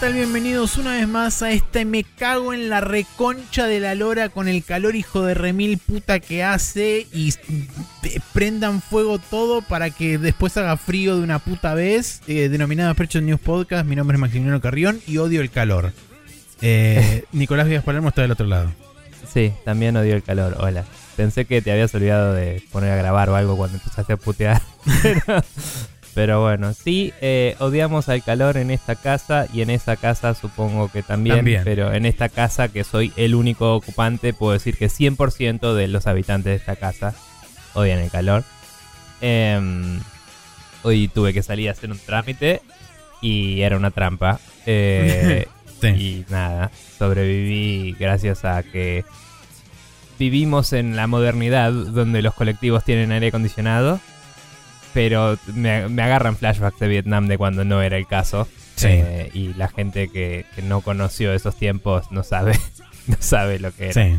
tal? Bienvenidos una vez más a este Me cago en la reconcha de la lora con el calor hijo de remil puta que hace y prendan fuego todo para que después haga frío de una puta vez, eh, denominada Precho News Podcast. Mi nombre es Maximiliano Carrión y odio el calor. Eh, Nicolás Vías Palermo está del otro lado. Sí, también odio el calor. Hola. Pensé que te habías olvidado de poner a grabar o algo cuando empezaste a putear. Pero bueno, sí, eh, odiamos al calor en esta casa y en esa casa supongo que también, Pero en esta casa, que soy el único ocupante, puedo decir que 100% de los habitantes de esta casa odian el calor. Em, hoy tuve que salir a hacer un trámite y era una trampa. Eh, y nada, sobreviví gracias a que vivimos en la modernidad donde los colectivos tienen aire acondicionado pero me, agarran flashbacks de Vietnam de cuando no era el caso. Eh, y la gente que, no conoció esos tiempos no sabe, no sabe lo que era.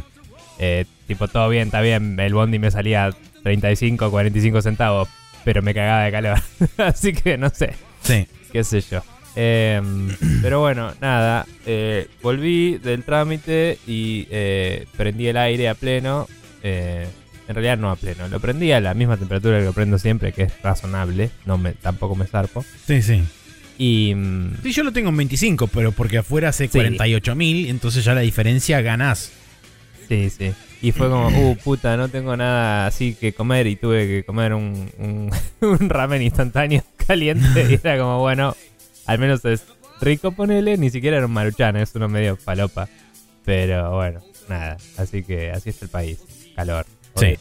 Eh, tipo, todo bien, está bien, el bondi me salía 35, 45 centavos, pero me cagaba de calor. Así que no sé. Sí. Qué sé yo. Em, pero bueno, nada. Eh, volví del trámite y prendí el aire a pleno. En realidad no a pleno. Lo prendí a la misma temperatura que lo prendo siempre, que es razonable. No me, tampoco me zarpo. Sí, sí. Y. Sí, yo lo tengo en 25, pero porque afuera hace 48.000, entonces ya la diferencia ganás. Sí, sí. Y fue como, uh, puta, no tengo nada así que comer y tuve que comer un, un, ramen instantáneo caliente. Y era como, bueno, al menos es rico, ponele. Ni siquiera era un maruchan, es uno medio palopa. Pero bueno, nada. Así que así es el país. Calor. Sí.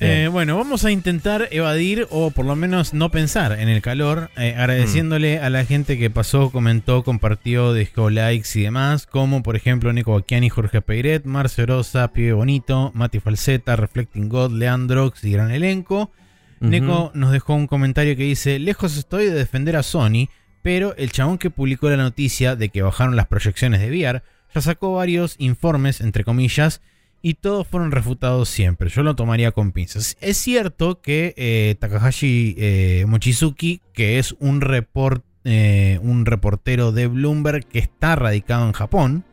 Eh, bueno, vamos a intentar evadir o por lo menos no pensar en el calor, eh, agradeciéndole a la gente que pasó, comentó, compartió, dejó likes y demás, como por ejemplo Nico Bacchiani, Jorge Peiret, Marce Rosa, Pibe Bonito, Mati Falseta, Reflecting God, Leandrox y gran elenco. Nico nos dejó un comentario que dice, lejos estoy de defender a Sony, pero el chabón que publicó la noticia de que bajaron las proyecciones de VR ya sacó varios informes, entre comillas, y todos fueron refutados siempre. Yo lo tomaría con pinzas. Es cierto que eh, Takahashi eh, Mochizuki, que es un, report, eh, un reportero de Bloomberg que está radicado en Japón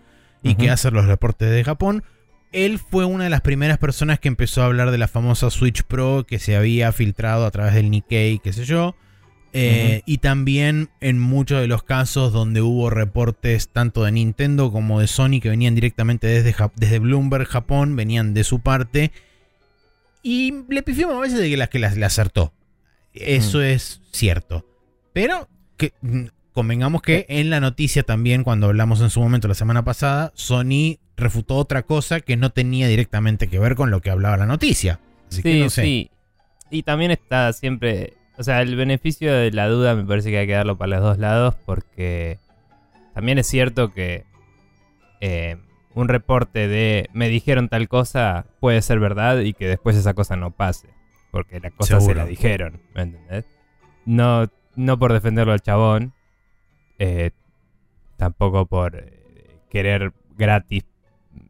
y que hace los reportes de Japón, él fue una de las primeras personas que empezó a hablar de la famosa Switch Pro que se había filtrado a través del Nikkei, qué sé yo. Eh, y también en muchos de los casos donde hubo reportes tanto de Nintendo como de Sony que venían directamente desde, desde Bloomberg Japón, venían de su parte. Y le pifiamos a veces de que las que las, le acertó. Eso es cierto. Pero que, mm, convengamos que en la noticia también, cuando hablamos en su momento la semana pasada, Sony refutó otra cosa que no tenía directamente que ver con lo que hablaba la noticia. Así que no sé. sí. Y también está siempre o sea, el beneficio de la duda me parece que hay que darlo para los dos lados porque también es cierto que eh, un reporte de me dijeron tal cosa puede ser verdad y que después esa cosa no pase. Porque la cosa se la dijeron, ¿me entendés? No, no por defenderlo al chabón, eh, tampoco por eh, querer gratis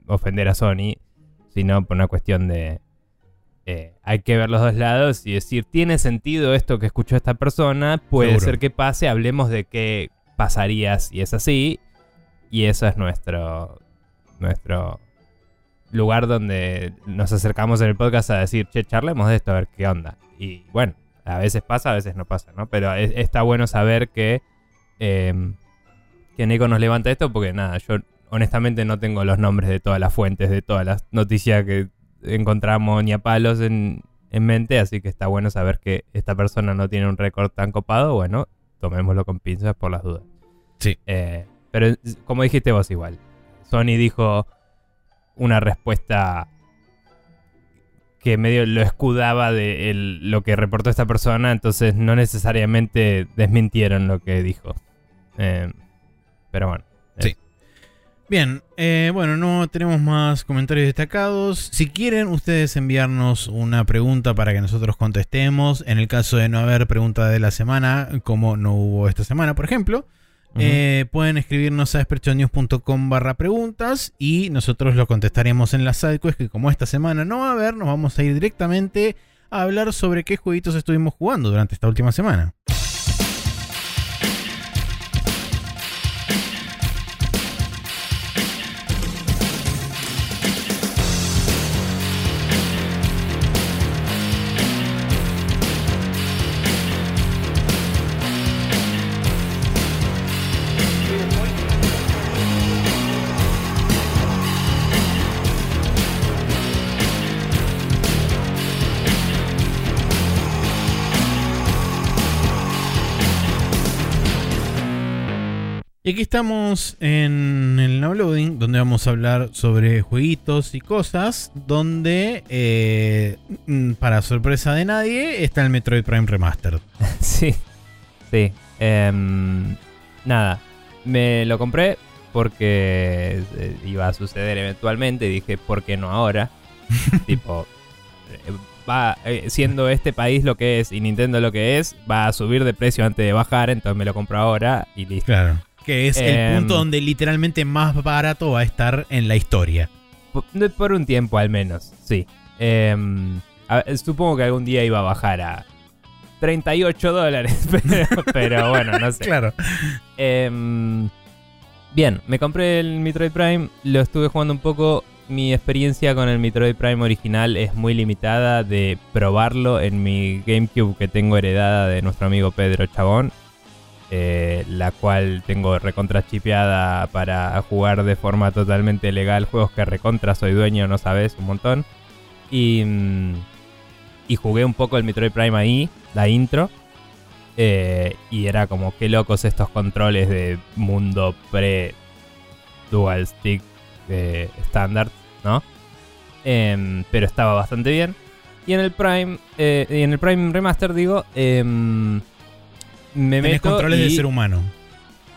ofender a Sony, sino por una cuestión de eh, hay que ver los dos lados y decir, ¿tiene sentido esto que escuchó esta persona? Puede ser que pase, hablemos de qué pasaría si es así. Y eso es nuestro, nuestro lugar donde nos acercamos en el podcast a decir, che, charlemos de esto, a ver qué onda. Y bueno, a veces pasa, a veces no pasa, ¿no? Pero está bueno saber que, eh, que Nico nos levanta esto porque nada, yo honestamente no tengo los nombres de todas las fuentes, de todas las noticias que encontramos ni a palos en, mente, así que está bueno saber que esta persona no tiene un récord tan copado. Bueno, tomémoslo con pinzas por las dudas. Sí. Eh, pero como dijiste vos igual, Sony dijo una respuesta que medio lo escudaba de lo que reportó esta persona, entonces no necesariamente desmintieron lo que dijo. Eh, pero bueno. Sí. Bien, eh, bueno, no tenemos más comentarios destacados. Si quieren ustedes enviarnos una pregunta para que nosotros contestemos, en el caso de no haber pregunta de la semana, como no hubo esta semana, por ejemplo, eh, pueden escribirnos a esperchonews.com barra preguntas y nosotros lo contestaremos en la sidequest que como esta semana no va a haber, nos vamos a ir directamente a hablar sobre qué jueguitos estuvimos jugando durante esta última semana. Y aquí estamos en el Now Loading, donde vamos a hablar sobre jueguitos y cosas, donde, eh, mm, para sorpresa de nadie, está el Metroid Prime Remastered. sí, sí. Em, nada, me lo compré porque eh, iba a suceder eventualmente. Dije, ¿por qué no ahora? tipo, eh, va siendo este país lo que es y Nintendo lo que es, va a subir de precio antes de bajar, entonces me lo compro ahora y listo. Claro. Que es el punto em, donde literalmente más barato va a estar en la historia. Por, un tiempo al menos, sí. Em, supongo que algún día iba a bajar a 38 dólares, pero, bueno, no sé. Claro. Em, bien, me compré el Metroid Prime, lo estuve jugando un poco. Mi experiencia con el Metroid Prime original es muy limitada de probarlo en mi GameCube que tengo heredada de nuestro amigo Pedro Chabón eh, la cual tengo recontra chipeada para jugar de forma totalmente legal juegos que recontra soy dueño, no sabes, un montón. Y, mm, y jugué un poco el Metroid Prime ahí, la intro. Eh, y era como, qué locos estos controles de mundo pre dual stick estándar, ¿no? Em, pero estaba bastante bien. Y en el Prime, eh, y en el Prime Remaster digo, em, me Tenés meto controles de ser humano.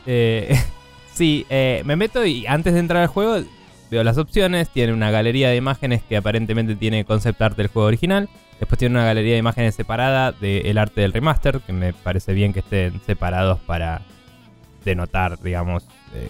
Eh, sí, eh, me meto y antes de entrar al juego veo las opciones. Tiene una galería de imágenes que aparentemente tiene concept art del juego original. Después tiene una galería de imágenes separada del arte del remaster, que me parece bien que estén separados para denotar, digamos, eh,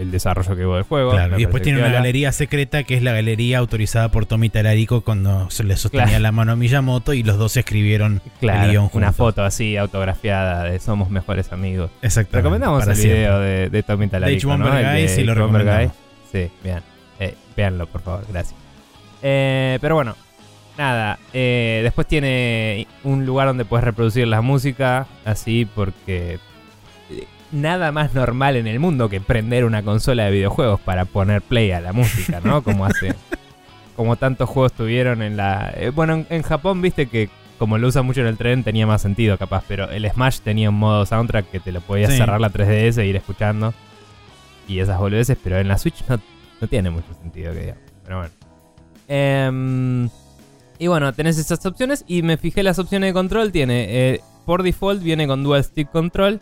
el desarrollo que hubo del juego. Claro, y después tiene una galería secreta que es la galería autorizada por Tommy Talarico cuando se le sostenía la mano a Miyamoto y los dos escribieron claro, Una foto así autografiada de Somos Mejores Amigos. Exacto. Recomendamos el video de, Tommy Talarico. De Guy, sí lo recomendamos. Sí, bien. Eh, véanlo, por favor, gracias. Eh, pero bueno, nada. Eh, después tiene un lugar donde puedes reproducir la música, así porque nada más normal en el mundo que prender una consola de videojuegos para poner play a la música, ¿no? Como hace. como tantos juegos tuvieron en la. Eh, bueno, en, Japón, viste que como lo usa mucho en el tren, tenía más sentido, capaz. Pero el Smash tenía un modo soundtrack que te lo podías cerrar la 3DS e ir escuchando. Y esas boludeces, pero en la Switch no, tiene mucho sentido que digamos. Pero bueno. Em, y bueno, tenés esas opciones. Y me fijé las opciones de control. Tiene. Eh, por default viene con Dual Stick Control.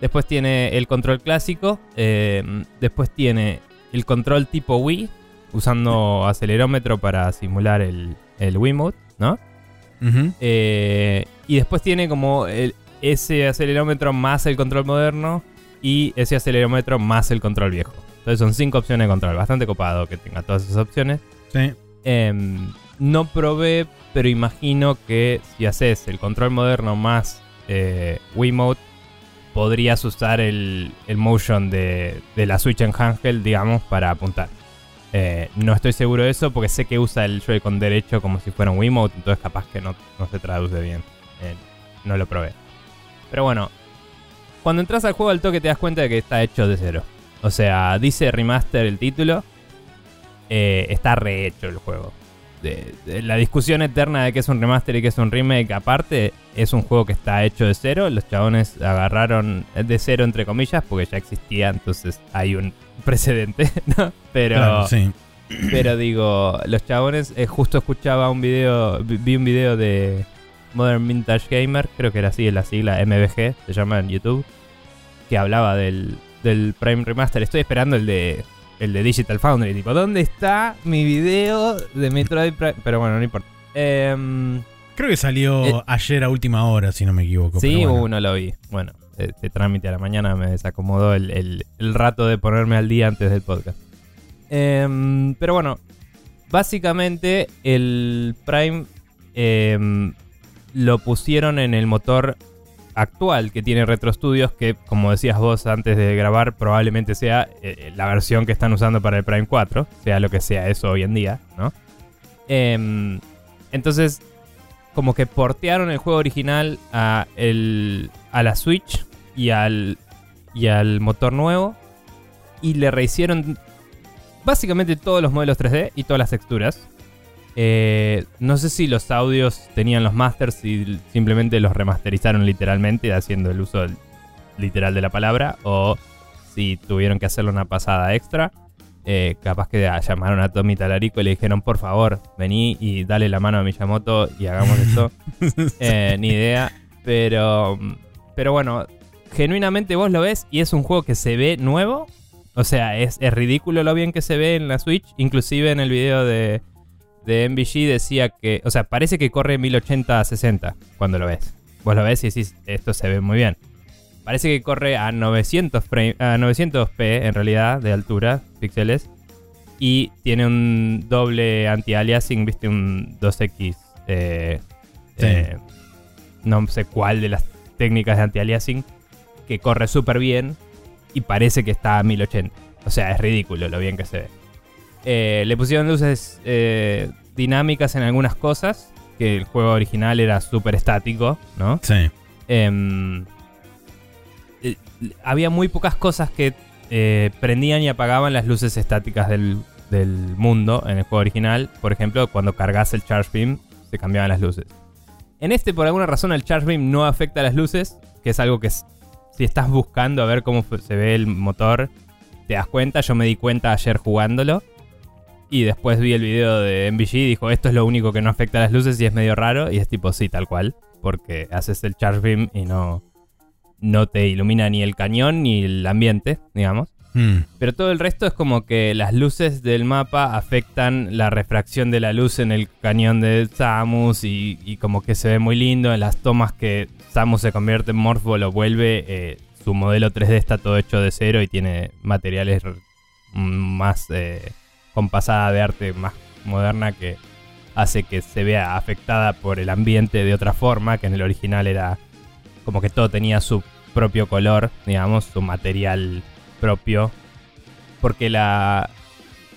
Después tiene el control clásico. Eh, después tiene el control tipo Wii, usando acelerómetro para simular el, el Wiimote, ¿no? Eh, y después tiene como ese acelerómetro más el control moderno y ese acelerómetro más el control viejo. Entonces son cinco opciones de control. Bastante copado que tenga todas esas opciones. Sí. Em, no probé, pero imagino que si haces el control moderno más eh, Wiimote podrías usar el, motion de, la Switch en handheld, digamos, para apuntar. Eh, no estoy seguro de eso porque sé que usa el Joy-Con derecho como si fuera un Wiimote, entonces capaz que no, se traduce bien. Eh, no lo probé. Pero bueno, cuando entras al juego al toque te das cuenta de que está hecho de cero. O sea, dice remaster el título, eh, está rehecho el juego de, la discusión eterna de qué es un remaster y qué es un remake, aparte, es un juego que está hecho de cero. Los chabones agarraron de cero, entre comillas, porque ya existía, entonces hay un precedente, ¿no? Pero. Pero digo, los chabones, eh, justo escuchaba un video, vi un video de Modern Vintage Gamer, creo que era así, la sigla MVG, se llama en YouTube, que hablaba del, del Prime Remaster. Estoy esperando el de el de Digital Foundry. Tipo, ¿dónde está mi video de Metroid Prime? Pero bueno, no importa. Em, Creo que salió eh, ayer a última hora, si no me equivoco. Sí, uno no lo vi. Bueno, de, trámite a la mañana me desacomodó el, rato de ponerme al día antes del podcast. Em, pero bueno, básicamente el Prime em, lo pusieron en el motor actual que tiene Retro Studios, que como decías vos antes de grabar, probablemente sea eh, la versión que están usando para el Prime 4, sea lo que sea eso hoy en día, ¿no? Em, entonces, como que portearon el juego original a, el, a la Switch y al, y al motor nuevo y le rehicieron básicamente todos los modelos 3D y todas las texturas. Eh, no sé si los audios tenían los masters y simplemente los remasterizaron literalmente, haciendo el uso literal de la palabra, o si tuvieron que hacerle una pasada extra. Eh, capaz que llamaron a Tommy Talarico y le dijeron, por favor, vení y dale la mano a Miyamoto y hagamos esto. Eh, ni idea. Pero, pero bueno, genuinamente vos lo ves y es un juego que se ve nuevo. O sea, es, es ridículo lo bien que se ve en la Switch. Inclusive en el video de, de MVG decía que, o sea, parece que corre 1080 a 60 cuando lo ves. Vos lo ves y decís, esto se ve muy bien. Parece que corre a 900 a 900p en realidad de altura, píxeles. Y tiene un doble anti-aliasing, viste, un 2x. Eh, eh, no sé cuál de las técnicas de anti-aliasing. Que corre súper bien y parece que está a 1080. O sea, es ridículo lo bien que se ve. Eh, le pusieron luces dinámicas en algunas cosas. Que el juego original era súper estático, ¿no? Sí. Em, eh, había muy pocas cosas que eh, prendían y apagaban las luces estáticas del, mundo en el juego original. Por ejemplo, cuando cargas el Charge Beam, se cambiaban las luces. En este, por alguna razón, el Charge Beam no afecta a las luces, que es algo que si estás buscando a ver cómo se ve el motor, te das cuenta. Yo me di cuenta ayer jugándolo. Y después vi el video de MVG y dijo, esto es lo único que no afecta a las luces y es medio raro. Y es tipo, sí, tal cual. Porque haces el Charge Beam y no, no te ilumina ni el cañón ni el ambiente, digamos. Hmm. Pero todo el resto es como que las luces del mapa afectan la refracción de la luz en el cañón de Samus y, como que se ve muy lindo. En las tomas que Samus se convierte en Morpho lo vuelve, eh, su modelo 3D está todo hecho de cero y tiene materiales más eh, con pasada de arte más moderna que hace que se vea afectada por el ambiente de otra forma, que en el original era como que todo tenía su propio color, digamos, su material propio. Porque la,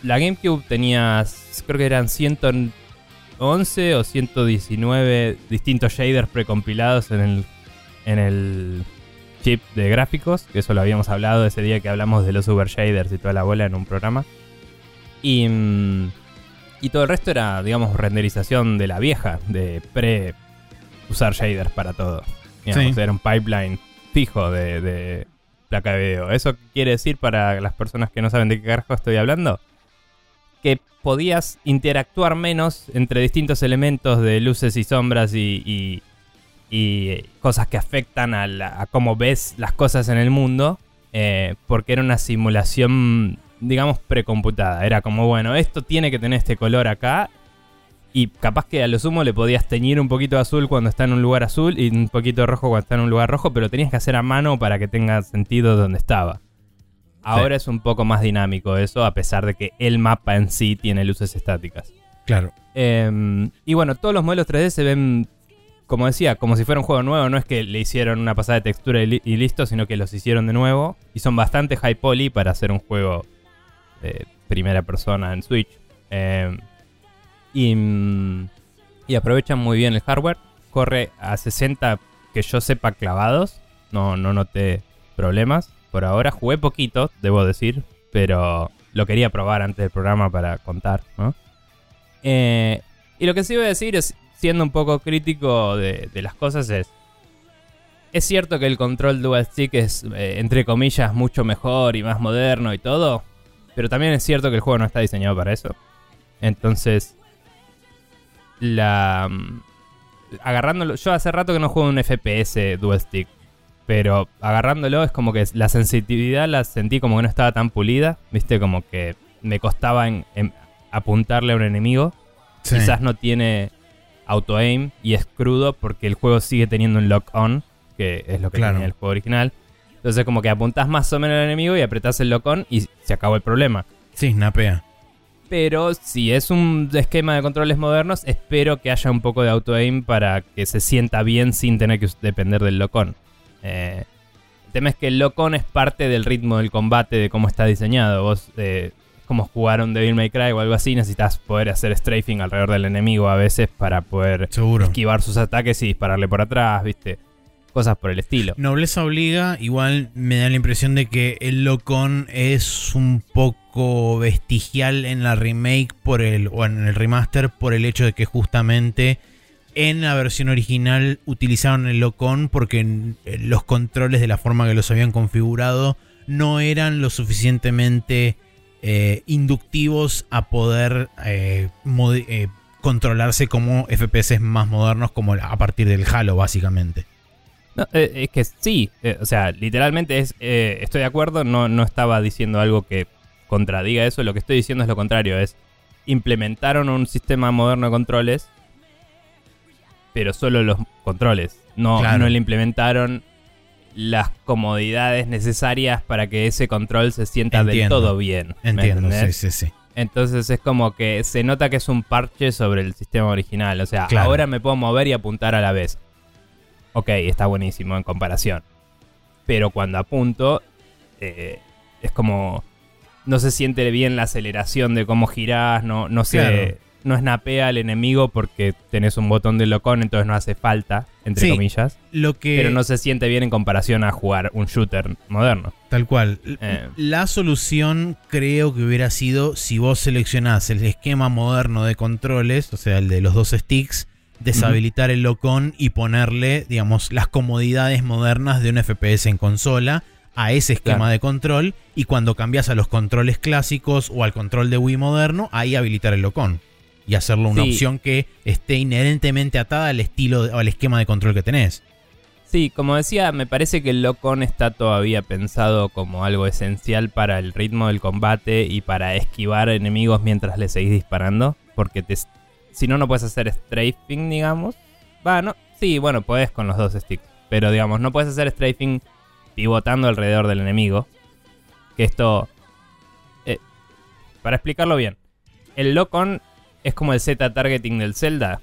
la GameCube tenía, creo que eran 111 o 119 distintos shaders precompilados en el, en el chip de gráficos, que eso lo habíamos hablado ese día que hablamos de los super shaders y toda la bola en un programa. Y, mm, y todo el resto era, digamos, renderización de la vieja, de pre usar shaders para todo. Era un pipeline fijo de, placa de video. ¿Eso quiere decir para las personas que no saben de qué carajo estoy hablando? Que podías interactuar menos entre distintos elementos de luces y sombras y, y, cosas que afectan a, cómo ves las cosas en el mundo, eh, porque era una simulación, digamos, precomputada. Era como, bueno, esto tiene que tener este color acá y capaz que a lo sumo le podías teñir un poquito de azul cuando está en un lugar azul y un poquito de rojo cuando está en un lugar rojo, pero tenías que hacer a mano para que tenga sentido donde estaba. Ahora es un poco más dinámico eso, a pesar de que el mapa en sí tiene luces estáticas. Claro. Em, y bueno, todos los modelos 3D se ven, como decía, como si fuera un juego nuevo. No es que le hicieron una pasada de textura y, listo, sino que los hicieron de nuevo. Y son bastante high poly para hacer un juego primera persona en Switch. Eh, y, y aprovechan muy bien el hardware. Corre a 60 que yo sepa clavados. No, no noté problemas. Por ahora jugué poquito, debo decir. Pero lo quería probar antes del programa para contar, eh, y lo que sí voy a decir es, siendo un poco crítico de, las cosas, es... Es cierto que el control dual stick es, eh, entre comillas, mucho mejor y más moderno y todo. Pero también es cierto que el juego no está diseñado para eso. Entonces, la mm, agarrándolo, yo hace rato que no juego un FPS dual stick, pero agarrándolo es como que la sensitividad la sentí como que no estaba tan pulida, viste, como que me costaba en, apuntarle a un enemigo. Quizás no tiene auto aim y es crudo porque el juego sigue teniendo un lock on, que es lo que tenía el juego original. Entonces como que apuntás más o menos al enemigo y apretás el lock on y se acabó el problema. Sí, snapea pero si es un esquema de controles modernos, espero que haya un poco de auto-aim para que se sienta bien sin tener que depender del locón. Eh, el tema es que el locón es parte del ritmo del combate, de cómo está diseñado. Vos, eh, como jugar un Devil May Cry o algo así, necesitas poder hacer strafing alrededor del enemigo a veces para poder esquivar sus ataques y dispararle por atrás, ¿viste? Cosas por el estilo. Nobleza obliga, igual me da la impresión de que el Locon es un poco vestigial en la remake por el, o en el remaster por el hecho de que justamente en la versión original utilizaron el Locon porque los controles de la forma que los habían configurado no eran lo suficientemente eh, inductivos a poder eh, eh, controlarse como FPS más modernos como a partir del Halo básicamente. Es que sí, o sea, literalmente es, estoy de acuerdo, no, no estaba diciendo algo que contradiga eso, lo que estoy diciendo es lo contrario, es implementaron un sistema moderno de controles, pero solo los controles, no, no le implementaron las comodidades necesarias para que ese control se sienta del todo bien. Entiendo, sí, sí, sí. Entonces es como que se nota que es un parche sobre el sistema original. O sea, ahora me puedo mover y apuntar a la vez. Ok, está buenísimo en comparación. Pero cuando apunto, eh, es como. No se siente bien la aceleración de cómo girás, no, no se no snapea al enemigo porque tenés un botón de locón, entonces no hace falta, entre comillas. Lo que... Pero no se siente bien en comparación a jugar un shooter moderno. Tal cual. Eh. La solución creo que hubiera sido si vos seleccionás el esquema moderno de controles, o sea, el de los dos sticks, deshabilitar el locón y ponerle, digamos, las comodidades modernas de un FPS en consola a ese esquema de control y cuando cambias a los controles clásicos o al control de Wii moderno, ahí habilitar el locón y hacerlo una opción que esté inherentemente atada al estilo o al esquema de control que tenés. Sí, como decía, me parece que el Locon está todavía pensado como algo esencial para el ritmo del combate y para esquivar enemigos mientras le seguís disparando. Porque te, si no, no puedes hacer strafing, digamos. Va, no, sí, bueno, puedes con los dos sticks. Pero digamos, no puedes hacer strafing pivotando alrededor del enemigo. Que esto... Eh, para explicarlo bien. El Locon es como el Z-targeting del Zelda,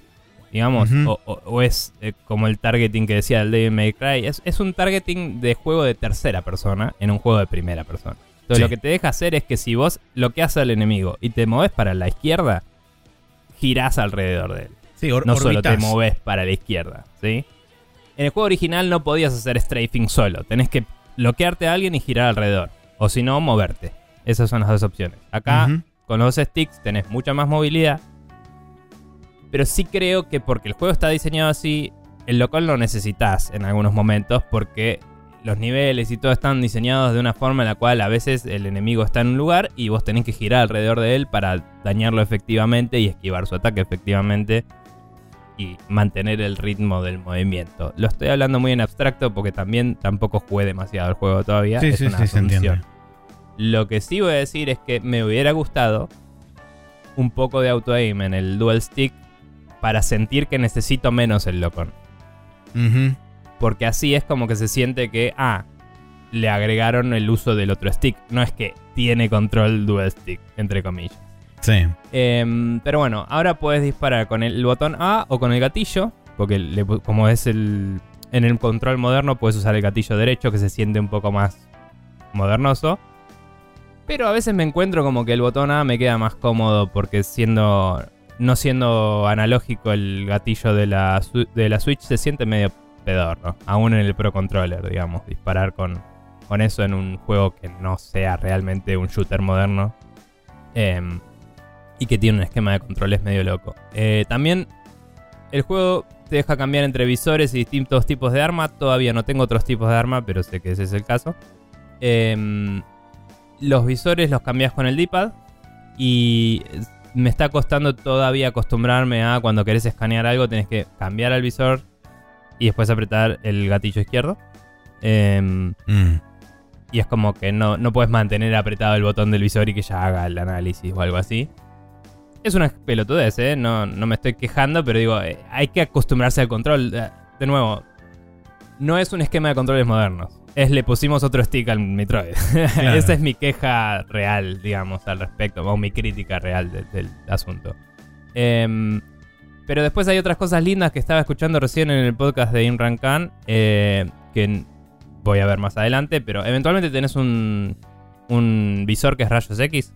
digamos, o, es eh, como el targeting que decía el Devil May Cry. Es, un targeting de juego de tercera persona en un juego de primera persona. Entonces lo que te deja hacer es que si vos lo que hace al enemigo y te moves para la izquierda, girás alrededor de él. Sí, no solo te moves para la izquierda, ¿sí? En el juego original no podías hacer strafing solo. Tenés que bloquearte a alguien y girar alrededor. O si no, moverte. Esas son las dos opciones. Acá, con los sticks, tenés mucha más movilidad pero sí creo que porque el juego está diseñado así, el local lo necesitas en algunos momentos porque los niveles y todo están diseñados de una forma en la cual a veces el enemigo está en un lugar y vos tenés que girar alrededor de él para dañarlo efectivamente y esquivar su ataque efectivamente y mantener el ritmo del movimiento. Lo estoy hablando muy en abstracto porque también tampoco jugué demasiado el juego todavía. Sí, es sí, una sí, Lo que sí voy a decir es que me hubiera gustado un poco de auto aim en el dual stick para sentir que necesito menos el locón. Porque así es como que se siente que, ah, le agregaron el uso del otro stick. No es que tiene control dual stick, entre comillas. Sí. Em, pero bueno, ahora puedes disparar con el botón A o con el gatillo. Porque como es el. En el control moderno puedes usar el gatillo derecho que se siente un poco más modernoso. Pero a veces me encuentro como que el botón A me queda más cómodo porque siendo no siendo analógico el gatillo de la, de la Switch, se siente medio pedorro. Aún en el Pro Controller, digamos. Disparar con, con eso en un juego que no sea realmente un shooter moderno. Em, y que tiene un esquema de controles medio loco. Eh, también el juego te deja cambiar entre visores y distintos tipos de arma. Todavía no tengo otros tipos de arma, pero sé que ese es el caso. Em, los visores los cambias con el D-pad. Y me está costando todavía acostumbrarme a cuando querés escanear algo, tenés que cambiar al visor y después apretar el gatillo izquierdo. Em, mm. Y es como que no, no puedes mantener apretado el botón del visor y que ya haga el análisis o algo así. Es una pelotudez, ¿eh? No, no me estoy quejando, pero digo, eh, hay que acostumbrarse al control. Eh, de nuevo, no es un esquema de controles modernos es le pusimos otro stick al Metroid. Esa es mi queja real, digamos, al respecto, o mi crítica real del asunto. Em, pero después hay otras cosas lindas que estaba escuchando recién en el podcast de Imran Khan, eh, que voy a ver más adelante, pero eventualmente tenés un, un visor que es rayos X.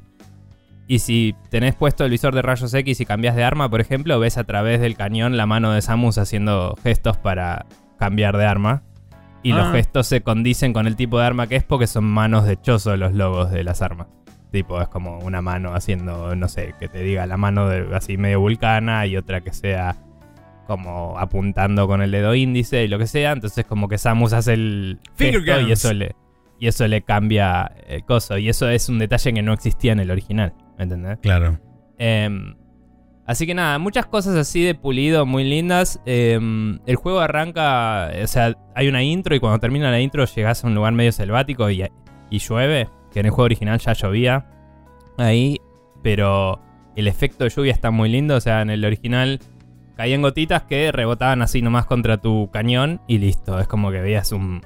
Y si tenés puesto el visor de rayos X y cambias de arma, por ejemplo, ves a través del cañón la mano de Samus haciendo gestos para cambiar de arma. Y los ah. gestos se condicen con el tipo de arma que es porque son manos de chozo los logos de las armas. Tipo, es como una mano haciendo, no sé, que te diga la mano de, así medio vulcana y otra que sea como apuntando con el dedo índice y lo que sea. Entonces como que Samus hace el gesto y eso le... y eso le cambia el coso. Y eso es un detalle que no existía en el original. ¿Me entendés? Claro. Em, así que nada, muchas cosas así de pulido, muy lindas. Em, el juego arranca, o sea, hay una intro y cuando termina la intro llegas a un lugar medio selvático y, y llueve, que en el juego original ya llovía ahí, pero el efecto de lluvia está muy lindo, o sea, en el original caían gotitas que rebotaban así nomás contra tu cañón y listo, es como que veías un,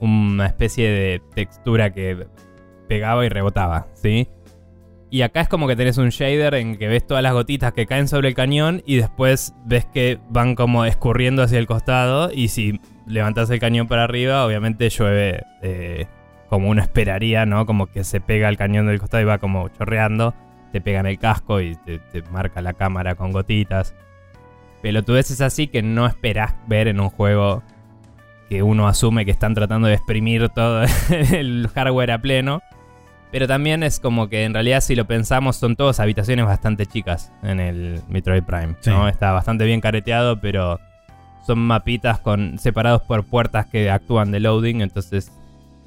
una especie de textura que pegaba y rebotaba, ¿sí? Y acá es como que tenés un shader en que ves todas las gotitas que caen sobre el cañón y después ves que van como escurriendo hacia el costado y si levantas el cañón para arriba, obviamente llueve eh, como uno esperaría, ¿no? Como que se pega el cañón del costado y va como chorreando, te pega en el casco y te, marca la cámara con gotitas. Pero tú ves así que no esperás ver en un juego que uno asume que están tratando de exprimir todo el hardware a pleno. Pero también es como que en realidad si lo pensamos son todas habitaciones bastante chicas en el Metroid Prime. ¿no? Está bastante bien careteado, pero son mapitas con separados por puertas que actúan de loading. Entonces,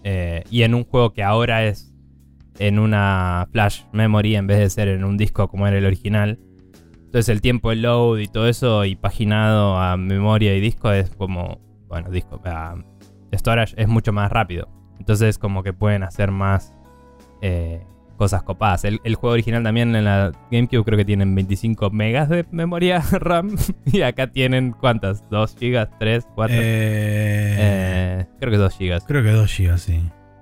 eh, y en un juego que ahora es en una flash memory en vez de ser en un disco como era el original. Entonces el tiempo de load y todo eso y paginado a memoria y disco es como, bueno, disco, storage es mucho más rápido. Entonces como que pueden hacer más eh, cosas copadas. El, juego original también en la GameCube creo que tienen 25 megas de memoria RAM. y acá tienen cuántas? ¿2 gigas? ¿3? ¿4? Eh, creo que 2 gigas. Creo que 2 gigas, sí.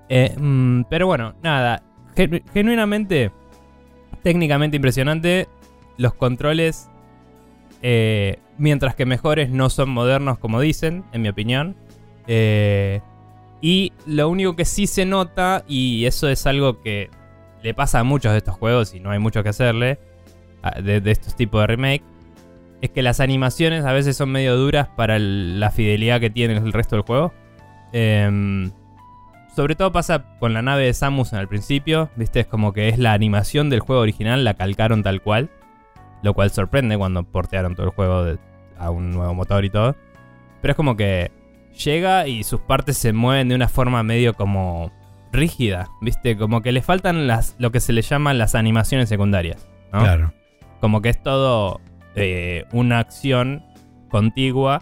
Eh, mm, pero bueno, nada. genuinamente, técnicamente impresionante. Los controles, mientras que mejores, no son modernos como dicen, en mi opinión. Eh, y lo único que sí se nota, y eso es algo que le pasa a muchos de estos juegos y no hay mucho que hacerle, de, estos tipos de remake, es que las animaciones a veces son medio duras para la fidelidad que tiene el resto del juego. Em, sobre todo pasa con la nave de Samus el principio, ¿viste? Es como que es la animación del juego original, la calcaron tal cual. Lo cual sorprende cuando portearon todo el juego a un nuevo motor y todo. Pero es como que llega y sus partes se mueven de una forma medio como rígida, ¿viste? Como que le faltan las, lo que se le llaman las animaciones secundarias, ¿no? Claro. Como que es todo eh, una acción contigua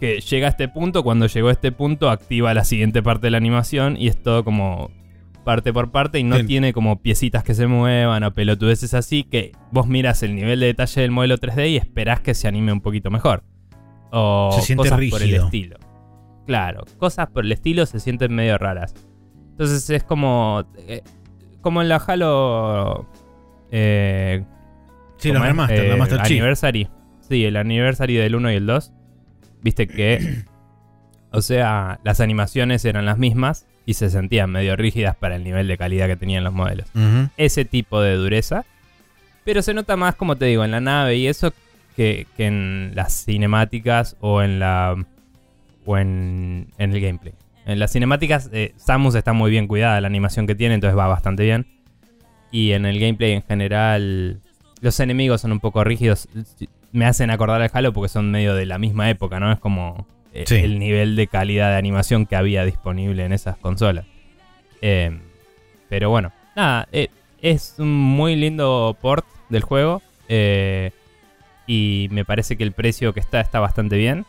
que llega a este punto, cuando llegó a este punto activa la siguiente parte de la animación y es todo como parte por parte y no tiene como piecitas que se muevan o pelotudeces así que vos miras el nivel de detalle del modelo 3D y esperás que se anime un poquito mejor. O cosas por el estilo. Claro, cosas por el estilo se sienten medio raras. Entonces es como. Eh, como en la Halo. Eh, sí, los remaster, la Master Anniversary. Sí, el Anniversary del 1 y el 2. Viste que. o sea, las animaciones eran las mismas y se sentían medio rígidas para el nivel de calidad que tenían los modelos. Ese tipo de dureza. Pero se nota más, como te digo, en la nave y eso que en las cinemáticas o en la o en, el gameplay. En las cinemáticas, eh, Samus está muy bien cuidada, la animación que tiene, entonces va bastante bien. Y en el gameplay en general, los enemigos son un poco rígidos. Me hacen acordar al Halo porque son medio de la misma época, ¿no? Es como eh, el nivel de calidad de animación que había disponible en esas consolas. Eh, pero bueno, nada, es un muy lindo port del juego. y me parece que el precio que está está bastante bien.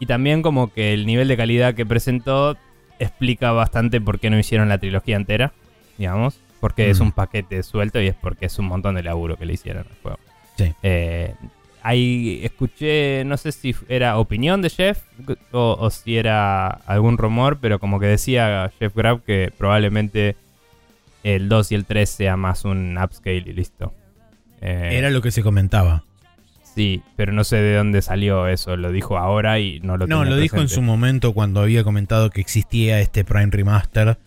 Y también como que el nivel de calidad que presentó explica bastante por qué no hicieron la trilogía entera, digamos. Porque es mm. un paquete suelto y es porque es un montón de laburo que le hicieron al juego. Sí. Eh, ahí escuché, no sé si era opinión de Jeff o, si era algún rumor, pero como que decía Jeff Grab que probablemente el 2 y el 3 sea más un upscale y listo. Eh, era lo que se comentaba. Sí, pero no sé de dónde salió eso. Lo dijo ahora y no lo No, lo dijo en su momento cuando había comentado que existía este Prime Remaster.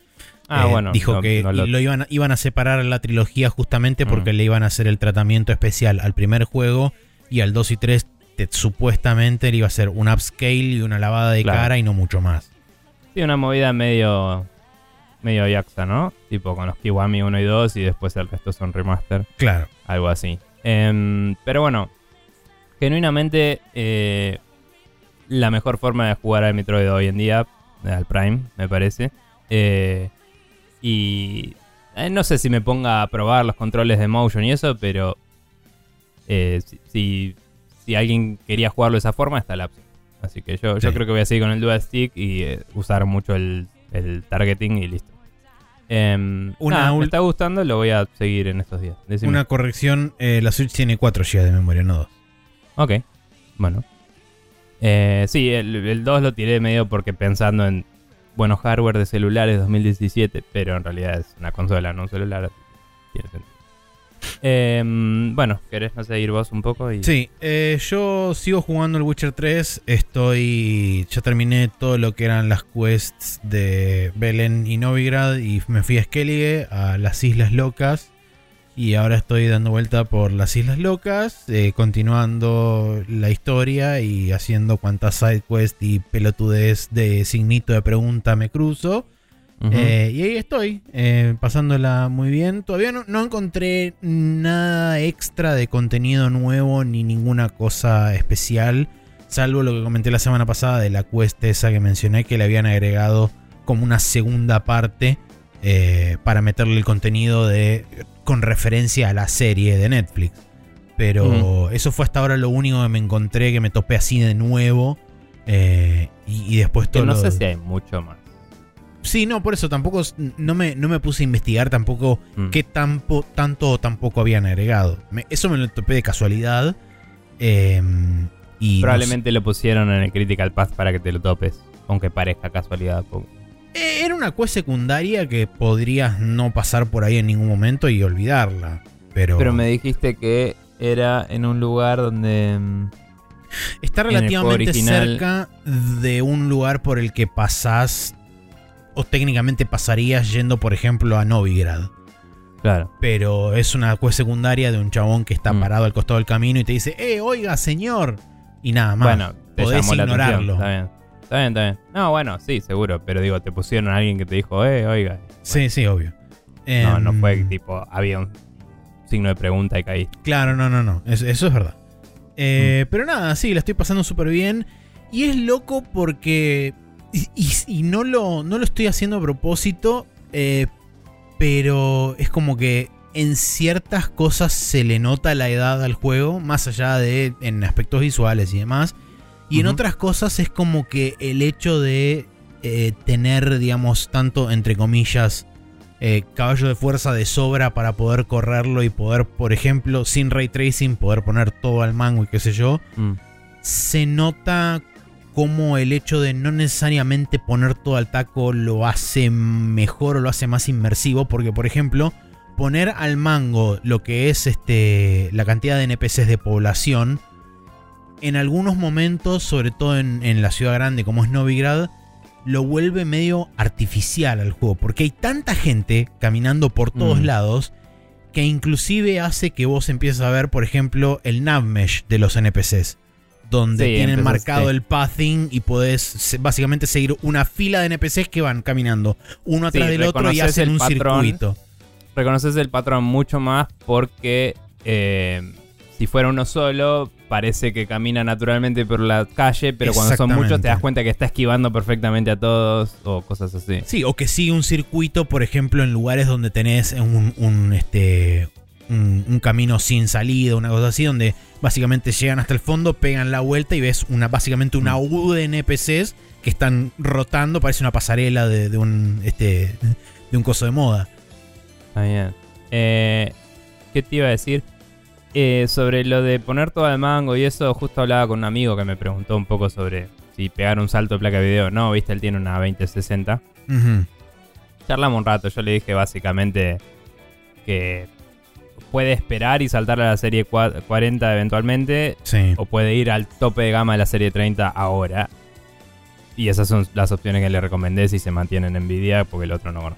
Ah, eh, bueno. Dijo que lo... iban, iban a separar la trilogía justamente porque mm. le iban a hacer el tratamiento especial al primer juego y al 2 y 3 supuestamente le iba a hacer un upscale y una lavada de cara y no mucho más. Sí, una movida medio medio Yaxa, ¿no? Tipo con los Kiwami 1 y 2 y después el resto son remaster. Claro. Algo así. Em, pero bueno, genuinamente eh, la mejor forma de jugar al Metroid hoy en día, al Prime, me parece. Eh, y eh, no sé si me ponga a probar los controles de motion y eso, pero si, si, si alguien quería jugarlo de esa forma, está la opción. Así que yo, yo creo que voy a seguir con el Dual Stick y usar mucho el, el targeting y listo. Em, Una nada, me está gustando, lo voy a seguir en estos días. Decime. Una corrección, eh, la Switch tiene 4 GB de memoria, no 2. Ok, bueno. Eh, sí, el, el 2 lo tiré medio porque pensando en buenos hardware de celulares 2017, pero en realidad es una consola, no un celular. Tiene sentido. Em, bueno, ¿querés no sé, ir vos un poco? Y... Sí, eh, yo sigo jugando el Witcher 3. Estoy. Ya terminé todo lo que eran las quests de Belén y Novigrad. Y me fui a Skellige, a las Islas Locas. Y ahora estoy dando vuelta por las Islas Locas, eh, continuando la historia y haciendo cuantas sidequests y pelotudez de signito de pregunta me cruzo. Eh, y ahí estoy, eh, pasándola muy bien. Todavía no, no encontré nada extra de contenido nuevo ni ninguna cosa especial. Salvo lo que comenté la semana pasada de la quest esa que mencioné que le habían agregado como una segunda parte eh, para meterle el contenido de con referencia a la serie de Netflix. Pero eso fue hasta ahora lo único que me encontré que me topé así de nuevo. eh, y, y después todo no lo- sé si hay mucho más. Sí, no, por eso tampoco no me, no me puse a investigar tampoco Mm. qué tampo- tanto o tampoco habían agregado. Me- eso me lo topé de casualidad. eh, y no Probablemente lo pusieron en el Critical Path para que te lo topes, aunque parezca casualidad. Era una quest secundaria que podrías no pasar por ahí en ningún momento y olvidarla. Pero, Pero me dijiste que era en un lugar donde... mm, está relativamente original- cerca de un lugar por el que pasás o técnicamente pasarías yendo, por ejemplo, a Novigrad. Claro. pero es una quest secundaria de un chabón que está Mm. parado al costado del camino y te dice, eh, oiga, señor. Y nada más. Bueno, podés ignorarlo. atención. Está bien. Está bien. No, bueno, sí, seguro. Pero digo, te pusieron a alguien que te dijo, eh, oiga. sí, sí, obvio. No, no Em, fue tipo, había un signo de pregunta y caíste. Claro, no, no, no. Eso, eso es verdad. Eh, Mm. Pero nada, sí, la estoy pasando súper bien. Y es loco porque. Y, y- y no, lo, no lo estoy haciendo a propósito. eh, pero es como que en ciertas cosas se le nota la edad al juego. Más allá de en aspectos visuales y demás. Y en otras cosas es como que el hecho de eh, tener, digamos, tanto entre comillas, eh, caballo de fuerza de sobra para poder correrlo y poder, por ejemplo, sin ray tracing, poder poner todo al mango y qué sé yo, Mm. se nota como el hecho de no necesariamente poner todo al taco lo hace mejor o lo hace más inmersivo, porque por ejemplo, poner al mango lo que es este la cantidad de NPCs de población, en algunos momentos, sobre todo en, en la ciudad grande como es Novigrad, lo vuelve medio artificial al juego, porque hay tanta gente caminando por todos Mm. lados que inclusive hace que vos empieces a ver, por ejemplo, el navmesh de los NPCs, donde Sí, tienen marcado sí. el pathing y podés básicamente seguir una fila de NPCs que van caminando uno Sí, atrás del otro y hacen un patrón. circuito. Reconoces el patrón mucho más porque eh, si fuera uno solo, parece que camina naturalmente por la calle, pero cuando son muchos te das cuenta que está esquivando perfectamente a todos o cosas así. Sí, o que sigue un circuito, por ejemplo, en lugares donde tenés un, un, este, un, un camino sin salida, una cosa así, donde básicamente llegan hasta el fondo, pegan la vuelta y ves una, básicamente una Mm. U de NPCs que están rotando, parece una pasarela de, de un, este, de un coso de moda. Está bien. Eh, ¿Qué te iba a decir? Eh, sobre lo de poner todo al mango y eso, justo hablaba con un amigo que me preguntó un poco sobre si pegar un salto de placa de video. No, viste, él tiene una 2060. Ujú. Charlamos un rato, yo le dije básicamente que puede esperar y saltar a la serie cua- 40 eventualmente, Sí. o puede ir al tope de gama de la serie 30 ahora. Y esas son las opciones que le recomendé si se mantienen en Nvidia, porque el otro no.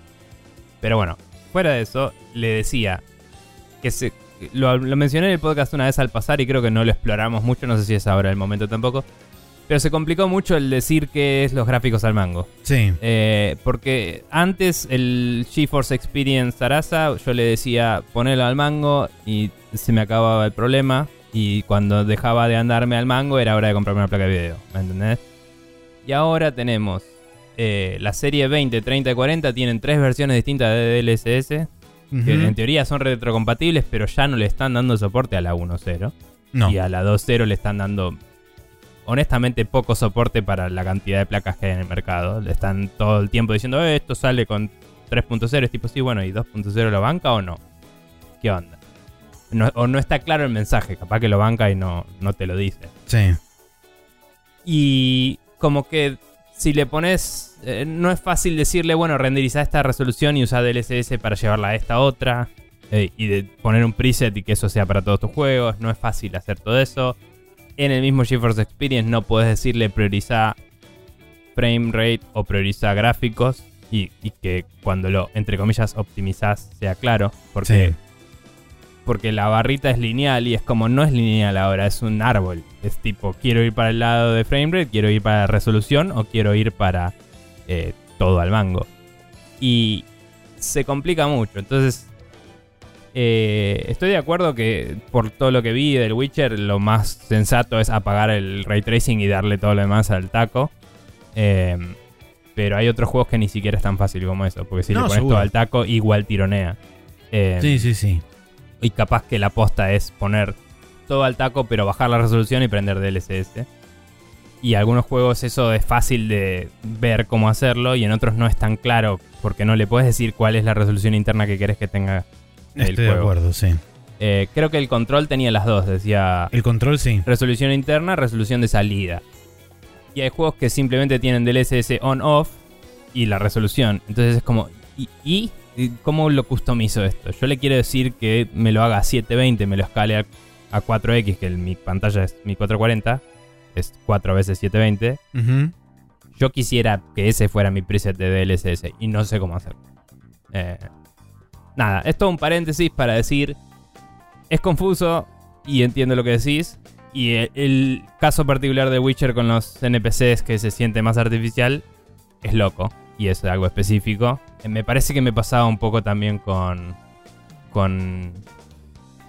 Pero bueno, fuera de eso, le decía que se, lo, lo mencioné en el podcast una vez al pasar y creo que no lo exploramos mucho, no sé si es ahora el momento tampoco. Pero se complicó mucho el decir qué es los gráficos al mango. Sí. Eh, porque antes el GeForce Experience Sarasa yo le decía ponelo al mango y se me acababa el problema. Y cuando dejaba de andarme al mango era hora de comprarme una placa de video. ¿Me entendés? Y ahora tenemos eh, la serie 20, 30 y 40 tienen tres versiones distintas de DLSS. Que en teoría son retrocompatibles, pero ya no le están dando soporte a la 1.0. No. Y a la 2.0 le están dando, honestamente, poco soporte para la cantidad de placas que hay en el mercado. Le están todo el tiempo diciendo, eh, esto sale con 3.0. Es tipo, sí, bueno, ¿y 2.0 lo banca o no? ¿Qué onda? o no está claro el mensaje, capaz que lo banca y no, no te lo dice. Sí. Y como que si le pones, eh, no es fácil decirle, bueno, renderiza esta resolución y usa DLSS para llevarla a esta otra. Eh, y de poner un preset y que eso sea para todos tus juegos. No es fácil hacer todo eso. En el mismo GeForce Experience no puedes decirle prioriza frame rate o prioriza gráficos. Y, que cuando lo, entre comillas, optimizas sea claro. Porque porque la barrita es lineal y es como no es lineal ahora, es un árbol. Es tipo, quiero ir para el lado de framerate, quiero ir para resolución o quiero ir para eh, todo al mango. Y se complica mucho. Entonces, eh, estoy de acuerdo que por todo lo que vi del Witcher, lo más sensato es apagar el ray tracing y darle todo lo demás al taco. Em, pero hay otros juegos que ni siquiera es tan fácil como eso, porque si le pones todo al taco, igual tironea. Em, sí, sí, sí. Y capaz que la aposta es poner todo al taco, pero bajar la resolución y prender DLSS. Y algunos juegos eso es fácil de ver cómo hacerlo y en otros no es tan claro porque no le puedes decir cuál es la resolución interna que quieres que tenga el Estoy de acuerdo, sí. Eh, creo que el control tenía las dos, decía. El control sí. Resolución interna, resolución de salida. Y hay juegos que simplemente tienen DLSS on-off y la resolución. Entonces es como, ¿y? ¿Cómo lo customizo esto? Yo le quiero decir que me lo haga a 720, me lo escale a, 4X, que mi pantalla es mi 440, es 4 veces 720. Yo quisiera que ese fuera mi preset de DLSS y no sé cómo hacerlo. Eh, nada, esto es un paréntesis para decir, es confuso y entiendo lo que decís. Y el, el caso particular de Witcher con los NPCs que se siente más artificial es loco y es algo específico. Eh, me parece que me pasaba un poco también con, con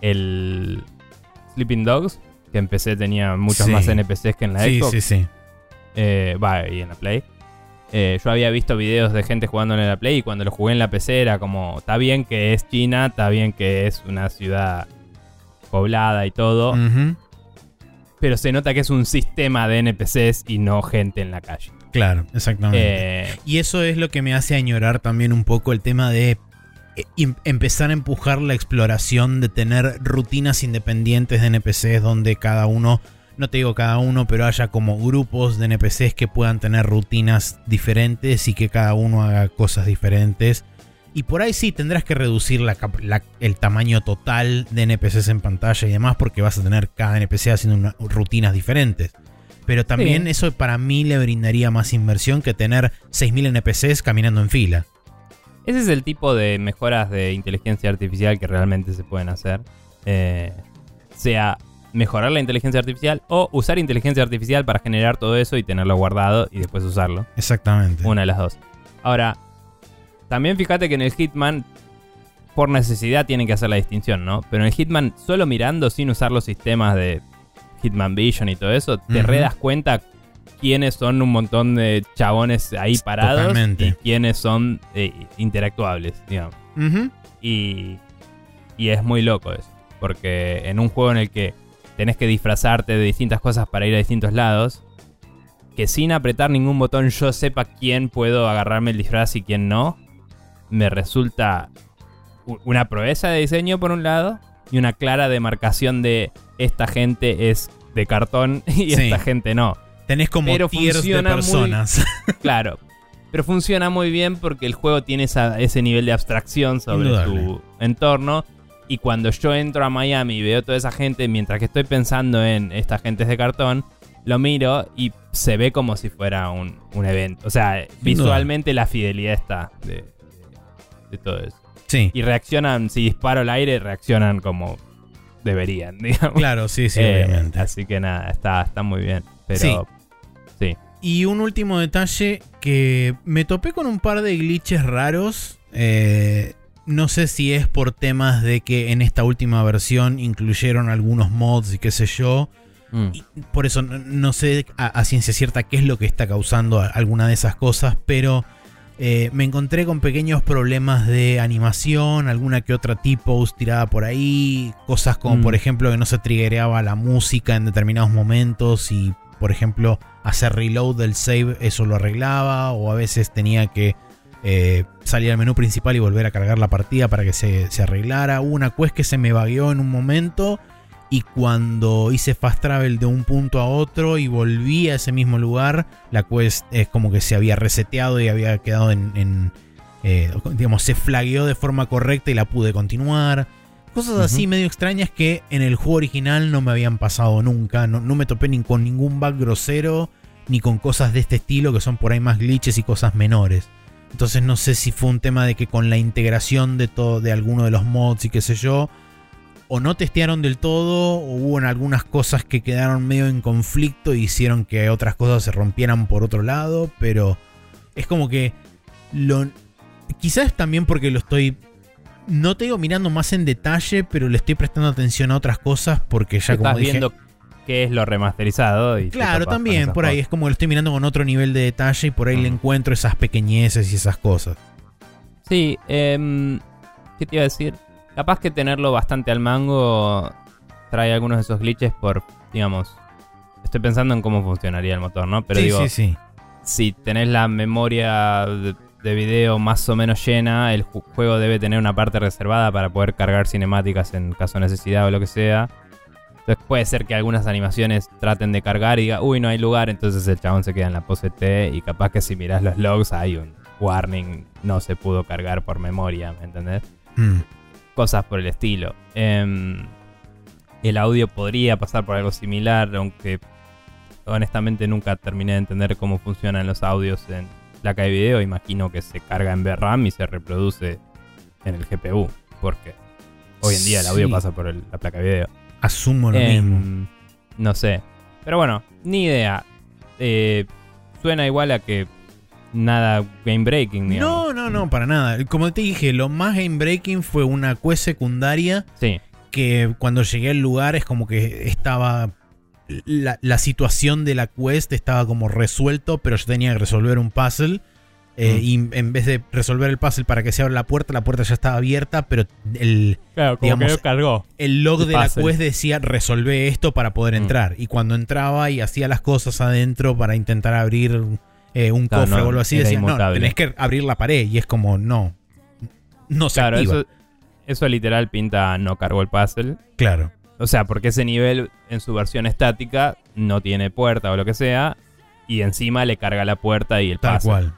el Sleeping Dogs, que empecé tenía muchos más NPCs que en la sí, Xbox. Sí, sí, eh, va, y en la Play. Eh, yo había visto videos de gente jugando en la Play y cuando lo jugué en la PC era como, está bien que es China, está bien que es una ciudad poblada y todo, pero se nota que es un sistema de NPCs y no gente en la calle. Claro, exactamente. Eh, y eso es lo que me hace añorar también un poco el tema de empezar a empujar la exploración de tener rutinas independientes de NPCs donde cada uno, no te digo cada uno, pero haya como grupos de NPCs que puedan tener rutinas diferentes y que cada uno haga cosas diferentes. Y por ahí sí tendrás que reducir el tamaño total de NPCs en pantalla y demás porque vas a tener cada NPC haciendo rutinas diferentes. Pero también eso para mí le brindaría más inversión que tener 6.000 NPCs caminando en fila. Ese es el tipo de mejoras de inteligencia artificial que realmente se pueden hacer. Eh, sea mejorar la inteligencia artificial o usar inteligencia artificial para generar todo eso y tenerlo guardado y después usarlo. Exactamente. Una de las dos. Ahora, también fíjate que en el Hitman, por necesidad tienen que hacer la distinción, ¿no? Pero en el Hitman, solo mirando sin usar los sistemas de Hitman Vision y todo eso, te redas cuenta quiénes son un montón de chabones ahí parados y quiénes son eh, interactuables, digamos. y, y es muy loco eso, porque en un juego en el que tenés que disfrazarte de distintas cosas para ir a distintos lados, que sin apretar ningún botón yo sepa quién puedo agarrarme el disfraz y quién no, me resulta una proeza de diseño por un lado y una clara demarcación de esta gente es de cartón y esta gente no. Tenés como pero tiers de personas. claro. Pero funciona muy bien porque el juego tiene ese nivel de abstracción sobre su entorno. Y cuando yo entro a Miami y veo toda esa gente, mientras que estoy pensando en esta gente de cartón, lo miro y se ve como si fuera un, evento. O sea, visualmente la fidelidad está de, de todo eso. Sí. Y reaccionan, si disparo al aire, reaccionan como deberían, digamos. Claro, sí, sí, eh, obviamente. Así que nada, está, está muy bien. Pero sí. Y un último detalle que me topé con un par de glitches raros. Eh, no sé si es por temas de que en esta última versión incluyeron algunos mods y qué sé yo. Mm. por eso no, sé a, ciencia cierta qué es lo que está causando alguna de esas cosas, pero eh, me encontré con pequeños problemas de animación, alguna que otra tipo tirada por ahí, cosas como mm. por ejemplo que no se triggereaba la música en determinados momentos y por ejemplo hacer reload del save eso lo arreglaba o a veces tenía que eh, salir al menú principal y volver a cargar la partida para que se, se arreglara. Hubo una quest que se me vagueó en un momento y cuando hice fast travel de un punto a otro y volví a ese mismo lugar, la quest es como que se había reseteado y había quedado en, eh, digamos, se flagueó de forma correcta y la pude continuar. Cosas así medio extrañas que en el juego original no me habían pasado nunca. No, me topé ni con ningún bug grosero, ni con cosas de este estilo que son por ahí más glitches y cosas menores. Entonces no sé si fue un tema de que con la integración de todo, de alguno de los mods y qué sé yo, o no testearon del todo, o hubo algunas cosas que quedaron medio en conflicto y hicieron que otras cosas se rompieran por otro lado, pero es como que lo quizás también porque lo estoy no te digo mirando más en detalle, pero le estoy prestando atención a otras cosas porque ya como dije, viendo qué es lo remasterizado y claro, también por ahí es como lo estoy mirando con otro nivel de detalle y por ahí le mm. encuentro esas pequeñeces y esas cosas. Sí, eh, ¿qué te iba a decir? Capaz que tenerlo bastante al mango trae algunos de esos glitches por, digamos, estoy pensando en cómo funcionaría el motor, ¿no? Pero digo, si tenés la memoria de, video más o menos llena, el juego debe tener una parte reservada para poder cargar cinemáticas en caso de necesidad o lo que sea. Entonces puede ser que algunas animaciones traten de cargar y diga, uy, no hay lugar, entonces el chabón se queda en la pose T y capaz que si miras los logs hay un warning, no se pudo cargar por memoria, ¿me entendés? Hmm cosas por el estilo. Em, el audio podría pasar por algo similar, aunque honestamente nunca terminé de entender cómo funcionan los audios en placa de video. Imagino que se carga en VRAM y se reproduce en el GPU, porque hoy en día el audio pasa por la placa de video. Asumo lo em, mismo. No sé. Pero bueno, ni idea. Eh, suena igual a que nada game breaking. No, no, no, para nada. Como te dije, lo más game breaking fue una quest secundaria. Sí. Que cuando llegué al lugar es como que estaba. La, situación de la quest estaba como resuelto, pero yo tenía que resolver un puzzle. Eh, mm. Y en vez de resolver el puzzle para que se abra la puerta, la puerta ya estaba abierta, pero el, claro, digamos, cargó el log de la quest decía resolve esto para poder mm. entrar. Y cuando entraba y hacía las cosas adentro para intentar abrir eh, un cofre o algo así, decían, no, tenés que abrir la pared. Y es como, no. No se claro, Eso, eso literal pinta no cargó el puzzle. Claro. O sea, porque ese nivel en su versión estática no tiene puerta o lo que sea. Y encima le carga la puerta y el Tal cual.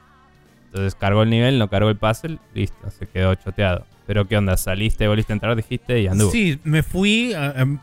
Entonces cargó el nivel, no cargó el puzzle, listo, se quedó choteado. Pero ¿qué onda? ¿Saliste, volviste a entrar, dijiste y anduvo? Sí, me fui,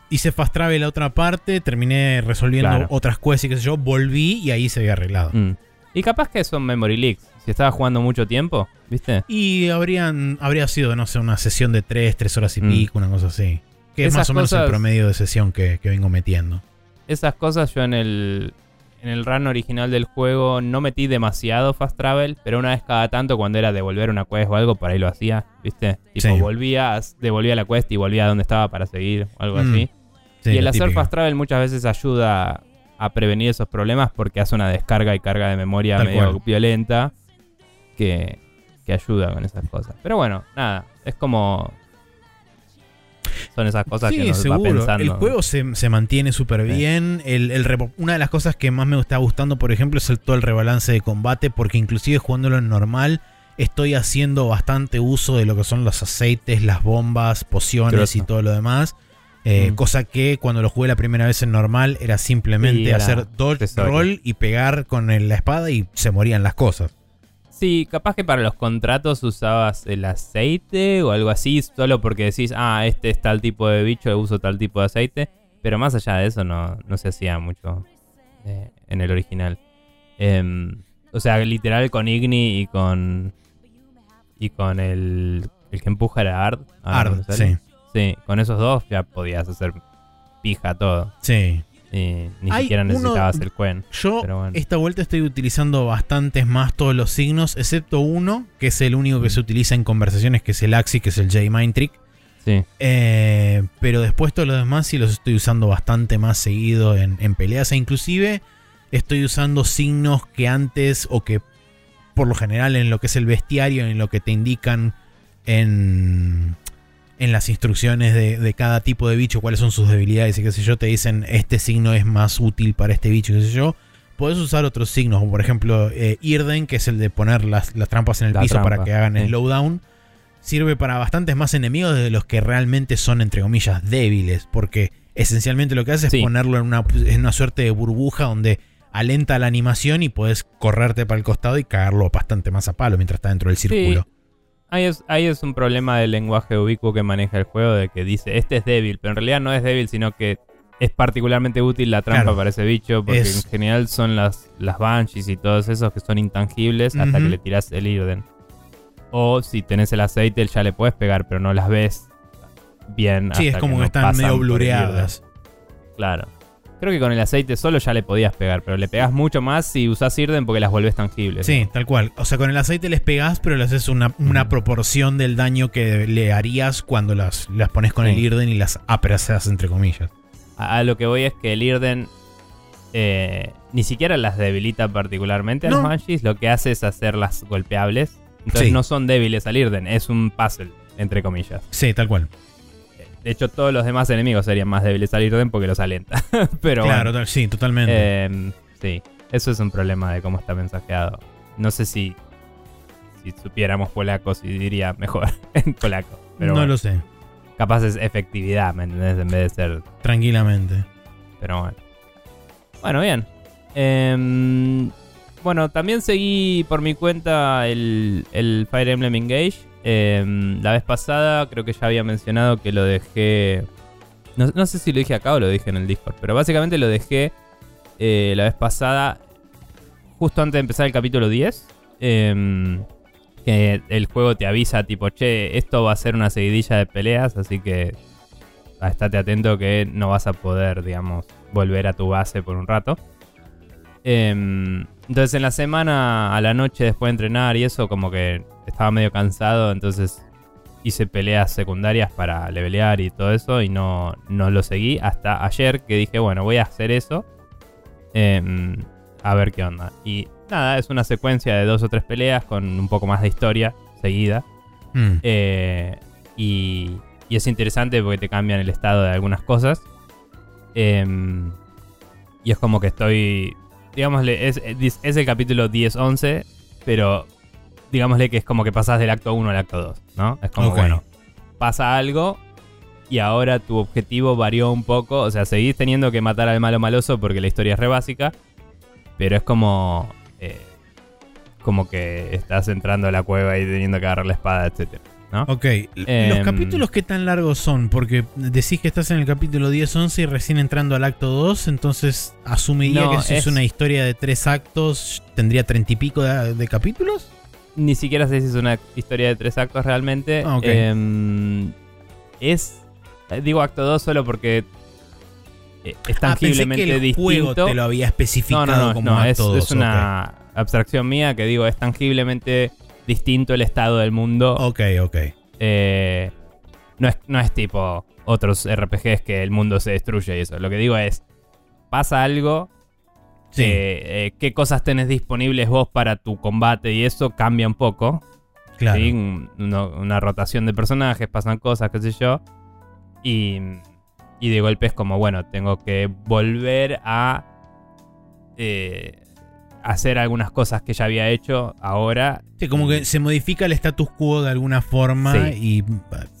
hice fast travel la otra parte, terminé resolviendo otras quests y qué sé yo, volví y ahí se había arreglado. Mm. Y capaz que son memory leaks. Si estaba jugando mucho tiempo, ¿viste? Y habrían, habría sido, no sé, una sesión de 3, 3 horas y mm. pico, una cosa así. Que es más o menos el promedio de sesión que, vengo metiendo. Esas cosas yo en el, en el run original del juego no metí demasiado fast travel, pero una vez cada tanto cuando era devolver una quest o algo, por ahí lo hacía, ¿viste? Tipo, volvía, devolvía la quest y volvía a donde estaba para seguir o algo mm. así. y el hacer fast travel muchas veces ayuda a prevenir esos problemas porque hace una descarga y carga de memoria medio violenta que, ayuda con esas cosas. Pero bueno, nada, es como son esas cosas que nos seguro. pensando. El juego se, mantiene súper bien. una de las cosas que más me está gustando, por ejemplo, es el, todo el rebalance de combate, porque inclusive jugándolo en normal, estoy haciendo bastante uso de lo que son los aceites, las bombas, pociones y todo lo demás. Eh, mm. Cosa que cuando lo jugué la primera vez en normal era simplemente hacer dodge roll y pegar con la espada y se morían las cosas. Sí, capaz que para los contratos usabas el aceite o algo así, solo porque decís, ah, este es tal tipo de bicho, uso tal tipo de aceite. Pero más allá de eso no, se hacía mucho eh, en el original. Em, o sea, literal con Igni y con. Y con el. El que empuja era Ard. Ard, sí. Sí, con esos dos ya podías hacer pija todo. Sí. Ni siquiera necesitabas el cuen. Yo esta vuelta estoy utilizando bastantes más todos los signos, excepto uno, que es el único que mm. se utiliza en conversaciones, que es el Axi, que es el J-Mind Trick. Sí. Eh, pero después todo lo demás sí los estoy usando bastante más seguido en, en peleas. E inclusive estoy usando signos que antes o que por lo general en lo que es el bestiario, en lo que te indican en, en las instrucciones de, de cada tipo de bicho, cuáles son sus debilidades y qué sé yo, te dicen este signo es más útil para este bicho, qué sé yo. Podés usar otros signos, como por ejemplo eh, Irden, que es el de poner las, las trampas en el La piso para que hagan sí. slowdown. Sirve para bastantes más enemigos de los que realmente son, entre comillas, débiles. Porque esencialmente lo que hace Sí. es ponerlo en una, en una suerte de burbuja donde alenta la animación y puedes correrte para el costado y cagarlo bastante más a palo mientras está dentro del círculo. Ahí es, ahí es un problema del lenguaje ubicuo que maneja el juego, de que dice, este es débil, pero en realidad no es débil, sino que es particularmente útil la trampa Claro. para ese bicho, porque Es- en general son las, las banshees y todos esos que son intangibles hasta que le tiras el Irden. O si tenés el aceite, ya le puedes pegar, pero no las ves bien. Sí, es como que, no están medio blureadas. Claro. Creo que con el aceite solo ya le podías pegar, pero le pegas mucho más si usás Irden porque las volvés tangibles. Sí, tal cual. O sea, con el aceite les pegás, pero le haces una, una Mm. proporción del daño que le harías cuando las, las pones con Sí. el Irden y las aprecias, entre comillas. A, a lo que voy es que el Irden eh, ni siquiera las debilita particularmente a No. los Banshees, lo que hace es hacerlas golpeables. Entonces Sí. no son débiles al Irden, es un puzzle, entre comillas. Sí, tal cual. De hecho, todos los demás enemigos serían más débiles al Irden porque los alenta. Pero claro, bueno, sí, totalmente. eh, sí, eso es un problema de cómo está mensajeado. No sé si, si supiéramos polaco, si diría mejor en polaco. Pero no bueno, lo sé. capaz es efectividad, ¿me entendés? En vez de ser Tranquilamente. Pero bueno. Bueno, bien. Em, bueno, también seguí por mi cuenta el, el Fire Emblem Engage. Em, la vez pasada creo que ya había mencionado que lo dejé... No, no sé si lo dije acá o lo dije en el Discord, pero básicamente lo dejé eh, la vez pasada justo antes de empezar el capítulo 10. em, que el juego te avisa tipo, che, esto va a ser una seguidilla de peleas, así que estate atento que no vas a poder, digamos, volver a tu base por un rato. Em, entonces en la semana, a la noche después de entrenar y eso, como que estaba medio cansado, entonces hice peleas secundarias para levelear y todo eso y no, no lo seguí hasta ayer que dije, bueno, voy a hacer eso. em, a ver qué onda. Y nada, es una secuencia de dos o tres peleas con un poco más de historia seguida. Mm. Eh, y, y es interesante porque te cambian el estado de algunas cosas. Em, y es como que estoy. Digámosle, es, es es el capítulo 10-11, pero digámosle que es como que pasas del acto 1 al acto 2, ¿no? Es como, bueno, pasa algo y ahora tu objetivo varió un poco. O sea, seguís teniendo que matar al malo maloso porque la historia es re básica, pero es como. eh, como que estás entrando a la cueva y teniendo que agarrar la espada, etcétera, ¿no? Ok, ¿los Em, capítulos qué tan largos son? Porque decís que estás en el capítulo 10-11 y recién entrando al acto 2, entonces asumiría No, que si es... es- una historia de tres actos, ¿tendría treinta y pico de, de capítulos? Ni siquiera sé si es una historia de tres actos realmente. Ah, ok. Em, es. eh, Digo acto 2 solo porque eh, es Ah, pensé tangiblemente que el distinto. juego te lo había especificado no, no, no, como no, es, acto 2. es una abstracción mía que digo, es tangiblemente distinto el estado del mundo. Ok, ok. Eh, no, es, no es tipo otros RPGs que el mundo se destruye y eso. Lo que digo es, pasa algo, Sí. que, eh, qué cosas tenés disponibles vos para tu combate y eso cambia un poco. claro. ¿sí? Un- uno- una rotación de personajes, pasan cosas, qué sé yo. Y, y de golpe es como, bueno, tengo que volver a eh, hacer algunas cosas que ya había hecho ahora. Sí, como que se modifica el status quo de alguna forma Sí. y...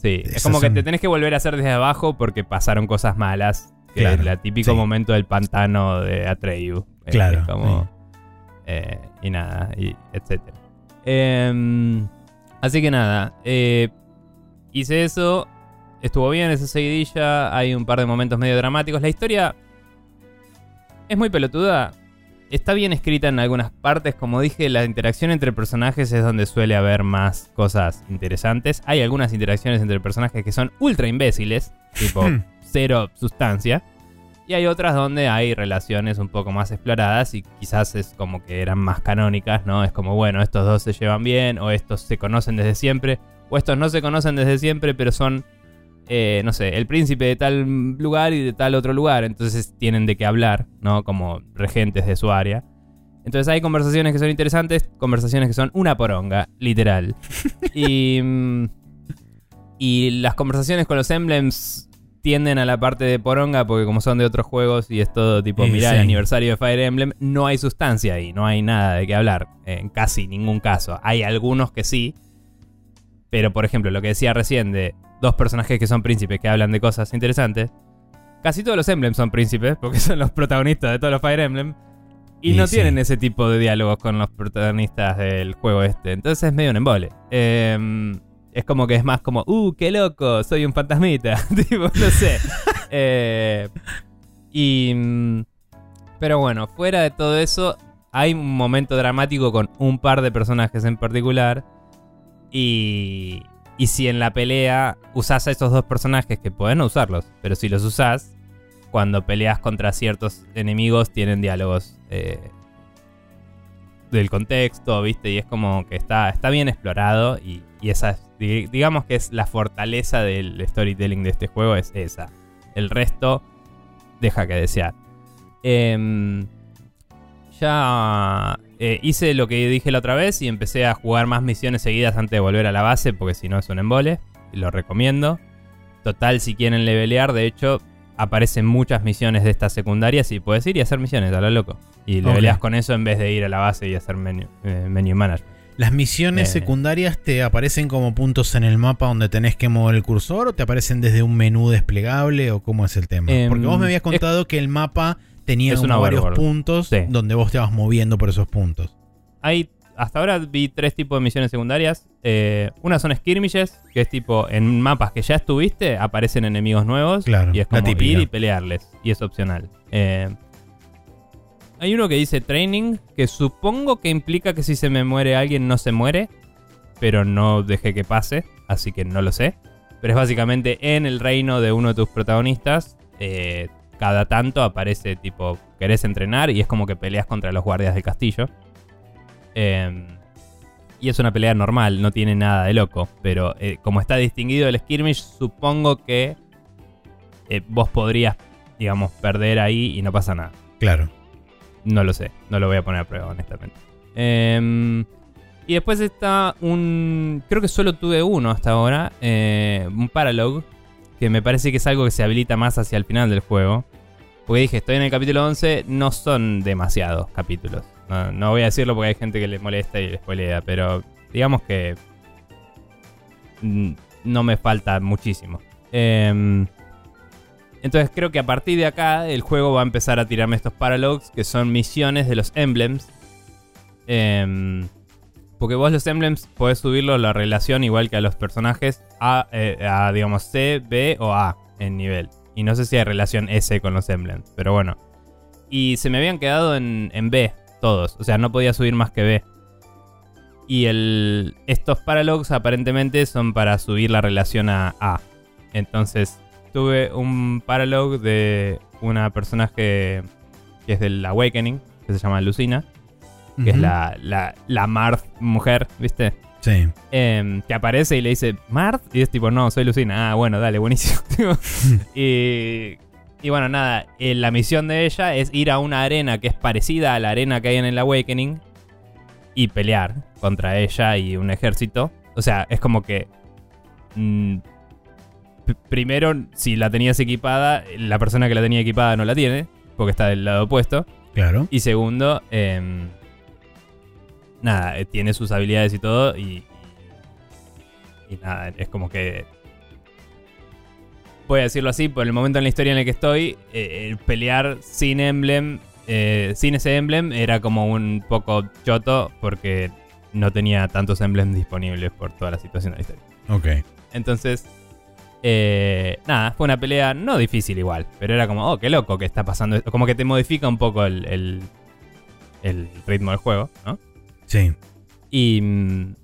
Sí, Esas es como que te tenés que volver a hacer desde abajo porque pasaron cosas malas. Que Claro, es el típico sí. momento del pantano de Atreyu. Eh, Claro, como, eh, y nada, y etcétera. Em, así que nada, eh, hice eso. Estuvo bien esa seguidilla. Hay un par de momentos medio dramáticos. La historia es muy pelotuda. Está bien escrita en algunas partes. Como dije, la interacción entre personajes es donde suele haber más cosas interesantes. Hay algunas interacciones entre personajes que son ultra imbéciles. Tipo, Hmm. cero sustancia. Y hay otras donde hay relaciones un poco más exploradas y quizás es como que eran más canónicas, ¿no? Es como, bueno, estos dos se llevan bien, o estos se conocen desde siempre, o estos no se conocen desde siempre, pero son eh, no sé, el príncipe de tal lugar y de tal otro lugar. Entonces tienen de qué hablar, ¿no? Como regentes de su área. Entonces hay conversaciones que son interesantes, conversaciones que son una poronga, literal. y, mm, y las conversaciones con los emblems tienden a la parte de poronga porque como son de otros juegos y es todo tipo, Eh, mirá sí. el aniversario de Fire Emblem, no hay sustancia ahí, no hay nada de qué hablar, en casi ningún caso. Hay algunos que sí, pero por ejemplo, lo que decía recién de dos personajes que son príncipes que hablan de cosas interesantes, casi todos los Emblems son príncipes porque son los protagonistas de todos los Fire Emblem. Y, Y no sí. tienen ese tipo de diálogos con los protagonistas del juego este. Entonces es medio un embole. Eh, es como que es más como, uh, qué loco, soy un fantasmita. tipo, no sé. Eh, y. mm, Pero bueno, fuera de todo eso, hay un momento dramático con un par de personajes en particular. Y. Y si en la pelea usás a esos dos personajes, que pueden no usarlos, pero si los usás, cuando peleas contra ciertos enemigos, tienen diálogos eh, del contexto, ¿viste? Y es como que está, está bien explorado. Y, y esa es, di- digamos que es la fortaleza del storytelling de este juego, es esa. El resto deja que desear. Em, ya eh, hice lo que dije la otra vez y empecé a jugar más misiones seguidas antes de volver a la base, porque si no es un embole. Lo recomiendo. Total, si quieren levelear, de hecho, aparecen muchas misiones de estas secundarias y puedes ir y hacer misiones a lo loco. Y leveleas con eso en vez de ir a la base y hacer menu, eh, menu manager. ¿Las misiones Eh. secundarias te aparecen como puntos en el mapa donde tenés que mover el cursor o te aparecen desde un menú desplegable o cómo es el tema? Em, Porque vos me habías es- contado que el mapa tenía como varios puntos Sí. donde vos te vas moviendo por esos puntos. Hay, hasta ahora vi tres tipos de misiones secundarias. Eh, una son skirmishes, que es tipo en mapas que ya estuviste, aparecen enemigos nuevos. Claro, y es como ir y pelearles. Y es opcional. Eh, hay uno que dice training, que supongo que implica que si se me muere alguien no se muere. Pero no dejé que pase, así que no lo sé. Pero es básicamente en el reino de uno de tus protagonistas. eh, cada tanto aparece tipo, querés entrenar y es como que peleas contra los guardias del castillo. Eh, y es una pelea normal, no tiene nada de loco. Pero eh, como está distinguido el skirmish, supongo que eh, vos podrías, digamos, perder ahí y no pasa nada. Claro. No lo sé, no lo voy a poner a prueba, honestamente. Em, y después está un. Creo que solo tuve uno hasta ahora. eh, un Paralog. Que me parece que es algo que se habilita más hacia el final del juego. Porque dije, estoy en el capítulo 11. No son demasiados capítulos. No, voy a decirlo porque hay gente que le molesta y le spoilea. Pero digamos que. mm, No me falta muchísimo. Em, entonces creo que a partir de acá el juego va a empezar a tirarme estos paralogs que son misiones de los emblems. Em, porque vos los emblems podés subirlo la relación igual que a los personajes a, eh, a, digamos C, B o A en nivel. Y no sé si hay relación S con los emblems, pero bueno. Y se me habían quedado en, en B todos, o sea, no podía subir más que B. Y el, estos paralogs aparentemente son para subir la relación a A. Entonces, tuve un paralog de una personaje que es del Awakening, que se llama Lucina, que es la, la, la Marth mujer, ¿viste? Sí. Em, que aparece y le dice, ¿Marth? Y es tipo, no, soy Lucina. Ah, bueno, dale, buenísimo. Y, y bueno, nada, eh, la misión de ella es ir a una arena que es parecida a la arena que hay en el Awakening y pelear contra ella y un ejército. O sea, es como que... mm, primero, si la tenías equipada, la persona que la tenía equipada no la tiene, porque está del lado opuesto. Claro. Y segundo, em, nada, eh, tiene sus habilidades y todo. Y, y, y nada, es como que. Voy a decirlo así, por el momento en la historia en el que estoy, eh, el pelear sin emblem, eh, sin ese emblem, era como un poco choto porque no tenía tantos emblems disponibles por toda la situación de la historia. Ok. Entonces, eh, nada, fue una pelea no difícil igual, pero era como, oh, qué loco que está pasando esto. Como que te modifica un poco el, el, el ritmo del juego, ¿no? Sí. Y mm,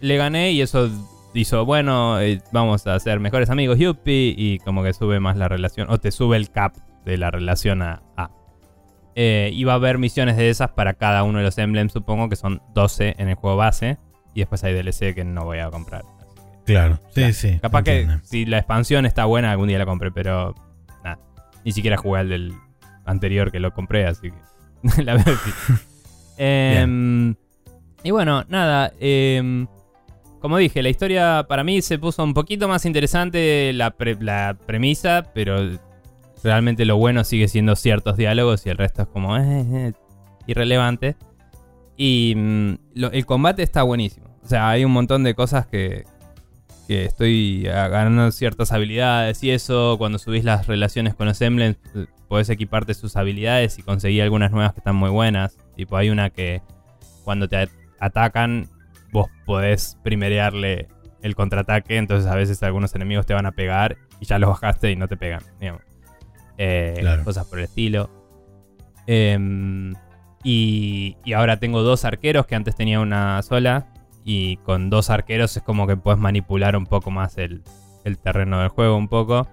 le gané y eso hizo, bueno, eh, vamos a ser mejores amigos, yuppie, y como que sube más la relación, o te sube el cap de la relación a A. Eh, y va a haber misiones de esas para cada uno de los emblems, supongo que son 12 en el juego base, y después hay DLC que no voy a comprar. que Claro, sí, sí. Capaz que si la expansión está buena, algún día la compré, pero nada. Ni siquiera jugué al del anterior que lo compré, así que la veo eh, y bueno, nada. Eh, como dije, la historia para mí se puso un poquito más interesante la, premisa, pero realmente lo bueno sigue siendo ciertos diálogos y el resto es como eh, eh, irrelevante. Y mm, el combate está buenísimo. O sea, hay un montón de cosas que, que estoy ganando ciertas habilidades y eso. Cuando subís las relaciones con los emblems, podés equiparte sus habilidades y conseguir algunas nuevas que están muy buenas. Tipo, hay una que cuando te atacan vos podés primerearle el contraataque, entonces a veces algunos enemigos te van a pegar y ya los bajaste y no te pegan, digamos. Eh, cosas por el estilo. Em, y, ahora tengo dos arqueros que antes tenía una sola. Y con dos arqueros es como que puedes manipular un poco más el, el terreno del juego, un poco.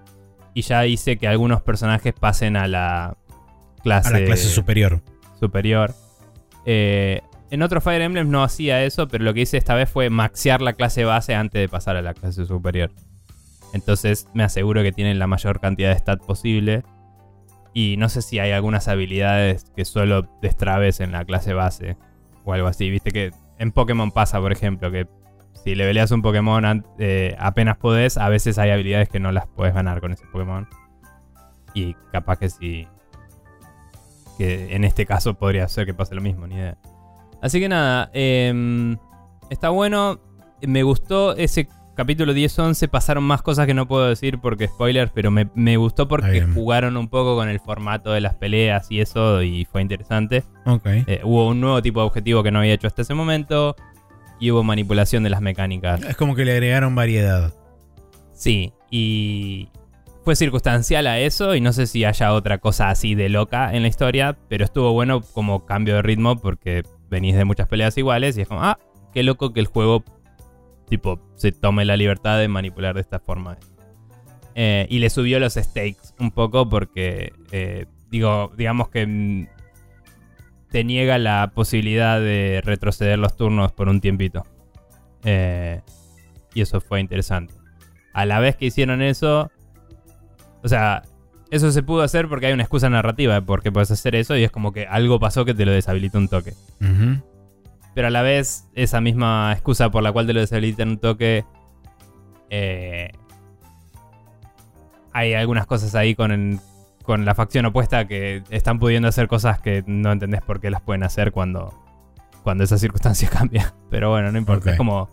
Y ya hice que algunos personajes pasen a la clase, a la clase superior. Superior. Eh, en otros Fire Emblem no hacía eso, pero lo que hice esta vez fue maxear la clase base antes de pasar a la clase superior. Entonces me aseguro que tienen la mayor cantidad de stat posible. Y no sé si hay algunas habilidades que solo destrabes en la clase base o algo así. Viste que en Pokémon pasa, por ejemplo, que si le peleas un Pokémon eh, apenas podés, a veces hay habilidades que no las puedes ganar con ese Pokémon. Y capaz que sí. Que en este caso podría ser que pase lo mismo, ni idea. Así que nada, em, está bueno. Me gustó ese capítulo 10-11. Pasaron más cosas que no puedo decir porque spoilers, pero me, gustó porque jugaron un poco con el formato de las peleas y eso, y fue interesante. Eh, hubo un nuevo tipo de objetivo que no había hecho hasta ese momento. Y hubo manipulación de las mecánicas. Es como que le agregaron variedad. Sí, y fue circunstancial a eso y no sé si haya otra cosa así de loca en la historia, pero estuvo bueno como cambio de ritmo porque venís de muchas peleas iguales y es como, ah, qué loco que el juego, tipo, se tome la libertad de manipular de esta forma. Eh, y le subió los stakes un poco porque, eh, digo, digamos que mm, te niega la posibilidad de retroceder los turnos por un tiempito. Eh, y eso fue interesante. A la vez que hicieron eso, o sea, eso se pudo hacer porque hay una excusa narrativa de por qué puedes hacer eso y es como que algo pasó que te lo deshabilita un toque. Pero a la vez, esa misma excusa por la cual te lo deshabilita un toque. Eh, hay algunas cosas ahí con, con la facción opuesta que están pudiendo hacer cosas que no entendés por qué las pueden hacer cuando, cuando esa circunstancia cambia. Pero bueno, no importa, es como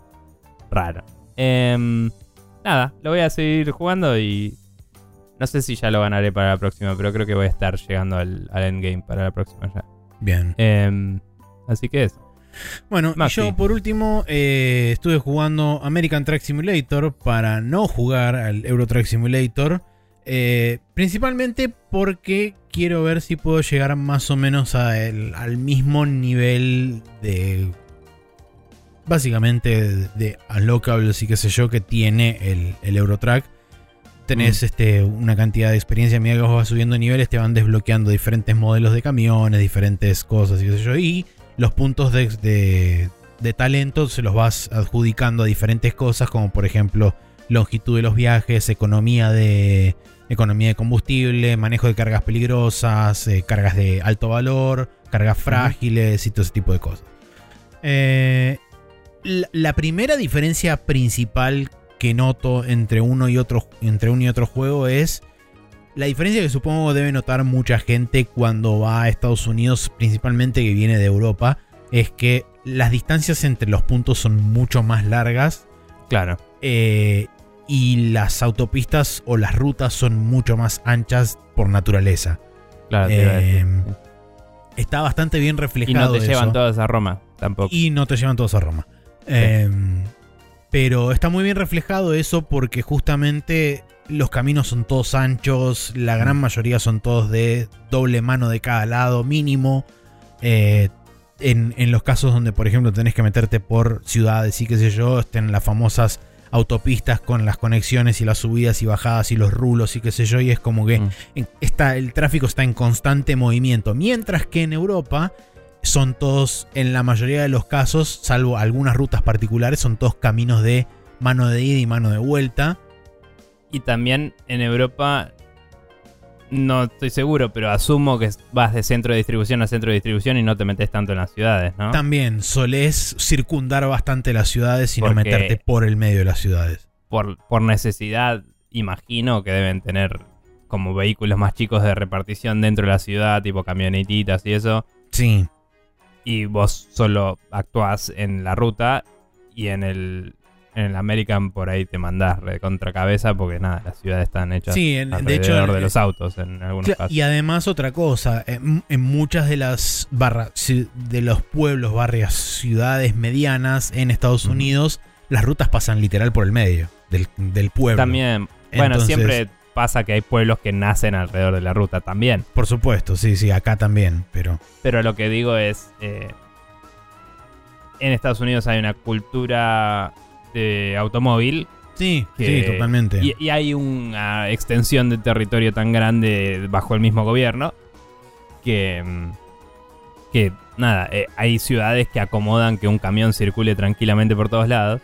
raro. Em, nada, lo voy a seguir jugando y no sé si ya lo ganaré para la próxima, pero creo que voy a estar llegando al, endgame para la próxima ya. Bien. Em, así que es. Bueno, yo por último eh, estuve jugando American Track Simulator para no jugar al Euro Track Simulator. Eh, principalmente porque quiero ver si puedo llegar más o menos al mismo nivel de. Básicamente de, de unlockables y qué sé yo que tiene el, el Eurotrack tenés mm. este, una cantidad de experiencia, a medida que vas subiendo niveles, te van desbloqueando diferentes modelos de camiones, diferentes cosas y qué sé yo. Y los puntos de, de, talento se los vas adjudicando a diferentes cosas, como por ejemplo longitud de los viajes, economía de, economía de combustible, manejo de cargas peligrosas, eh, cargas de alto valor, cargas frágiles y todo ese tipo de cosas. Eh, la primera diferencia principal que noto entre uno y otro, entre uno y otro juego es la diferencia que supongo debe notar mucha gente cuando va a Estados Unidos, principalmente que viene de Europa, es que las distancias entre los puntos son mucho más largas. Claro. Eh, y las autopistas o las rutas son mucho más anchas por naturaleza. Claro. Eh, está bastante bien reflejado. Y no te llevan todas a Roma, tampoco. Y no te llevan todas a Roma. Eh, pero está muy bien reflejado eso porque justamente los caminos son todos anchos, la gran mm. mayoría son todos de doble mano de cada lado mínimo. Eh, en, los casos donde, por ejemplo, tenés que meterte por ciudades y qué sé yo, estén las famosas autopistas con las conexiones y las subidas y bajadas y los rulos y qué sé yo, y es como que mm. está, el tráfico está en constante movimiento. Mientras que en Europa son todos, en la mayoría de los casos, salvo algunas rutas particulares, son todos caminos de mano de ida y mano de vuelta. Y también en Europa, no estoy seguro, pero asumo que vas de centro de distribución a centro de distribución y no te metes tanto en las ciudades, ¿no? También solés circundar bastante las ciudades y no meterte por el medio de las ciudades. Por, por necesidad, imagino que deben tener como vehículos más chicos de repartición dentro de la ciudad, tipo camionetitas y eso. Sí, y vos solo actuás en la ruta y en el en el American por ahí te mandás de contracabeza porque nada, las ciudades están hechas sí, en- de alrededor de eh, los autos en algunos casos. Y además otra cosa, en, en muchas de las barras de los pueblos, barrios, ciudades medianas en Estados. Unidos, las rutas pasan literal por el medio del, del pueblo. También, bueno, Entonces- siempre pasa que hay pueblos que nacen alrededor de la ruta también. Por supuesto, sí, sí, acá también, pero Pero lo que digo es, eh, en Estados Unidos hay una cultura de automóvil sí, que- sí, totalmente. Y, y hay una extensión de territorio tan grande bajo el mismo gobierno que, mm, que nada, eh, hay ciudades que acomodan que un camión circule tranquilamente por todos lados.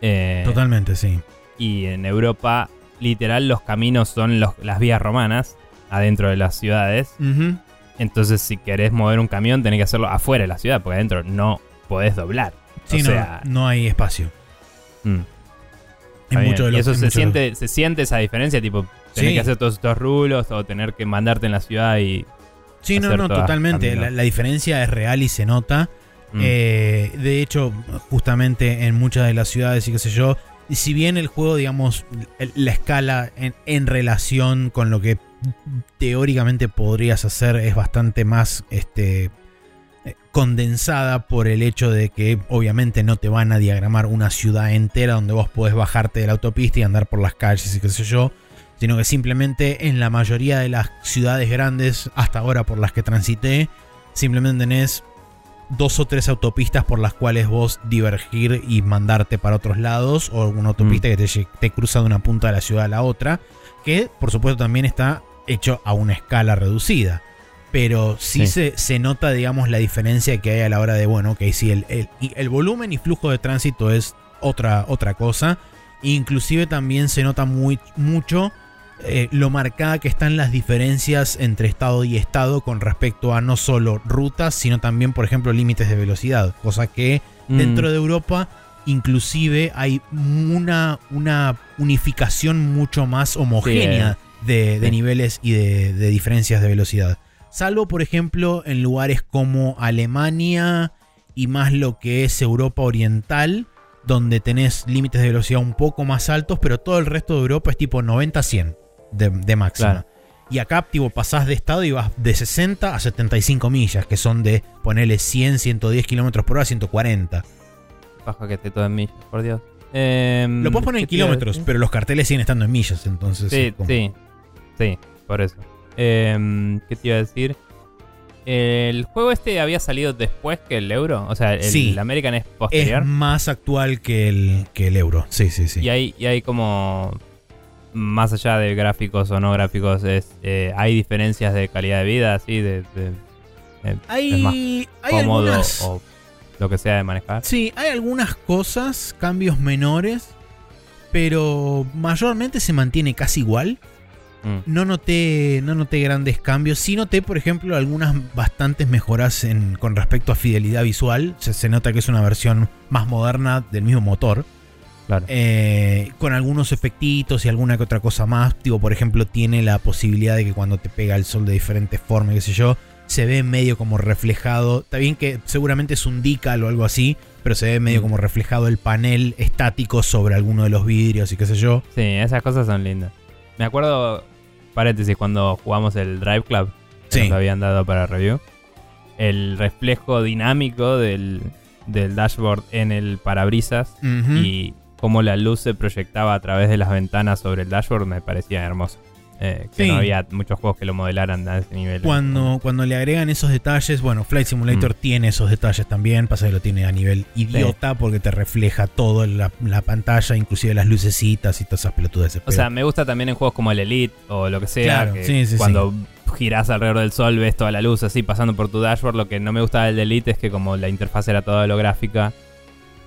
Eh, totalmente, sí. y en Europa, literal, los caminos son los- las vías romanas adentro de las ciudades. Entonces, si querés mover un camión, tenés que hacerlo afuera de la ciudad, porque adentro no podés doblar. Sí, o no, sea, no hay espacio. mm. En mucho de y los- eso en se los- siente, se siente esa diferencia, tipo, tener Sí. que hacer todos estos rulos o tener que mandarte en la ciudad y. Sí, no, no, totalmente. la diferencia es real y se nota. mm, Eh, de hecho, justamente en muchas de las ciudades y qué sé yo, y si bien el juego, digamos, la escala en, en relación con lo que teóricamente podrías hacer es bastante más este, eh, condensada por el hecho de que obviamente no te van a diagramar una ciudad entera donde vos podés bajarte de la autopista y andar por las calles y qué sé yo, sino que simplemente en la mayoría de las ciudades grandes, hasta ahora por las que transité, simplemente tenés dos o tres autopistas por las cuales vos divergir y mandarte para otros lados, o una autopista que te, cruza de una punta de la ciudad a la otra, que por supuesto también está hecho a una escala reducida. Pero sí, Sí. Se, se nota, digamos, la diferencia que hay a la hora de, bueno, ok, sí, el, el- el volumen y flujo de tránsito es otra, otra cosa. Inclusive también se nota muy, mucho eh, lo marcada que están las diferencias entre estado y estado con respecto a no solo rutas, sino también, por ejemplo, límites de velocidad. Cosa que mm, dentro de Europa inclusive hay una, una unificación mucho más homogénea de, de Sí. niveles y de, de diferencias de velocidad. Salvo, por ejemplo, en lugares como Alemania y más lo que es Europa Oriental, donde tenés límites de velocidad un poco más altos, pero todo el resto de Europa es tipo 90-100 de, de máxima. Claro. Y acá, tipo, pasás de estado y vas de 60 a 75 millas, que son de ponerle 100, 110 kilómetros por hora, 140. Baja que esté todo en millas, por Dios. Em, Lo puedes poner en ¿qué te iba a kilómetros, pero los carteles siguen estando en millas, entonces. Sí, es sí. Sí, por eso. Em, ¿Qué te iba a decir? El juego este había salido después que el euro. O sea, el Sí. American es Es posterior. más actual que el, que el euro. Sí, sí, sí. Y hay, y hay como. Más allá de gráficos o no gráficos, es, eh, hay diferencias de calidad de vida, así, de, de- Hay, hay cómodo algunas. o lo que sea de manejar. Sí, hay algunas cosas, cambios menores, pero mayormente se mantiene casi igual. Mm. No noté, no noté grandes cambios. Sí noté, por ejemplo, algunas bastantes mejoras en, con respecto a fidelidad visual. Se, se nota que es una versión más moderna del mismo motor. Claro. Eh, con algunos efectitos y alguna que otra cosa más. Tipo, por ejemplo, tiene la posibilidad de que cuando te pega el sol de diferentes formas, qué sé yo, se ve medio como reflejado. Está bien que seguramente es un decal o algo así, pero se ve medio Mm. como reflejado el panel estático sobre alguno de los vidrios y qué sé yo. Sí, esas cosas son lindas. Me acuerdo, paréntesis, cuando jugamos el Drive Club, que Sí. nos habían dado para review, el reflejo dinámico del, del dashboard en el parabrisas y cómo la luz se proyectaba a través de las ventanas sobre el dashboard me parecía hermoso. Eh, que Sí. no había muchos juegos que lo modelaran a ese nivel. Cuando, cuando le agregan esos detalles, bueno, Flight Simulator Mm. tiene esos detalles también, pasa que lo tiene a nivel idiota porque te refleja todo la, la pantalla, inclusive las lucecitas y todas esas pelotudas. O sea, me gusta también en juegos como el Elite o lo que sea. Claro, que sí, sí, cuando girás alrededor del sol ves toda la luz así pasando por tu dashboard. Lo que no me gustaba del Elite es que como la interfaz era toda holográfica,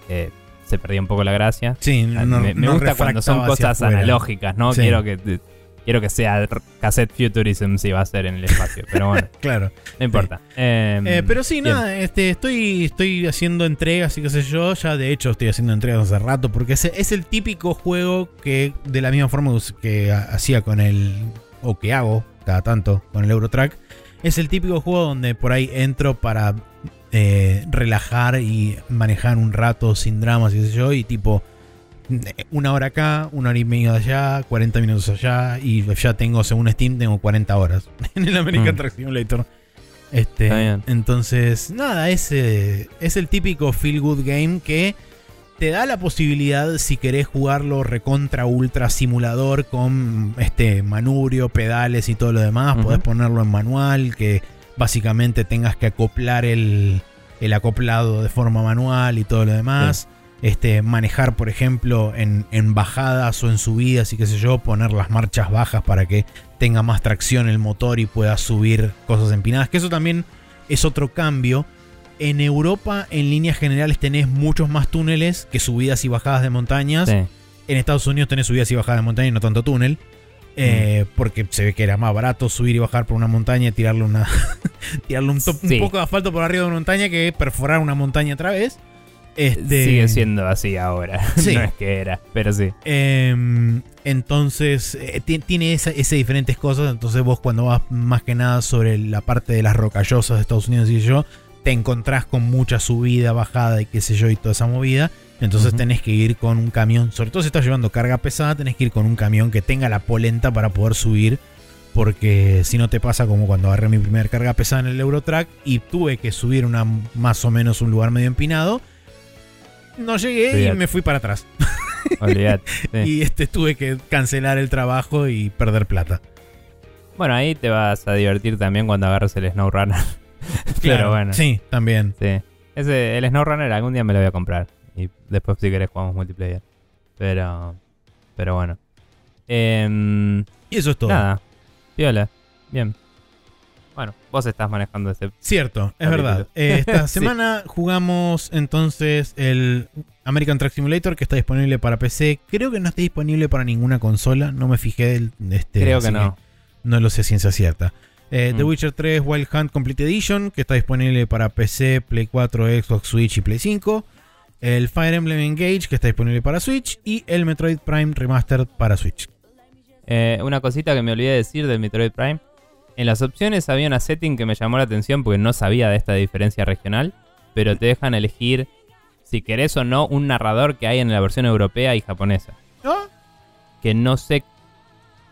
eh, se perdía un poco la gracia. Sí, no- me, me no gusta cuando son cosas analógicas, ¿no? Sí. Quiero que quiero que sea cassette futurism si va a ser en el espacio, pero bueno, Claro. no importa. Eh, Eh, pero sí, bien. nada, este, estoy, estoy haciendo entregas y qué sé yo. Ya de hecho estoy haciendo entregas hace rato. Porque es, es el típico juego que, de la misma forma que hacía con el. o que hago cada tanto con el Eurotrack. Es el típico juego donde por ahí entro para eh, relajar y manejar un rato sin dramas y qué sé yo. Y tipo. eh, Una hora acá, una hora y media allá, 40 minutos allá, y ya tengo, según Steam, tengo 40 horas en el American Mm. Truck Simulator. Este, bien. entonces, nada, es, es el típico feel good game que te da la posibilidad, si querés jugarlo recontra ultra simulador con este manubrio, pedales y todo lo demás, Ujú. podés ponerlo en manual, que básicamente tengas que acoplar el, el acoplado de forma manual y todo lo demás. Este, manejar, por ejemplo, en, en bajadas o en subidas y qué sé yo, poner las marchas bajas para que tenga más tracción el motor y pueda subir cosas empinadas. Que eso también es otro cambio. En Europa, en líneas generales, tenés muchos más túneles que subidas y bajadas de montañas. Sí. En Estados Unidos tenés subidas y bajadas de montaña y no tanto túnel. Eh, Porque se ve que era más barato subir y bajar por una montaña y tirarle una. tirarle un, top- un poco de asfalto por arriba de una montaña que perforar una montaña otra vez. Este, Sigue siendo así ahora. Sí. no es que era, pero sí. Em, entonces, eh, ti- tiene esa, ese diferentes cosas. Entonces, vos, cuando vas más que nada sobre la parte de las rocallosas de Estados Unidos y yo, te encontrás con mucha subida, bajada y qué sé yo, y toda esa movida. Entonces, Ujú. tenés que ir con un camión. Sobre todo si estás llevando carga pesada, tenés que ir con un camión que tenga la polenta para poder subir. Porque si no te pasa como cuando agarré mi primer carga pesada en el Eurotrack y tuve que subir una más o menos un lugar medio empinado. No llegué y me fui para atrás. Olvídate. Sí. Y este tuve que cancelar el trabajo y perder plata. Bueno, ahí te vas a divertir también cuando agarres el SnowRunner. Pero bueno. Sí, también. Sí. Ese, el SnowRunner algún día me lo voy a comprar. Y después si querés jugamos multiplayer. Pero. Pero bueno. Em, Y eso es todo. nada. Piola. Bien. Bueno, vos estás manejando este. Cierto, es verdad. Eh, esta Sí. semana jugamos entonces el American Truck Simulator que está disponible para PC. Creo que no está disponible para ninguna consola. No me fijé del, este, Creo que no. no lo sé ciencia cierta. Eh, The Mm. Witcher 3 Wild Hunt Complete Edition, que está disponible para PC, Play 4, Xbox, Switch y Play 5. El Fire Emblem Engage, que está disponible para Switch. Y el Metroid Prime Remastered para Switch. Eh, una cosita que me olvidé de decir del Metroid Prime. En las opciones había una setting que me llamó la atención porque no sabía de esta diferencia regional. Pero te dejan elegir si querés o no un narrador que hay en la versión europea y japonesa. ¿No? que no sé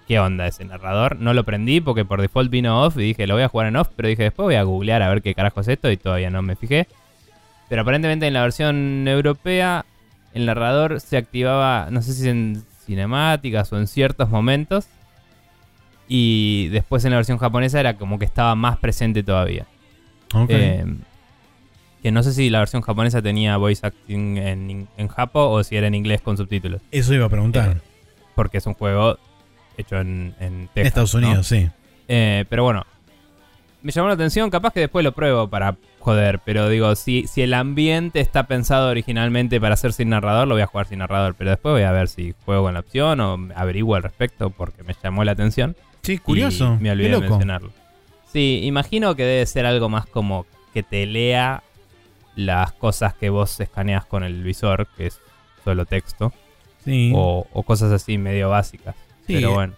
qué onda ese narrador. No lo prendí porque por default vino off y dije, lo voy a jugar en off, pero dije, después voy a googlear a ver qué carajo es esto y todavía no me fijé. Pero aparentemente en la versión europea el narrador se activaba, no sé si en cinemáticas o en ciertos momentos. Y después en la versión japonesa era como que estaba más presente todavía. Ok. Eh, que no sé si la versión japonesa tenía voice acting en, en japo o si era en inglés con subtítulos Eso iba a preguntar. eh, porque es un juego hecho en, en Texas, Estados ¿no? Unidos, sí. Eh, pero bueno, me llamó la atención, capaz que después lo pruebo para joder, pero digo, si, si el ambiente está pensado originalmente para ser sin narrador, lo voy a jugar sin narrador, pero después voy a ver si juego con la opción o averiguo al respecto porque me llamó la atención. Sí, curioso. Y me olvidé de mencionarlo. Sí, imagino que debe ser algo más como que te lea las cosas que vos escaneas con el visor, que es solo texto, Sí. o, o cosas así medio básicas. Sí, Pero eh, bueno.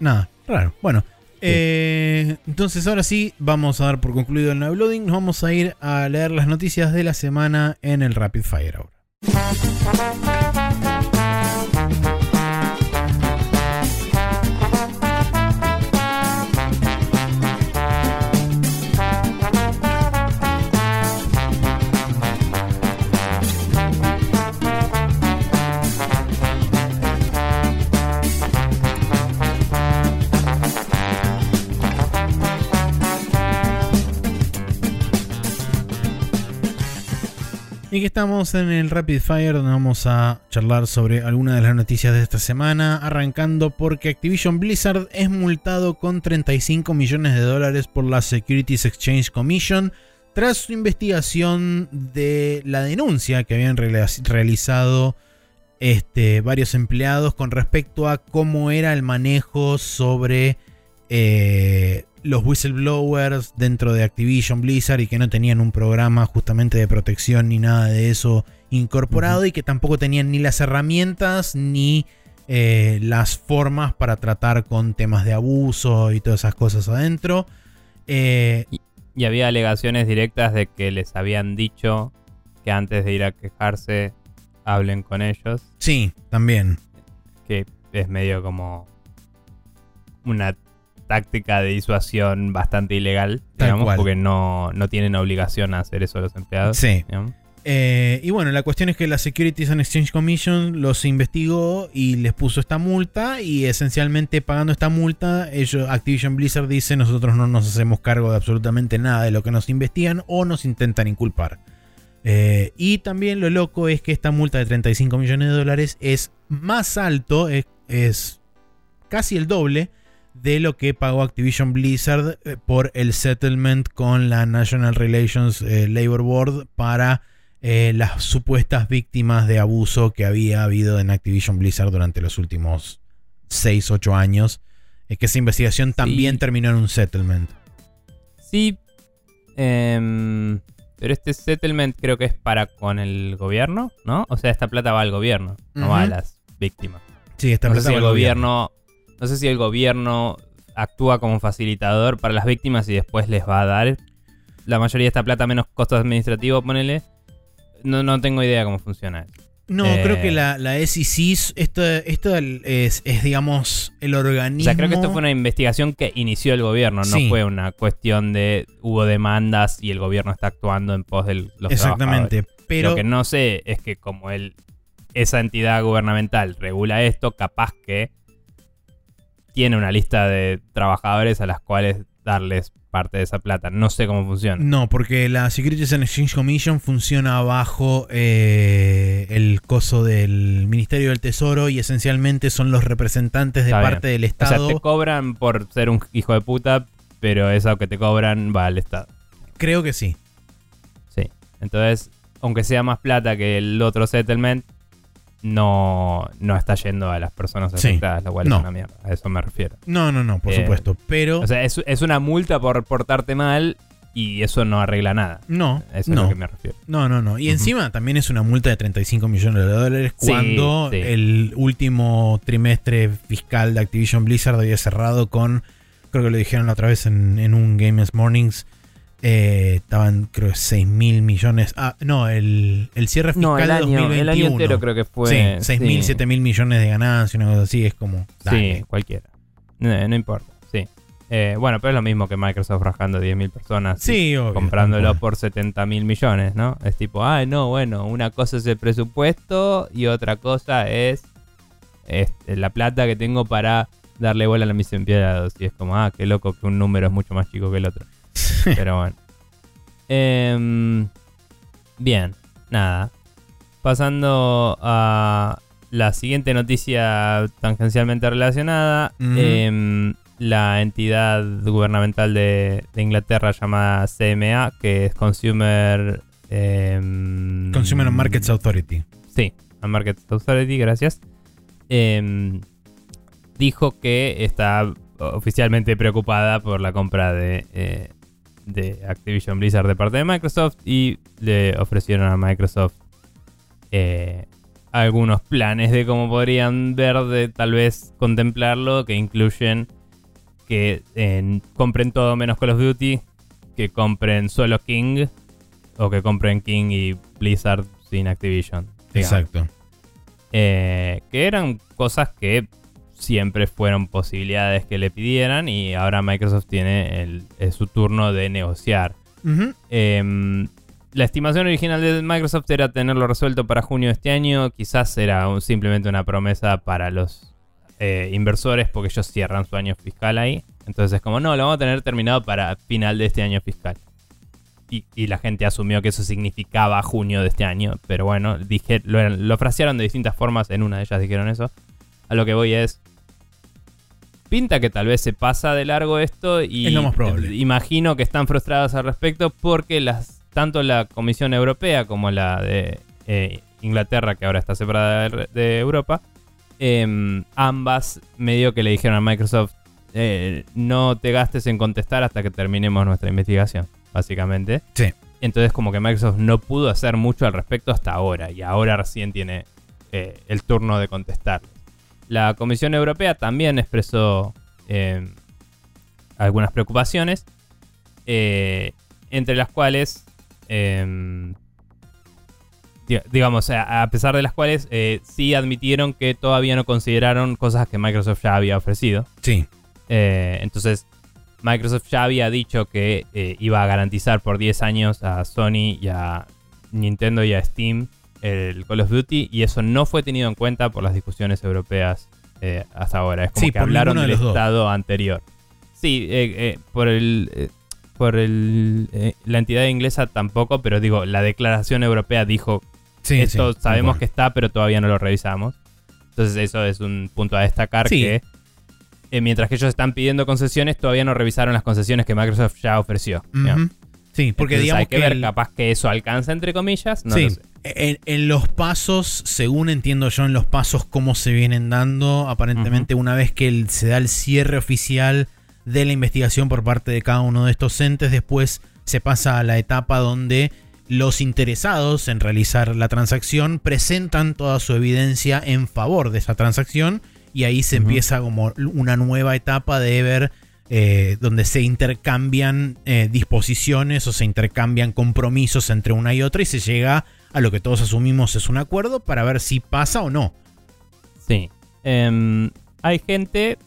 Nada, raro. Bueno, eh, entonces ahora sí, vamos a dar por concluido el Navloading. Nos vamos a ir a leer las noticias de la semana en el Rapid Fire ahora. Y que estamos en el Rapid Fire donde vamos a charlar sobre algunas de las noticias de esta semana, arrancando porque Activision Blizzard es multado con 35 millones de dólares por la Securities Exchange Commission tras su investigación de la denuncia que habían realizado este, varios empleados con respecto a cómo era el manejo sobre eh, los whistleblowers dentro de Activision Blizzard y que no tenían un programa justamente de protección ni nada de eso incorporado y que tampoco tenían ni las herramientas ni eh, las formas para tratar con temas de abuso y todas esas cosas adentro. Eh, y, había alegaciones directas de que les habían dicho que antes de ir a quejarse hablen con ellos. Sí, también. Que es medio como una táctica de disuasión bastante ilegal, digamos, porque no, no, tienen obligación a hacer eso los empleados. Sí. Eh, y bueno, la cuestión es que la Securities and Exchange Commission los investigó y les puso esta multa y esencialmente pagando esta multa, ellos, Activision Blizzard dice nosotros no nos hacemos cargo de absolutamente nada de lo que nos investigan o nos intentan inculpar. Eh, y también lo loco es que esta multa de 35 millones de dólares es más alto, es, casi el doble de lo que pagó Activision Blizzard eh, por el settlement con la National Relations Labor Board para eh, las supuestas víctimas de abuso que había habido en Activision Blizzard durante los últimos 6, 8 años. Es que esa investigación también terminó en un settlement. Sí. Em, pero este settlement creo que es para con el gobierno, ¿no? O sea, esta plata va al gobierno, no va a las víctimas. Sí, esta plata va al gobierno. No sé si el gobierno actúa como facilitador para las víctimas y después les va a dar la mayoría de esta plata menos costos administrativos, ponele. No, no tengo idea cómo funciona. No, creo que eh, la, la SEC, esto, esto es, digamos, el organismo. O sea, creo que esto fue una investigación que inició el gobierno, no fue una cuestión de hubo demandas y el gobierno está actuando en pos de los Exactamente. Pero... Lo que no sé es que como él, esa entidad gubernamental regula esto, capaz que tiene una lista de trabajadores a las cuales darles parte de esa plata. No sé cómo funciona. No, porque la Securities and Exchange Commission funciona bajo eh, el coso del Ministerio del Tesoro y esencialmente son los representantes de parte del Estado. O sea, te cobran por ser un hijo de puta, pero eso que te cobran va al Estado. Creo que sí. Sí. Entonces, aunque sea más plata que el otro settlement, no, no está yendo a las personas afectadas, lo cual es una mierda. A eso me refiero. No, no, no, por eh, supuesto. Pero. O sea, es, una multa por portarte mal y eso no arregla nada. No. Eso es a lo que me refiero. No, no, no. Y encima también es una multa de 35 millones de dólares cuando el último trimestre fiscal de Activision Blizzard había cerrado con. Creo que lo dijeron la otra vez en, en un Games Mornings eh, estaban, creo, 6 mil millones. Ah, no, el, el cierre fiscal no, el año, de 2021. El año entero creo que fue. Sí, 6 mil, 7 mil millones de ganancias, una cosa así. Es como. Sí, cualquiera. No, importa, sí. Eh, bueno, pero es lo mismo que Microsoft rajando 10 mil personas. Sí, Comprándolo por 70 mil millones, ¿no? Es tipo, ah, no, bueno, una cosa es el presupuesto y otra cosa es, es la plata que tengo para darle bola a mis empleados. Y es como, ah, qué loco que un número es mucho más chico que el otro. Pero bueno. Em, bien, nada. Pasando a la siguiente noticia tangencialmente relacionada. Em, la entidad gubernamental de, Inglaterra llamada CMA, que es Consumer... Em, Consumer Markets Authority. Sí, Markets Authority, gracias. dijo que está oficialmente preocupada por la compra de eh, de Activision Blizzard de parte de Microsoft y le ofrecieron a Microsoft eh, algunos planes de cómo podrían ver de tal vez contemplarlo, que incluyen que compren todo menos Call of Duty, que compren solo King o que compren King y Blizzard sin Activision. Exacto. Eh, que eran cosas que siempre fueron posibilidades que le pidieran y ahora Microsoft tiene el, su turno de negociar. Em, la estimación original de Microsoft era tenerlo resuelto para junio de este año. Quizás era simplemente una promesa para los eh, inversores porque ellos cierran su año fiscal ahí. Entonces es como, no, lo vamos a tener terminado para final de este año fiscal. Y, la gente asumió que eso significaba junio de este año. Pero bueno, dije, lo, lo frasearon de distintas formas. En una de ellas dijeron eso. A lo que voy es, pinta que tal vez se pasa de largo esto y Es lo más probable. eh, imagino que están frustrados al respecto porque las tanto la Comisión Europea como la de eh, Inglaterra, que ahora está separada de, de Europa, em, ambas medio que le dijeron a Microsoft eh, no te gastes en contestar hasta que terminemos nuestra investigación, básicamente. Sí. Entonces como que Microsoft no pudo hacer mucho al respecto hasta ahora y ahora recién tiene eh, el turno de contestar. La Comisión Europea también expresó eh, algunas preocupaciones, eh, entre las cuales, eh, di- digamos, a, pesar de las cuales eh, sí admitieron que todavía no consideraron cosas que Microsoft ya había ofrecido. Sí. Eh, entonces, Microsoft ya había dicho que eh, iba a garantizar por 10 años a Sony y a Nintendo y a Steam el Call of Duty y eso no fue tenido en cuenta por las discusiones europeas eh, hasta ahora. Es como Sí, que hablaron de del dos. estado anterior. Sí, eh, eh, por el... por el, la entidad inglesa tampoco, pero digo, la declaración europea dijo Sí, esto sí, sabemos que está, pero todavía no lo revisamos. Entonces eso es un punto a destacar que mientras que ellos están pidiendo concesiones, todavía no revisaron las concesiones que Microsoft ya ofreció. Sí, porque Entonces digamos hay que, ver, el- capaz que eso alcanza entre comillas. No sí, lo sé. En, en los pasos, según entiendo yo, en los pasos cómo se vienen dando, aparentemente una vez que el- se da el cierre oficial de la investigación por parte de cada uno de estos entes, después se pasa a la etapa donde los interesados en realizar la transacción presentan toda su evidencia en favor de esa transacción y ahí se empieza como una nueva etapa de ver eh, donde se intercambian eh, disposiciones o se intercambian compromisos entre una y otra y se llega a lo que todos asumimos es un acuerdo para ver si pasa o no. Sí. Em, hay gente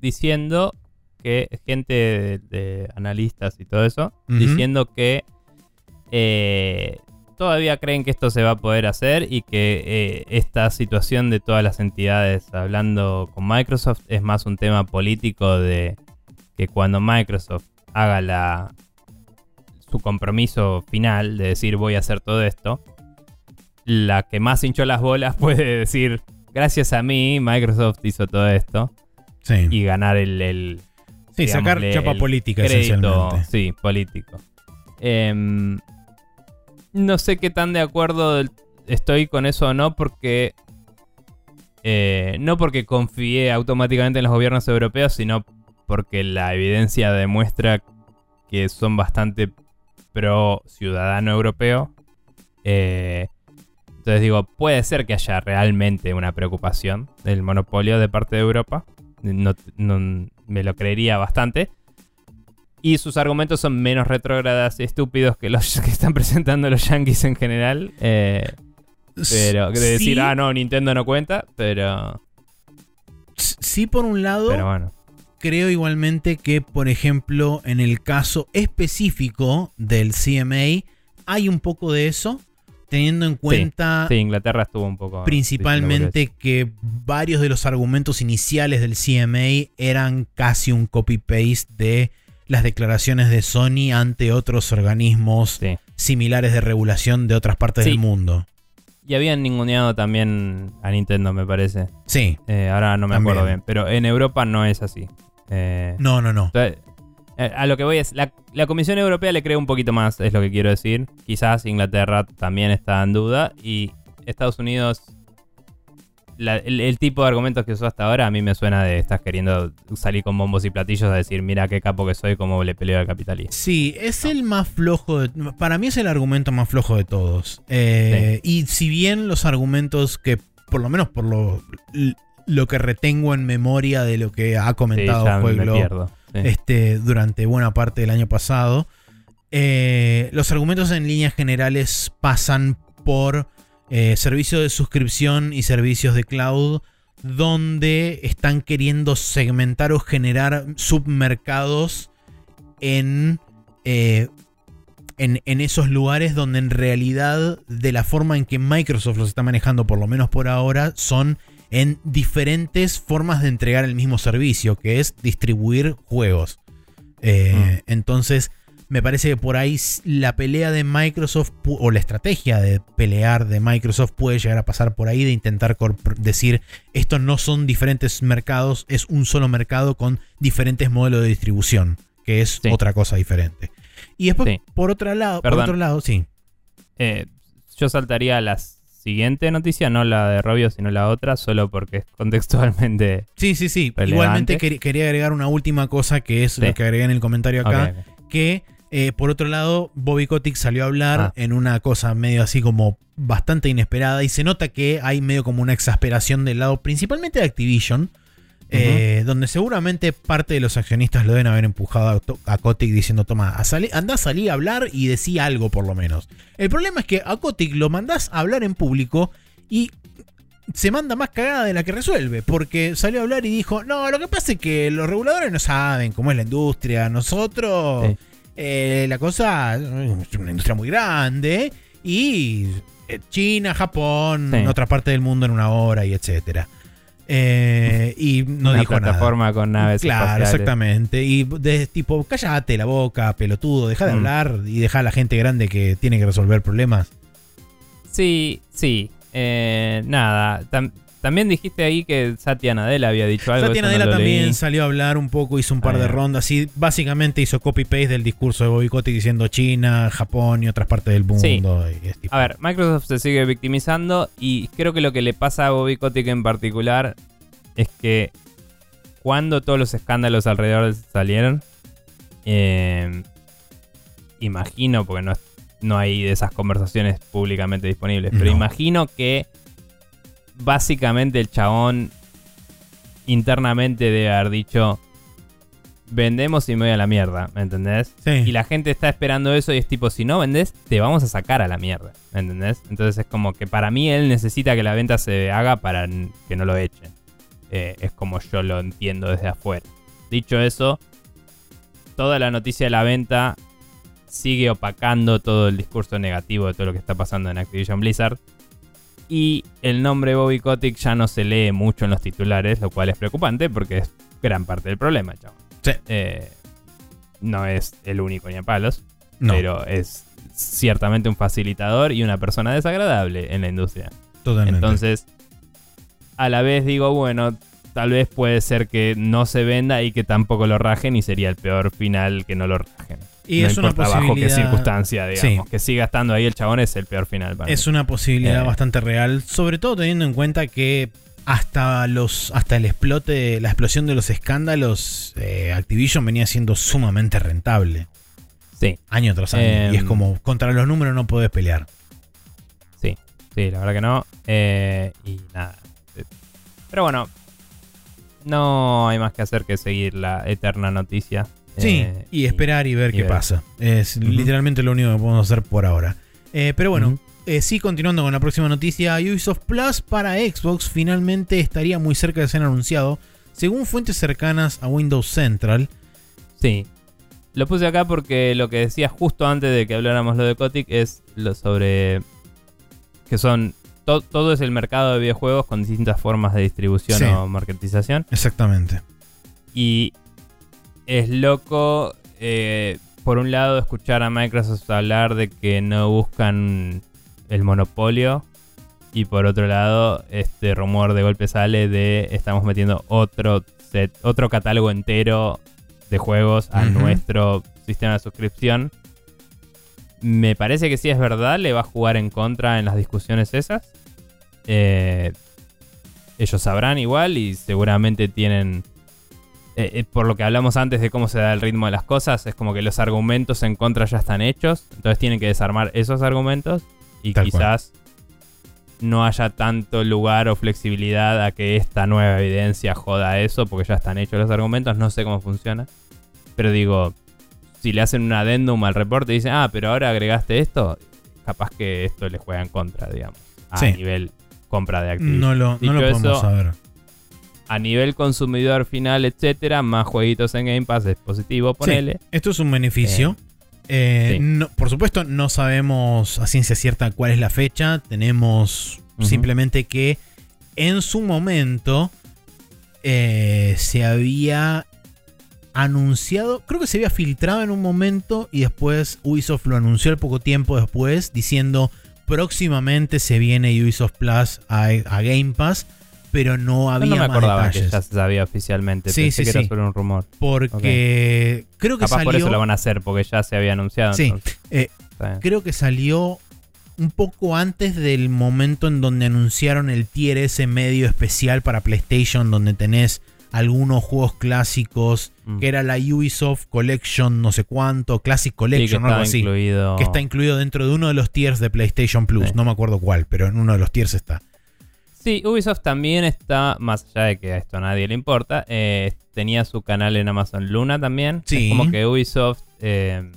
diciendo que, gente de, de analistas y todo eso, diciendo que eh, todavía creen que esto se va a poder hacer y que eh, esta situación de todas las entidades hablando con Microsoft es más un tema político de que cuando Microsoft haga la su compromiso final de decir voy a hacer todo esto, la que más hinchó las bolas puede decir gracias a mí Microsoft hizo todo esto Sí, y ganar el, el, sí sacar digámosle, chapa el política crédito, esencialmente. sí, político. Em, no sé qué tan de acuerdo estoy con eso o no, porque eh, no porque confíe automáticamente en los gobiernos europeos, sino porque la evidencia demuestra que son bastante pro ciudadano europeo. Eh, entonces digo, puede ser que haya realmente una preocupación del monopolio de parte de Europa. No, no- me lo creería bastante. Y sus argumentos son menos retrógradas y estúpidos que los que están presentando los yankees en general. Eh, pero de decir, sí, ah, no, Nintendo no cuenta, pero, sí, por un lado, pero bueno. creo igualmente que, por ejemplo, en el caso específico del CMA, hay un poco de eso, teniendo en cuenta Sí, Inglaterra estuvo un poco. principalmente que varios de los argumentos iniciales del CMA eran casi un copy-paste de las declaraciones de Sony ante otros organismos Sí. similares de regulación de otras partes del mundo. Y habían ninguneado también a Nintendo, me parece. Sí, Eh, ahora no me También. acuerdo bien. Pero en Europa no es así. Eh, no, no, no. Entonces, a lo que voy es, la, la Comisión Europea le cree un poquito más, es lo que quiero decir. Quizás Inglaterra también está en duda y Estados Unidos, la- el, el tipo de argumentos que usó hasta ahora a mí me suena de estás queriendo salir con bombos y platillos a decir, mira qué capo que soy, cómo le peleo al capitalismo. Sí, es el más flojo. de- para mí es el argumento más flojo de todos. Eh, Y si bien los argumentos que, por lo menos por lo, lo que retengo en memoria de lo que ha Sí, comentado me pierdo. Este, durante buena parte del año pasado, eh, los argumentos en líneas generales pasan por eh, servicios de suscripción y servicios de cloud donde están queriendo segmentar o generar submercados en, eh, en, en esos lugares donde en realidad de la forma en que Microsoft los está manejando, por lo menos por ahora, son en diferentes formas de entregar el mismo servicio, que es distribuir juegos. Eh, Entonces, Me parece que por ahí la pelea de Microsoft o la estrategia de pelear de Microsoft puede llegar a pasar por ahí de intentar decir estos no son diferentes mercados, es un solo mercado con diferentes modelos de distribución, que es otra cosa diferente. Y después, por, otro lado, por otro lado, sí. Eh, yo saltaría a la siguiente noticia, no la de Robio, sino la otra, solo porque es contextualmente. Sí, sí, sí. Igualmente quería agregar una última cosa que es lo que agregué en el comentario acá. Que eh, por otro lado, Bobby Kotick salió a hablar ah. en una cosa medio así como bastante inesperada y se nota que hay medio como una exasperación del lado principalmente de Activision, eh, donde seguramente parte de los accionistas lo deben haber empujado a, Kotick diciendo, toma, a anda a salir a hablar y decí algo por lo menos. El problema es que a Kotick lo mandás a hablar en público y se manda más cagada de la que resuelve, porque salió a hablar y dijo, no, lo que pasa es que los reguladores no saben cómo es la industria, nosotros... Eh, la cosa es una industria muy grande y eh, China, Japón, en otra parte del mundo en una hora y etcétera. Eh, y no una dijo plataforma con naves. Claro, exactamente. Y de tipo, cállate la boca, pelotudo, deja de mm. hablar y deja a la gente grande que tiene que resolver problemas. Sí, sí. nada, también dijiste ahí que Satya Nadella había dicho algo. Satya Nadella también salió a hablar un poco, hizo un par de rondas y básicamente hizo copy-paste del discurso de Kotick diciendo China, Japón y otras partes del mundo. a ver, Microsoft se sigue victimizando y creo que lo que le pasa a Bobby Kotick en particular es que cuando todos los escándalos alrededor salieron, eh, imagino, porque no, no hay de esas conversaciones públicamente disponibles, pero imagino que básicamente el chabón internamente debe haber dicho, vendemos y me voy a la mierda, ¿me entendés? Y la gente está esperando eso y es tipo, si no vendes, te vamos a sacar a la mierda, ¿me entendés? Entonces es como que para mí él necesita que la venta se haga para que no lo echen. Eh, es como yo lo entiendo desde afuera. Dicho eso, toda la noticia de la venta sigue opacando todo el discurso negativo de todo lo que está pasando en Activision Blizzard. Y el nombre Bobby Kotick ya no se lee mucho en los titulares, lo cual es preocupante porque es gran parte del problema, chavos. Sí. Eh, no es el único ni a palos, pero es ciertamente un facilitador y una persona desagradable en la industria. Totalmente. Entonces, a la vez digo, bueno, tal vez puede ser que no se venda y que tampoco lo rajen y sería el peor final que no lo rajen. Y es una posibilidad. bajo qué circunstancia, digamos. Que siga estando ahí el chabón es el peor final. es una posibilidad eh. bastante real, sobre todo teniendo en cuenta que hasta los hasta el explote, la explosión de los escándalos, eh, Activision venía siendo sumamente rentable. Sí. Año tras año. y es em. como, contra los números no podés pelear. Sí, sí, la verdad que no. Eh, y nada. Pero bueno, no hay más que hacer que seguir la eterna noticia Sí, eh, y esperar y ver qué pasa. Es literalmente lo único que podemos hacer por ahora. Eh, pero bueno, eh, sí, continuando con la próxima noticia, Ubisoft Plus para Xbox finalmente estaría muy cerca de ser anunciado, según fuentes cercanas a Windows Central. Sí. Lo puse acá porque lo que decía justo antes de que habláramos lo de Kotick es lo sobre que son todo es el mercado de videojuegos con distintas formas de distribución o marketización. Exactamente. Y es loco, eh, por un lado, escuchar a Microsoft hablar de que no buscan el monopolio. Y por otro lado, este rumor de golpe sale de estamos metiendo otro set, otro catálogo entero de juegos a nuestro sistema de suscripción. Me parece que si es verdad, le va a jugar en contra en las discusiones esas. Eh, ellos sabrán igual y seguramente tienen eh, eh, por lo que hablamos antes de cómo se da el ritmo de las cosas, es como que los argumentos en contra ya están hechos, entonces tienen que desarmar esos argumentos y quizás no haya tanto lugar o flexibilidad a que esta nueva evidencia joda eso, porque ya están hechos los argumentos, no sé cómo funciona. Pero digo, si le hacen un adendum al reporte y dicen, ah, pero ahora agregaste esto, capaz que esto le juega en contra, digamos, a nivel compra de activos. No lo, no lo podemos saber a nivel consumidor final, etcétera, más jueguitos en Game Pass es positivo, ponele. esto es un beneficio. Eh, eh, por supuesto, no sabemos a ciencia cierta cuál es la fecha. Tenemos simplemente que en su momento eh, se había anunciado, creo que se había filtrado en un momento y después Ubisoft lo anunció al poco tiempo después diciendo próximamente se viene Ubisoft Plus a, Game Pass, pero no había no, no me acordaba que ya se sabía oficialmente, sí, pensé sí, que era solo un rumor. Porque creo que Capaz por eso lo van a hacer, porque ya se había anunciado. Sí, eh, creo que salió un poco antes del momento en donde anunciaron el tier ese medio especial para PlayStation, donde tenés algunos juegos clásicos, mm. que era la Ubisoft Collection, no sé cuánto, Classic Collection, algo así. Que está incluido dentro de uno de los tiers de PlayStation Plus. No me acuerdo cuál, pero en uno de los tiers está. Sí, Ubisoft también está, más allá de que a esto a nadie le importa, eh, tenía su canal en Amazon Luna también. Sí. Es como que Ubisoft eh,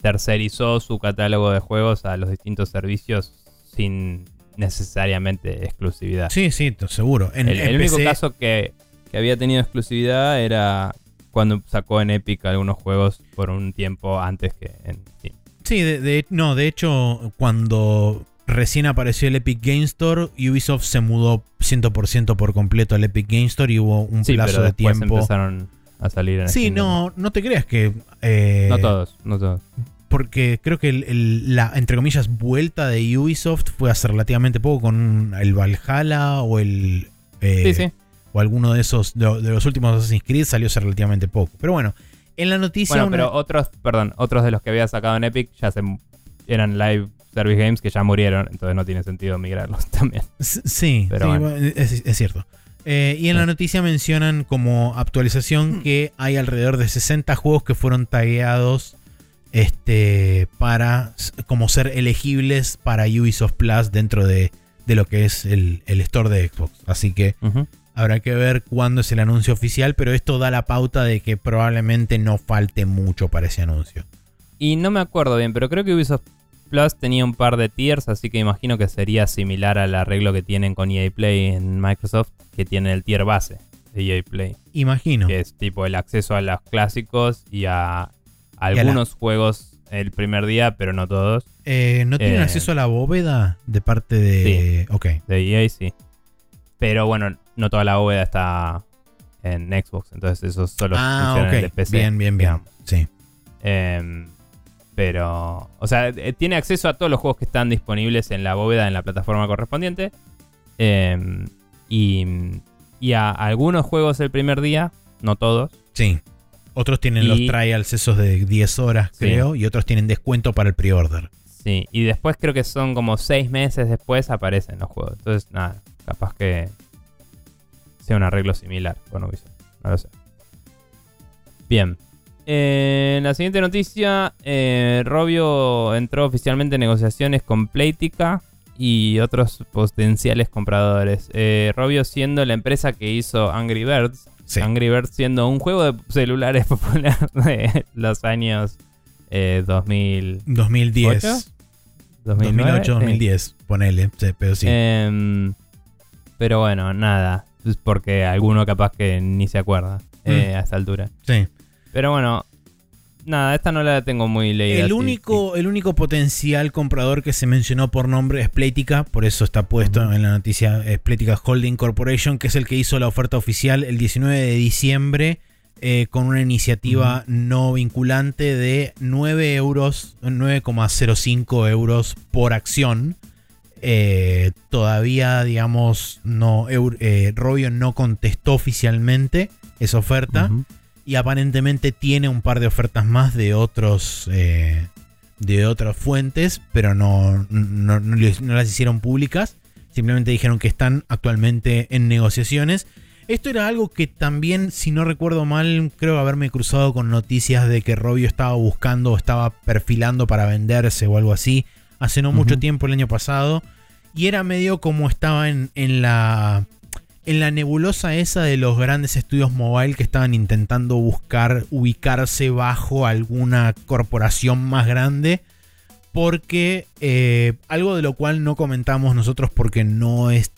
tercerizó su catálogo de juegos a los distintos servicios sin necesariamente exclusividad. Sí, sí, seguro. el, único caso que, había tenido exclusividad era cuando sacó en Epic algunos juegos por un tiempo antes que en Steam. Sí, de, no, de hecho, cuando recién apareció el Epic Game Store, Ubisoft se mudó 100% por completo al Epic Game Store y hubo un plazo de tiempo. empezaron a salir en Sí, no, no te creas que. Eh, no todos, no todos porque creo que la, entre comillas, vuelta de Ubisoft fue hace relativamente poco con el Valhalla o el... Eh, sí, sí. O alguno de esos, de, los últimos Assassin's Creed salió hace relativamente poco. Pero bueno, en la noticia... Bueno, pero otros, perdón, otros de los que había sacado en Epic ya se, eran live service games que ya murieron, entonces no tiene sentido migrarlos también. Sí, pero es, cierto. Eh, y en la noticia mencionan como actualización que hay alrededor de 60 juegos que fueron tagueados este, para como ser elegibles para Ubisoft Plus dentro de, lo que es el, store de Xbox. Así que habrá que ver cuándo es el anuncio oficial, pero esto da la pauta de que probablemente no falte mucho para ese anuncio. Y no me acuerdo bien, pero creo que Ubisoft Plus tenía un par de tiers, así que imagino que sería similar al arreglo que tienen con EA Play en Microsoft, que tiene el tier base de EA Play. Imagino. Que es tipo el acceso a los clásicos y a algunos juegos el primer día, pero no todos. Eh, ¿No tienen eh, acceso a la bóveda de parte de... Sí, De EA sí. Pero bueno, no toda la bóveda está en Xbox, entonces eso solo ah, funciona en el PC. Bien, bien, bien. Sí. Em, pero, o sea, eh, tiene acceso a todos los juegos que están disponibles en la bóveda en la plataforma correspondiente. Em, y, y a algunos juegos el primer día, no todos. Sí. Otros tienen los trials esos de 10 horas, creo, y otros tienen descuento para el pre-order. Sí, y después creo que son como 6 meses después aparecen los juegos. Entonces, nada, capaz que sea un arreglo similar con Ubisoft. No lo sé. Bien. En la siguiente noticia, eh, Robio entró oficialmente en negociaciones con Playtica y otros potenciales compradores. Eh, Robio siendo la empresa que hizo Angry Birds, Angry Birds siendo un juego de celulares popular de los años 2000... 2010. 2008, 2010, ponele, pero sí. Em, pero bueno, nada, es porque alguno capaz que ni se acuerda eh, mm. a esta altura. Sí. Pero bueno, Nada, esta no la tengo muy leída. El único, el único potencial comprador que se mencionó por nombre es Playtica, por eso está puesto en la noticia es Holding Corporation, que es el que hizo la oferta oficial el 19 de diciembre eh, con una iniciativa no vinculante de 9 euros, 9,05 euros por acción. Eh, todavía, digamos, no, eh, Robio no contestó oficialmente esa oferta y aparentemente tiene un par de ofertas más de otros eh, de otras fuentes, pero no, no, las hicieron públicas. Simplemente dijeron que están actualmente en negociaciones. Esto era algo que también, si no recuerdo mal, creo haberme cruzado con noticias de que Robio estaba buscando o estaba perfilando para venderse o algo así hace no mucho tiempo el año pasado. Y era medio como estaba en, en la en la nebulosa esa de los grandes estudios mobile que estaban intentando buscar ubicarse bajo alguna corporación más grande. Porque eh, algo de lo cual no comentamos nosotros porque no es...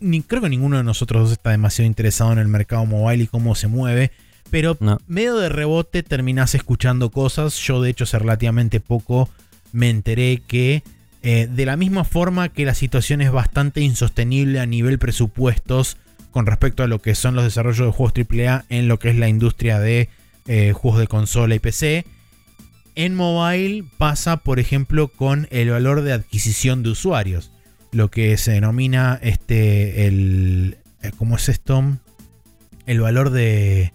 Ni, creo que ninguno de nosotros dos está demasiado interesado en el mercado mobile y cómo se mueve. Pero medio de rebote terminás escuchando cosas. Yo de hecho hace relativamente poco me enteré que eh, de la misma forma que la situación es bastante insostenible a nivel presupuestos con respecto a lo que son los desarrollos de juegos AAA en lo que es la industria de eh, juegos de consola y PC. En mobile pasa, por ejemplo, con el valor de adquisición de usuarios. Lo que se denomina este. el. Eh, ¿Cómo es esto? El valor de.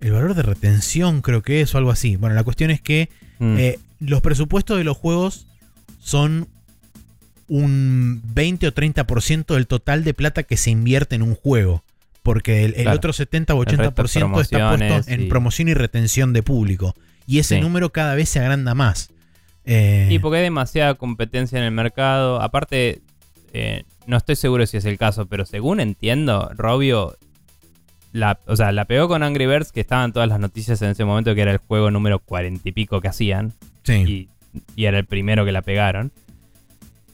El valor de retención, creo que es, o algo así. Bueno, la cuestión es que Mm. eh, los presupuestos de los juegos son un 20 o 30% del total de plata que se invierte en un juego. Porque el, el Claro. otro 70 o El resto es 80% está puesto en y- promoción y retención de público. Y ese Sí. número cada vez se agranda más. Eh, Y porque hay demasiada competencia en el mercado. Aparte, eh, no estoy seguro si es el caso, pero según entiendo, Robio la, o sea, la pegó con Angry Birds, que estaban todas las noticias en ese momento, que era el juego número cuarenta y pico que hacían. sí. Y, y era el primero que la pegaron.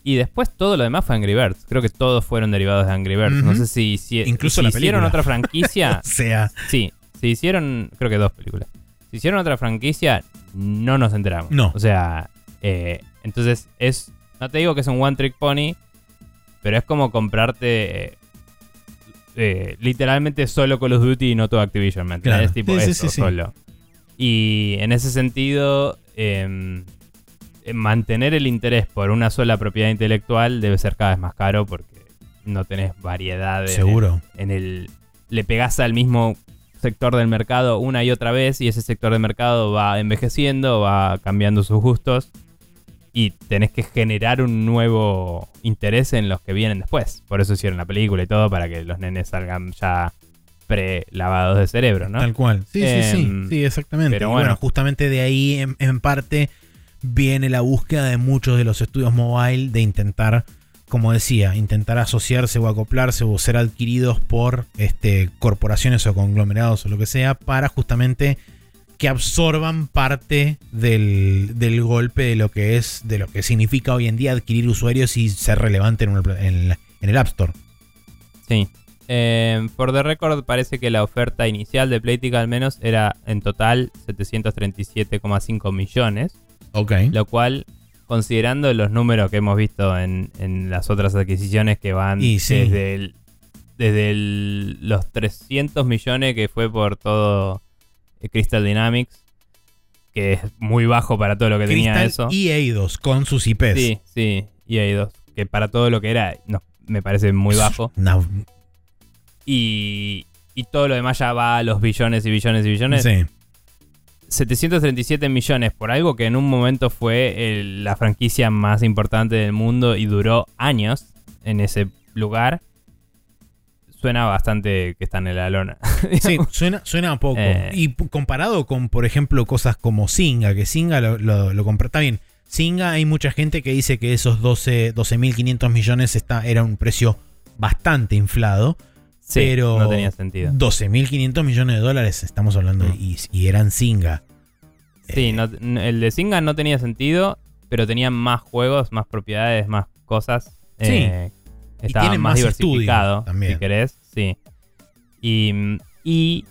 Y después todo lo demás fue Angry Birds. Creo que todos fueron derivados de Angry Birds. No sé si, si, Incluso si la hicieron otra franquicia. O sea, Sí, si hicieron, creo que dos películas. Si hicieron otra franquicia, no nos enteramos. No. O sea, eh, entonces es, no te digo que es un one trick pony, pero es como comprarte eh, eh, literalmente solo Call of Duty y no todo Activision, ¿me entiendes? Claro. Tipo Sí, eso, sí, sí. solo. Y en ese sentido, em, eh, mantener el interés por una sola propiedad intelectual debe ser cada vez más caro porque no tenés variedad en el- seguro. en el le pegás al mismo sector del mercado una y otra vez y ese sector del mercado va envejeciendo, va cambiando sus gustos y tenés que generar un nuevo interés en los que vienen después. Por eso hicieron la película y todo para que los nenes salgan ya pre-lavados de cerebro, ¿no? Tal cual. Sí, sí, sí. Em, Sí, exactamente. pero bueno, bueno. justamente de ahí, en, en parte, viene la búsqueda de muchos de los estudios mobile de intentar, como decía, intentar asociarse o acoplarse o ser adquiridos por este, corporaciones o conglomerados o lo que sea, para justamente que absorban parte del, del golpe de lo que es, de lo que significa hoy en día adquirir usuarios y ser relevante en, el App Store. Sí. Eh, por the record, parece que la oferta inicial de Playtika al menos era en total 737,5 millones. Ok. Lo cual, considerando los números que hemos visto en, en las otras adquisiciones que van Y sí. desde, el- desde el- los 300 millones que fue por todo eh, Crystal Dynamics, que es muy bajo para todo lo que tenía eso. y Eidos con sus IPs. Sí, sí, y hay dos, que para todo lo que era, no, me parece muy bajo. Y, y todo lo demás ya va a los billones y billones y billones. sí. 737 millones por algo que en un momento fue el- la franquicia más importante del mundo y duró años en ese lugar. Suena bastante que están en la lona. Sí, suena, suena a poco. Eh. Y comparado con, por ejemplo, cosas como Singa, que Singa lo, lo, lo compra. Está bien. Singa, hay mucha gente que dice que esos 12 12.500 millones está, era un precio bastante inflado. Sí, pero no tenía sentido. 12.500 millones de dólares estamos hablando. Mm. Y, y eran Singa. Sí, Eh, no- el de Singa no tenía sentido, pero tenía más juegos, más propiedades, más cosas. Sí. Eh, Y estaba tiene más más diversificado, también. si querés. Sí. Y, y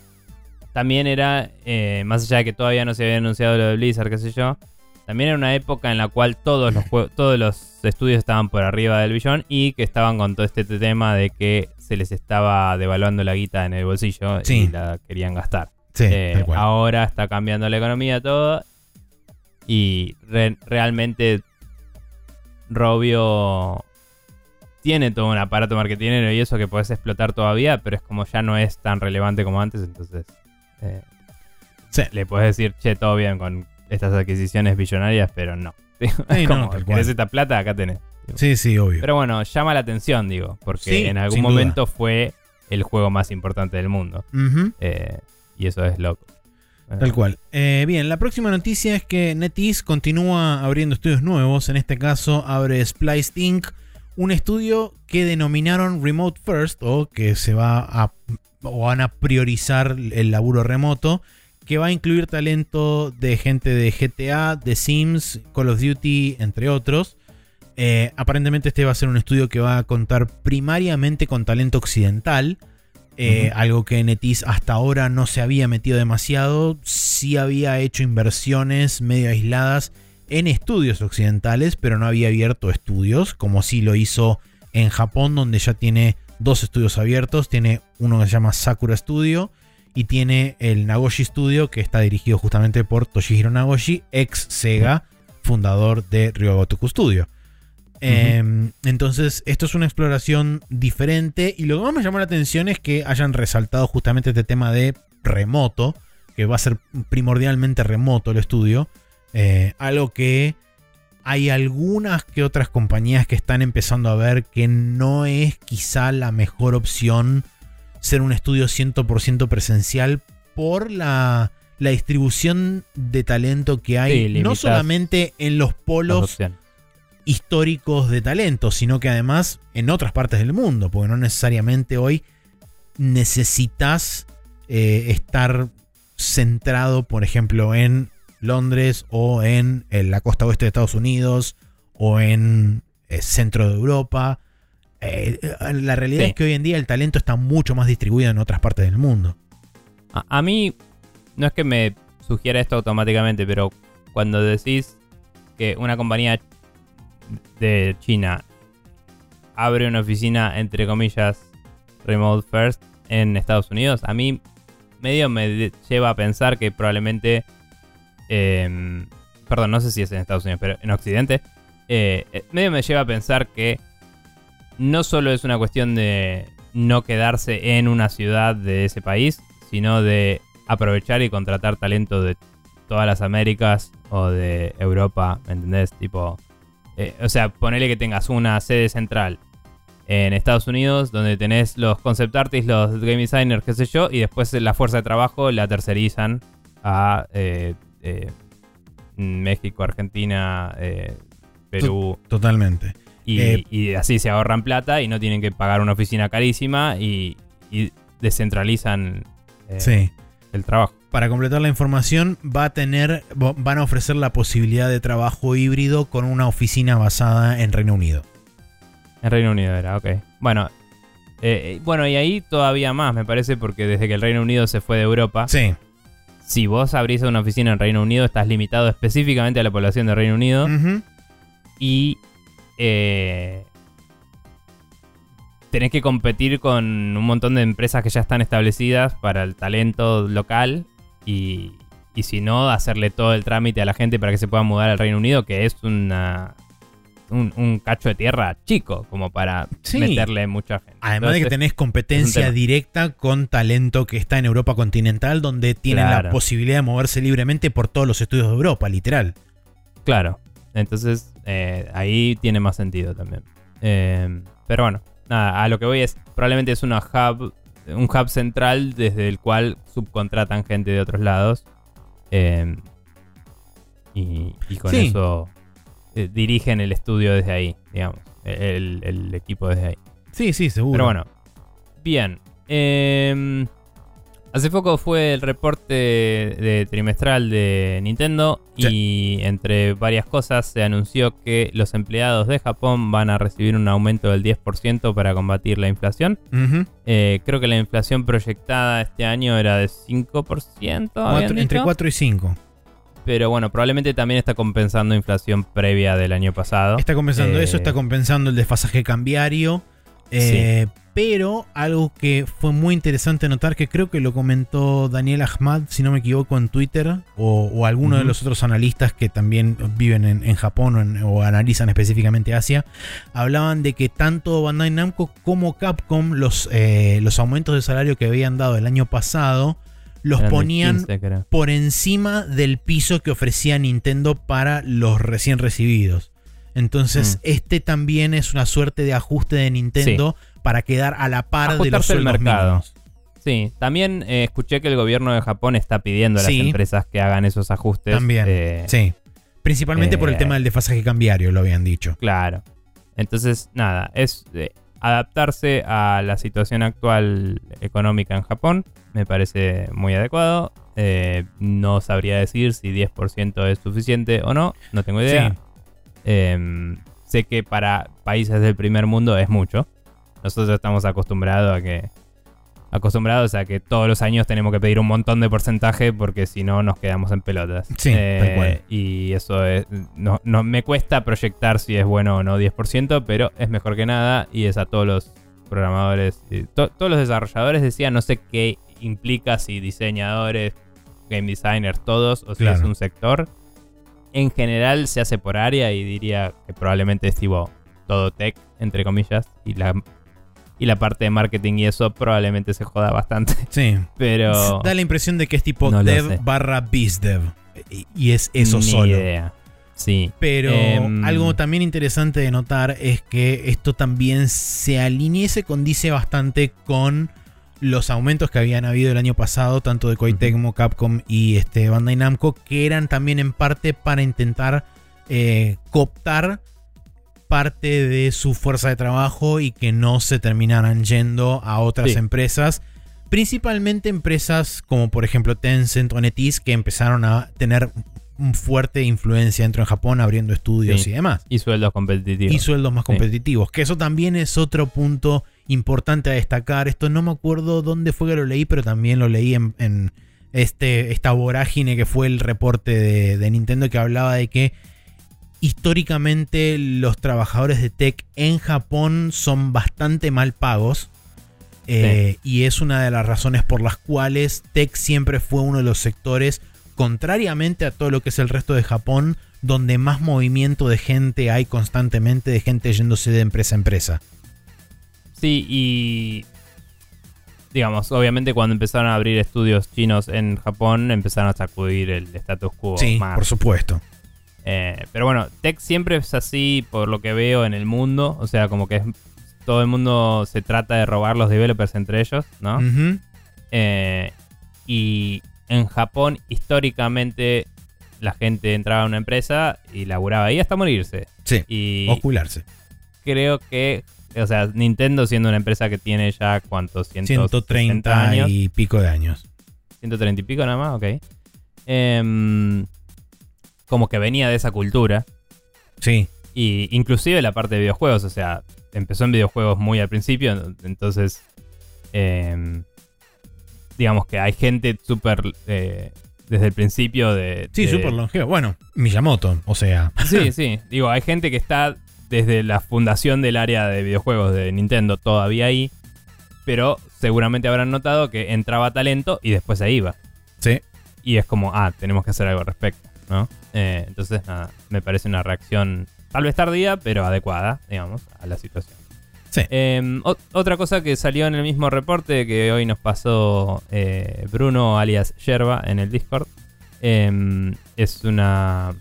también era, eh, más allá de que todavía no se había anunciado lo de Blizzard, qué sé yo, también era una época en la cual todos los, todos los estudios estaban por arriba del billón y que estaban con todo este tema de que se les estaba devaluando la guita en el bolsillo Sí. y la querían gastar. Sí, Eh, ahora está cambiando la economía todo y re- realmente Robio tiene todo un aparato marketingero y eso que puedes explotar todavía, pero es como ya no es tan relevante como antes, entonces eh, Sí. le puedes decir, che, todo bien con estas adquisiciones billonarias, pero no. Sí, no, ¿querés esta plata? Acá tenés. Sí, sí, obvio. Pero bueno, llama la atención, digo, porque Sí, en algún duda. momento fue el juego más importante del mundo. Eh, y eso es loco. Tal cual. Eh, bien, la próxima noticia es que NetEase continúa abriendo estudios nuevos. En este caso, abre Spliced Inc., un estudio que denominaron Remote First, o que se va a. o van a priorizar el laburo remoto, que va a incluir talento de gente de GTA, de Sims, Call of Duty, entre otros. Eh, aparentemente, este va a ser un estudio que va a contar primariamente con talento occidental. Eh. Algo que NetEase hasta ahora no se había metido demasiado. Sí había hecho inversiones medio aisladas en estudios occidentales, pero no había abierto estudios, como sí lo hizo en Japón, donde ya tiene dos estudios abiertos. Tiene uno que se llama Sakura Studio y tiene el Nagoshi Studio que está dirigido justamente por Toshihiro Nagoshi, ex Sega, fundador de Ryogotoku Studio. Em, entonces, esto es una exploración diferente. Y lo que más me llamó la atención es que hayan resaltado justamente este tema de remoto, que va a ser primordialmente remoto el estudio. Eh, algo que hay algunas que otras compañías que están empezando a ver que no es quizá la mejor opción ser un estudio 100% presencial por la, la, distribución de talento que hay, no solamente en los polos históricos de talento, sino que además en otras partes del mundo, porque no necesariamente hoy necesitas eh, estar centrado, por ejemplo, en Londres o en, la costa oeste de Estados Unidos o en el eh, centro de Europa. Eh, la realidad es que hoy en día el talento está mucho más distribuido en otras partes del mundo. A, a mí, no es que me sugiera esto automáticamente, pero cuando decís que una compañía de China abre una oficina, entre comillas, remote first en Estados Unidos, a mí medio me lleva a pensar que probablemente... Em, perdón, no sé si es en Estados Unidos, pero en Occidente, eh, eh, medio me lleva a pensar que no solo es una cuestión de no quedarse en una ciudad de ese país, sino de aprovechar y contratar talento de todas las Américas o de Europa, ¿me entendés? Tipo, eh, o sea, ponele que tengas una sede central en Estados Unidos, donde tenés los concept artists, los game designers, qué sé yo, y después la fuerza de trabajo la tercerizan a eh, eh, México, Argentina, Perú. Totalmente. Y, así se ahorran plata y no tienen que pagar una oficina carísima y, descentralizan el trabajo para completar la información, va a tener, van a ofrecer la posibilidad de trabajo híbrido con una oficina basada en Reino Unido. En Reino Unido era, ok. Bueno, eh, bueno, y ahí todavía más, me parece, porque desde que el Reino Unido se fue de Europa. Sí. Si vos abrís una oficina en Reino Unido, estás limitado específicamente a la población de Reino Unido. Y eh, tenés que competir con un montón de empresas que ya están establecidas para el talento local y, si no, hacerle todo el trámite a la gente para que se pueda mudar al Reino Unido, que es una, un, cacho de tierra chico, como para meterle mucha gente. Además de que tenés competencia directa con talento que está en Europa continental, donde tienen la posibilidad de moverse libremente por todos los estudios de Europa, literal. Claro, entonces eh, ahí tiene más sentido también. Eh, pero bueno, nada, a lo que voy es, probablemente es una hub un hub central desde el cual subcontratan gente de otros lados. Em, y, con eso eh, dirigen el estudio desde ahí, digamos. El, equipo desde ahí. Sí, sí, seguro. Pero bueno. Bien. Eh, Hace poco fue el reporte de trimestral de Nintendo y entre varias cosas se anunció que los empleados de Japón van a recibir un aumento del 10% para combatir la inflación. Eh, creo que la inflación proyectada este año era de 5%. entre 4 y 5 pero bueno, probablemente también está compensando inflación previa del año pasado. Está compensando eso, está eh, compensando el desfasaje cambiario. Eh, pero algo que fue muy interesante notar, que creo que lo comentó Daniel Ahmad, si no me equivoco, en Twitter, o, alguno de los otros analistas que también viven en, Japón o, analizan específicamente Asia, hablaban de que tanto Bandai Namco como Capcom, los, eh, los aumentos de salario que habían dado el año pasado, los ponían por encima del piso que ofrecía Nintendo para los recién recibidos. Entonces, mm. este también es una suerte de ajuste de Nintendo para quedar a la par de los sueldos Mínimos. Sí, también eh, escuché que el gobierno de Japón está pidiendo a las empresas que hagan esos ajustes. También, eh, sí. Principalmente por el eh, tema del desfasaje cambiario, lo habían dicho. Claro. Entonces, nada, es adaptarse a la situación actual económica en Japón. Me parece muy adecuado. no sabría decir si 10% es suficiente o no. No tengo idea. Em, sé que para países del primer mundo es mucho. Nosotros estamos acostumbrados a que acostumbrados a que todos los años tenemos que pedir un montón de porcentaje porque si no nos quedamos en pelotas. Sí, eh, Y eso es, no, me cuesta proyectar si es bueno o no 10%, pero es mejor que nada y es a todos los programadores, todos los desarrolladores decían, no sé qué implica si diseñadores, game designers, todos, o sea, es un sector. En general se hace por área y diría que probablemente es tipo todo tech, entre comillas, y la, y la parte de marketing y eso probablemente se joda bastante. Sí. Pero. Da la impresión de que es tipo dev barra bizdev. Y es eso Ni solo. Idea. Sí. Pero Em, algo también interesante de notar es que esto también se alinea y se condice bastante con los aumentos que habían habido el año pasado, tanto de Koei. Tecmo, Capcom y este, Bandai Namco, que eran también en parte para intentar eh, cooptar parte de su fuerza de trabajo y que no se terminaran yendo a otras Sí. empresas. Principalmente empresas como por ejemplo Tencent o NetEase que empezaron a tener fuerte influencia dentro de Japón abriendo estudios Sí. y demás. Y sueldos competitivos. Y sueldos más Sí. competitivos. Que eso también es otro punto importante a destacar. Esto no me acuerdo dónde fue que lo leí, pero también lo leí en, en este, esta vorágine que fue el reporte de, de Nintendo que hablaba de que históricamente los trabajadores de tech en Japón son bastante mal pagos. Eh, Y es una de las razones por las cuales tech siempre fue uno de los sectores, contrariamente a todo lo que es el resto de Japón, donde más movimiento de gente hay constantemente, de gente yéndose de empresa a empresa. Sí, y. Digamos, obviamente cuando empezaron a abrir estudios chinos en Japón, empezaron a sacudir el status quo. sí, más. por supuesto. Eh, pero bueno, tech siempre es así por lo que veo en el mundo. O sea, como que es- todo el mundo se trata de robar los developers entre ellos, ¿no? Eh, y en Japón, históricamente, la gente entraba a una empresa y laburaba ahí hasta morirse. Sí, Y ocularse. creo que, o sea, Nintendo siendo una empresa que tiene ya, ¿cuántos? 130 130 años. y pico de años. 130 y pico nada más, ok. Em, como que venía de esa cultura. Sí, Y inclusive la parte de videojuegos, o sea, empezó en videojuegos muy al principio, entonces em, digamos que hay gente súper eh, desde el principio de... sí, súper longevo. Bueno, Miyamoto, o sea. Sí, sí, digo, hay gente que está desde la fundación del área de videojuegos de Nintendo todavía ahí, pero seguramente habrán notado que entraba talento y después se iba. Sí, Y es como, ah, tenemos que hacer algo al respecto, ¿no? Eh, entonces, nada, me parece una reacción tal vez tardía, pero adecuada, digamos, a la situación. Sí. Eh, o- otra cosa que salió en el mismo reporte que hoy nos pasó eh, Bruno alias Yerba en el Discord eh, es una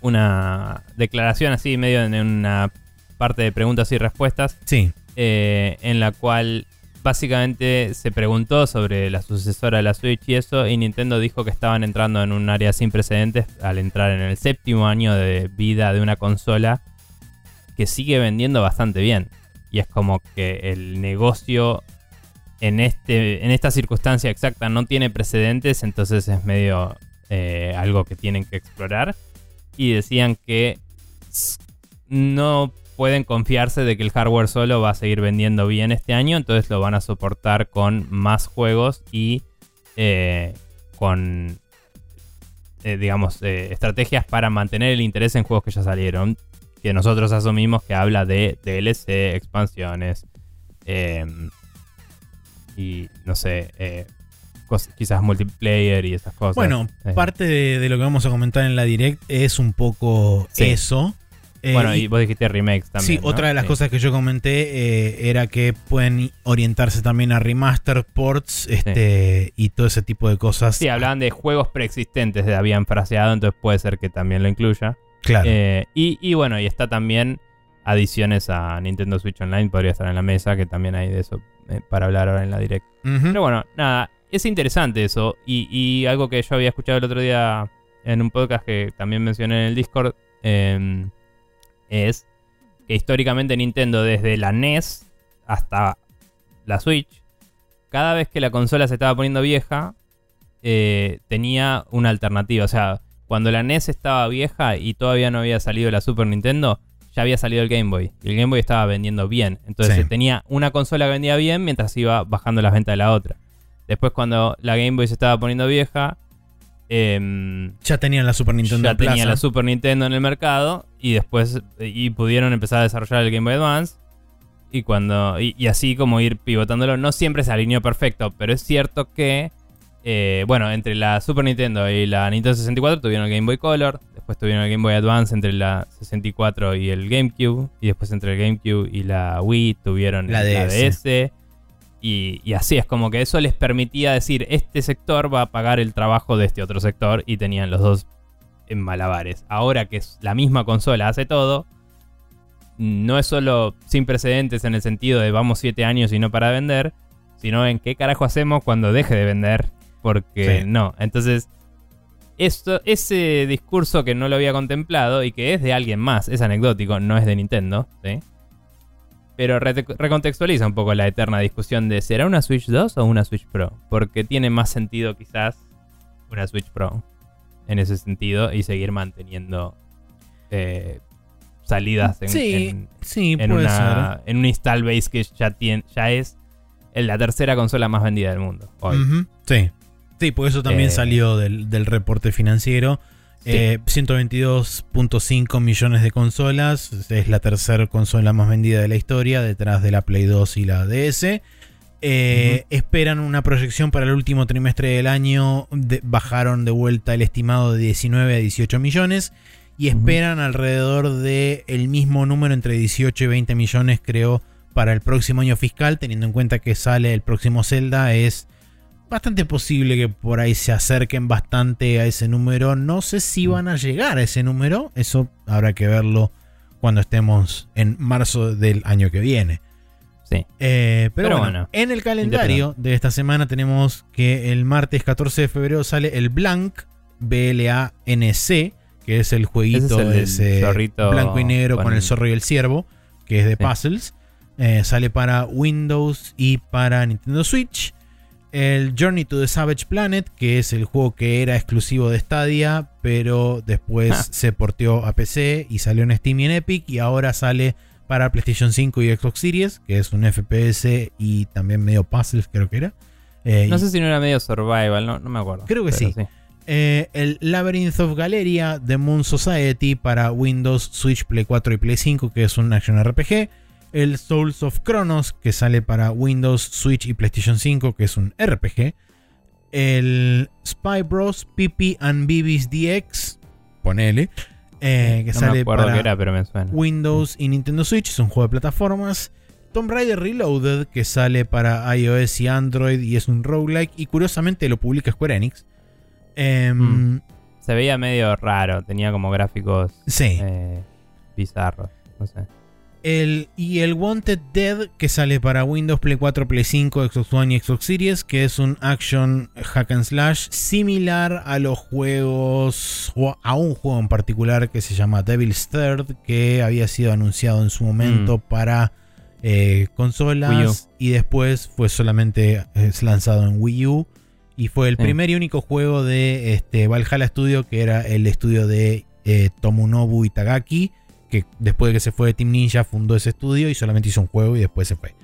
una declaración así medio en una parte de preguntas y respuestas sí. eh, en la cual básicamente se preguntó sobre la sucesora de la Switch y eso, y Nintendo dijo que estaban entrando en un área sin precedentes al entrar en el séptimo año de vida de una consola que sigue vendiendo bastante bien. Y es como que el negocio en, este, en esta circunstancia exacta no tiene precedentes, entonces es medio eh, algo que tienen que explorar. Y decían que no pueden confiarse de que el hardware solo va a seguir vendiendo bien este año, entonces lo van a soportar con más juegos y eh, con, eh, digamos, estrategias para mantener el interés en juegos que ya salieron, que nosotros asumimos que habla de DLC, expansiones eh, y, no sé, eh, quizás multiplayer y esas cosas. Bueno, Eh, parte de, de lo que vamos a comentar en la direct es un poco Sí. eso. Eh, bueno, y- y vos dijiste remakes también. sí, ¿no? otra de las Sí. cosas que yo comenté era que pueden orientarse también a remaster, ports este, y todo ese tipo de cosas. Sí, hablaban de juegos preexistentes, de habían fraseado, entonces puede ser que también lo incluya. Claro. Eh, y, y bueno, y está también adiciones a Nintendo Switch Online, podría estar en la mesa, que también hay de eso eh, para hablar ahora en la direct. Ujú. Pero bueno, nada, es interesante eso. Y, y algo que yo había escuchado el otro día en un podcast que también mencioné en el Discord, eh, es que históricamente Nintendo, desde la NES hasta la Switch, cada vez que la consola se estaba poniendo vieja, eh, tenía una alternativa. O sea, cuando la NES estaba vieja y todavía no había salido la Super Nintendo, ya había salido el Game Boy. Y el Game Boy estaba vendiendo bien. Entonces Sí. tenía una consola que vendía bien mientras iba bajando las ventas de la otra. Después cuando la Game Boy se estaba poniendo vieja, em, ya tenían la Super Nintendo ya tenía la Super Nintendo en el mercado y después y pudieron empezar a desarrollar el Game Boy Advance Y cuando. Y, así como ir pivotándolo. No siempre se alineó perfecto. Pero es cierto que. Eh, bueno, entre la Super Nintendo y la Nintendo 64 tuvieron el Game Boy Color. Después tuvieron el Game Boy Advance entre la 64 y el GameCube. Y después entre el GameCube y la Wii tuvieron la DS. Y, y, así es como que eso les permitía decir, este sector va a pagar el trabajo de este otro sector y tenían los dos en malabares. Ahora que es la misma consola hace todo, no es solo sin precedentes en el sentido de vamos siete años y no para vender, sino en qué carajo hacemos cuando deje de vender, porque no. Entonces, esto, ese discurso que no lo había contemplado y que es de alguien más, es anecdótico, no es de Nintendo, ¿sí? Pero recontextualiza un poco la eterna discusión de ¿será una Switch 2 o una Switch Pro? Porque tiene más sentido quizás una Switch Pro en ese sentido y seguir manteniendo eh, salidas en, sí, sí, en, una, en un install base que ya, tiene, ya es la tercera consola más vendida del mundo. Sí. Sí, por eso también eh, salió del, del, reporte financiero. 122.5 eh, millones de consolas. Es la tercera consola más vendida de la historia, detrás de la Play 2 y la DS. Eh, esperan una proyección para el último trimestre del año. bajaron de vuelta el estimado de 19 a 18 millones. Y esperan alrededor del el mismo número, entre 18 y 20 millones, creo, para el próximo año fiscal. Teniendo en cuenta que sale el próximo Zelda, es bastante posible que por ahí se acerquen bastante a ese número. No sé si van a llegar a ese número. Eso habrá que verlo cuando estemos en marzo del año que viene. Eh, pero, bueno, en el calendario de esta semana tenemos que el martes 14 de febrero sale el Blank, B-L-A-N-C, que es el jueguito ese blanco y negro con... el zorro y el ciervo, que es de puzzles. Eh, sale para Windows y para Nintendo Switch. El Journey to the Savage Planet, que es el juego que era exclusivo de Stadia, pero después ah. se porteó a PC y salió en Steam y en Epic, y ahora sale para PlayStation 5 y Xbox Series, que es un FPS y también medio puzzles, creo que era. Eh, no sé si no era medio survival, no, me acuerdo. Creo que sí. Eh, el Labyrinth of Galeria de Moon Society para Windows, Switch, Play 4 y Play 5, que es un action RPG. El Souls of Chronos, que sale para Windows, Switch y PlayStation 5, que es un RPG. El Spy Bros. PP and BB's DX, ponele, eh, que sale para Windows y Nintendo Switch, es un juego de plataformas. Tomb Raider Reloaded, que sale para iOS y Android y es un roguelike. Y curiosamente lo publica Square Enix. Em, mm. Se veía medio raro, tenía como gráficos eh, bizarros. No sé y el Wanted Dead que sale para Windows, Play 4, Play 5, Xbox One y Xbox Series, que es un action hack and slash similar a los juegos, o a un juego en particular que se llama Devil's Third, que había sido anunciado en su momento mm. para eh, consolas y después fue solamente lanzado en Wii U. Y fue el primer y único juego de este, Valhalla Studio, que era el estudio de eh, Tomonobu Itagaki que después de que se fue de Team Ninja fundó ese estudio y solamente hizo un juego y después se fue.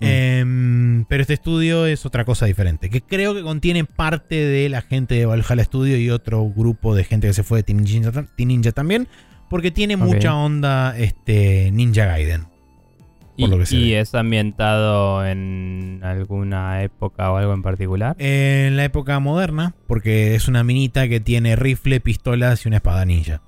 Mm. Em, pero este estudio es otra cosa diferente, que creo que contiene parte de la gente de Valhalla Studio y otro grupo de gente que se fue de Team Ninja, también, porque tiene mucha onda este, Ninja Gaiden. ¿Y, es ambientado en alguna época o algo en particular? En la época moderna, porque es una minita que tiene rifle, pistolas y una espada ninja.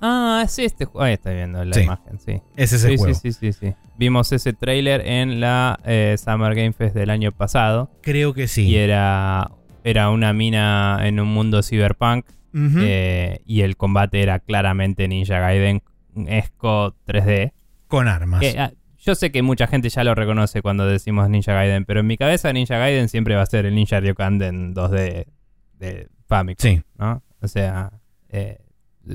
Ah, sí, este juego. Ahí está viendo la imagen, sí. Es ese sí, juego. Sí, sí, sí, Vimos ese trailer en la eh, Summer Game Fest del año pasado. Creo que sí. Y era, era una mina en un mundo cyberpunk. Eh, y el combate era claramente Ninja Gaiden Esco 3D. Con armas. Ah, yo sé que mucha gente ya lo reconoce cuando decimos Ninja Gaiden, pero en mi cabeza Ninja Gaiden siempre va a ser el Ninja Ryokan en 2D de Famicom. Sí. ¿no? O sea, eh,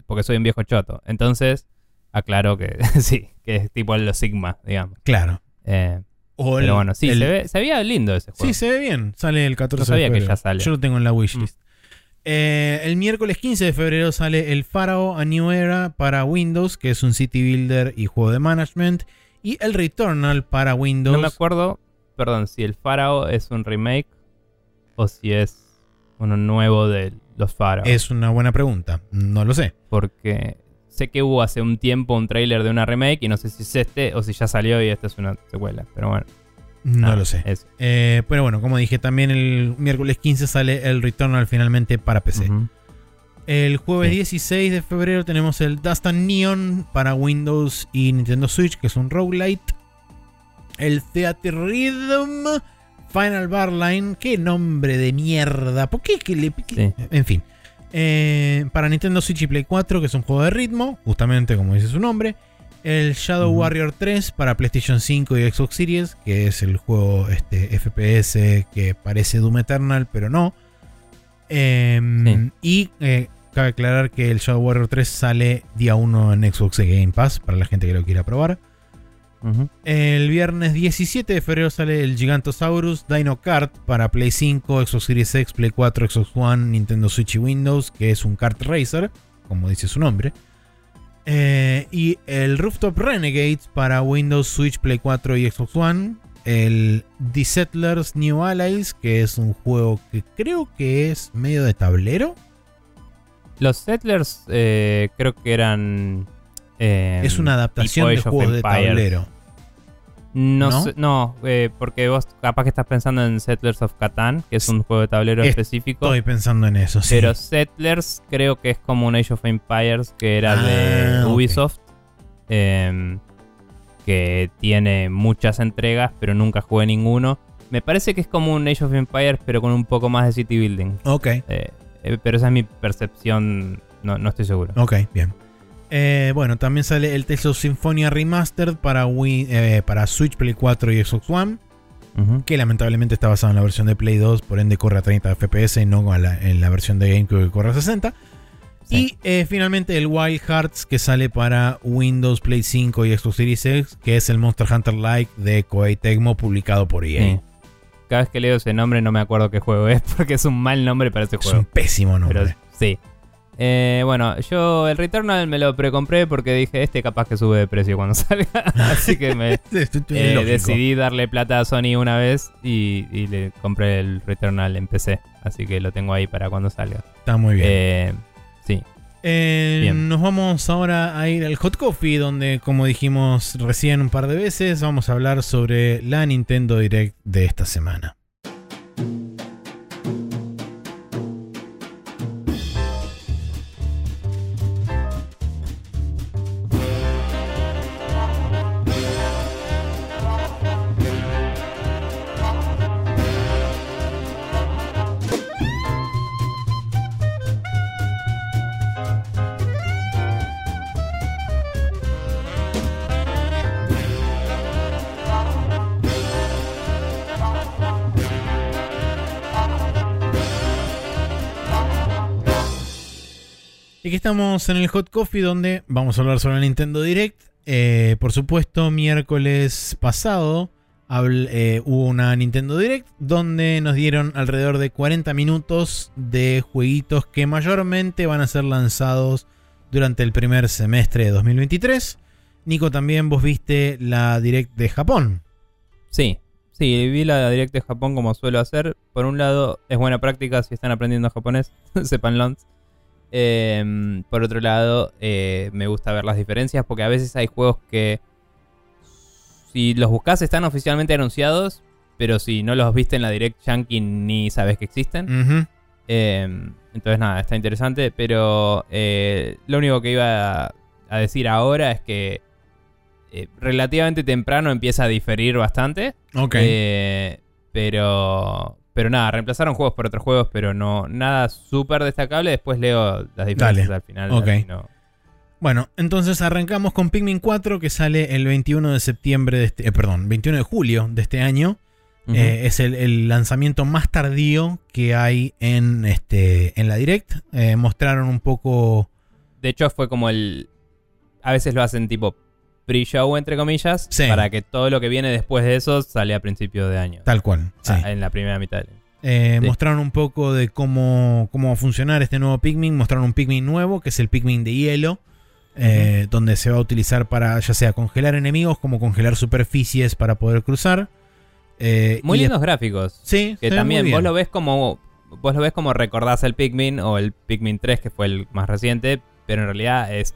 porque soy un viejo choto. Entonces, aclaro que sí, que es tipo los Sigma, digamos. Claro. Eh, pero bueno, sí, se, ve, se veía lindo ese juego. Sí, se ve bien. Sale el 14 de febrero. que ya sale. Yo lo tengo en la wishlist. Mm. Eh, el miércoles 15 de febrero sale el Pharaoh A New Era para Windows, que es un city builder y juego de management. Y el Returnal para Windows. No me acuerdo, perdón, si el Pharaoh es un remake o si es uno nuevo del los? Es una buena pregunta. No lo sé. Porque sé que hubo hace un tiempo un tráiler de una remake y no sé si es este o si ya salió y esta es una secuela. Pero bueno. No lo sé. Eh, pero bueno, como dije, también el miércoles 15 sale el Returnal finalmente para PC. El jueves Sí. 16 de febrero tenemos el Dust and Neon para Windows y Nintendo Switch, que es un roguelite. El Theater Rhythm Final Bar Line. Qué nombre de mierda. ¿Por qué? que le Sí. En fin. Eh, para Nintendo Switch y Play 4, que es un juego de ritmo, justamente como dice su nombre. El Shadow. Warrior 3 para PlayStation 5 y Xbox Series, que es el juego este, FPS que parece Doom Eternal, pero no. Em, Sí. Y eh, cabe aclarar que el Shadow Warrior 3 sale día 1 en Xbox Game Pass para la gente que lo quiera probar. El viernes 17 de febrero sale el Gigantosaurus Dino Kart para Play 5, Xbox Series X, Play 4, Xbox One, Nintendo Switch y Windows, que es un kart racer, como dice su nombre. Eh, y el Rooftop Renegades para Windows, Switch, Play 4 y Xbox One. El The Settlers New Allies, que es un juego que creo que es medio de tablero. Los Settlers eh, creo que eran. eh, es una adaptación de juegos de tablero. No, ¿No? sé- no eh, porque vos capaz que estás pensando en Settlers of Catan, que es un juego de tablero Es- específico. Estoy pensando en eso, sí. Pero Settlers creo que es como un Age of Empires que era Ah, de. Ubisoft. em, que tiene muchas entregas, pero nunca jugué ninguno. Me parece que es como un Age of Empires, pero con un poco más de city building. Ok. Eh, eh, pero esa es mi percepción, no, no estoy seguro. Ok, bien. Eh, bueno, también sale el Tales of Symphonia Remastered para, Wii, eh, para Switch, Play 4 y Xbox One, que lamentablemente está basado en la versión de Play 2, por ende corre a 30 FPS y no a la- en la versión de GameCube que corre a 60. Sí. Y eh, finalmente el Wild Hearts que sale para Windows, Play 5 y Xbox Series X, que es el Monster Hunter Like de Koei Tecmo publicado por EA. Sí. Cada vez que leo ese nombre no me acuerdo qué juego es, porque es un mal nombre para ese Es juego. un pésimo nombre. Pero sí. Eh, bueno, yo el Returnal me lo precompré porque dije, este capaz que sube de precio cuando salga. Así que me Es eh, decidí darle plata a Sony una vez y, y le compré el Returnal en PC. Así que lo tengo ahí para cuando salga. Está muy bien. Eh, sí. Eh, Bien. nos vamos ahora a ir al Hot Coffee, donde, como dijimos recién un par de veces, vamos a hablar sobre la Nintendo Direct de esta semana. Aquí estamos en el Hot Coffee, donde vamos a hablar sobre la Nintendo Direct. Eh, por supuesto, miércoles pasado eh, hubo una Nintendo Direct donde nos dieron alrededor de 40 minutos de jueguitos que mayormente van a ser lanzados durante el primer semestre de 2023. Nico, también vos viste la Direct de Japón. Sí. Sí, vi la Direct de Japón como suelo hacer. Por un lado, es buena práctica si están aprendiendo japonés, sepanlo. Eh, por otro lado, eh, me gusta ver las diferencias porque a veces hay juegos que si los buscas están oficialmente anunciados, pero si no los viste en la Direct Yankee ni sabes que existen. Eh, entonces nada, está interesante, pero eh, lo único que iba a, a decir ahora es que eh, relativamente temprano empieza a diferir bastante. Ok. Pero. Pero nada, reemplazaron juegos por otros juegos, pero no. Nada súper destacable. Después leo las diferencias Dale. al final. No- Bueno, entonces arrancamos con Pikmin 4 que sale el 21 de septiembre de este, eh, perdón, 21 de julio de este año. Eh, es el, el lanzamiento más tardío que hay en este en la Direct. Eh, mostraron un poco. De hecho, fue como el. A veces lo hacen tipo pre-show, entre comillas. Sí. Para que todo lo que viene después de eso sale a principio de año. Tal cual. sí. Ah, en la primera mitad. Eh, sí. Mostraron un poco de cómo, cómo va a funcionar este nuevo Pikmin. Mostraron un Pikmin nuevo, que es el Pikmin de hielo. eh, Donde se va a utilizar para ya sea congelar enemigos como congelar superficies para poder cruzar. Eh, Muy lindos gráficos. Sí, Que también vos lo ves como. Vos lo ves como recordás el Pikmin o el Pikmin 3, que fue el más reciente. Pero en realidad es.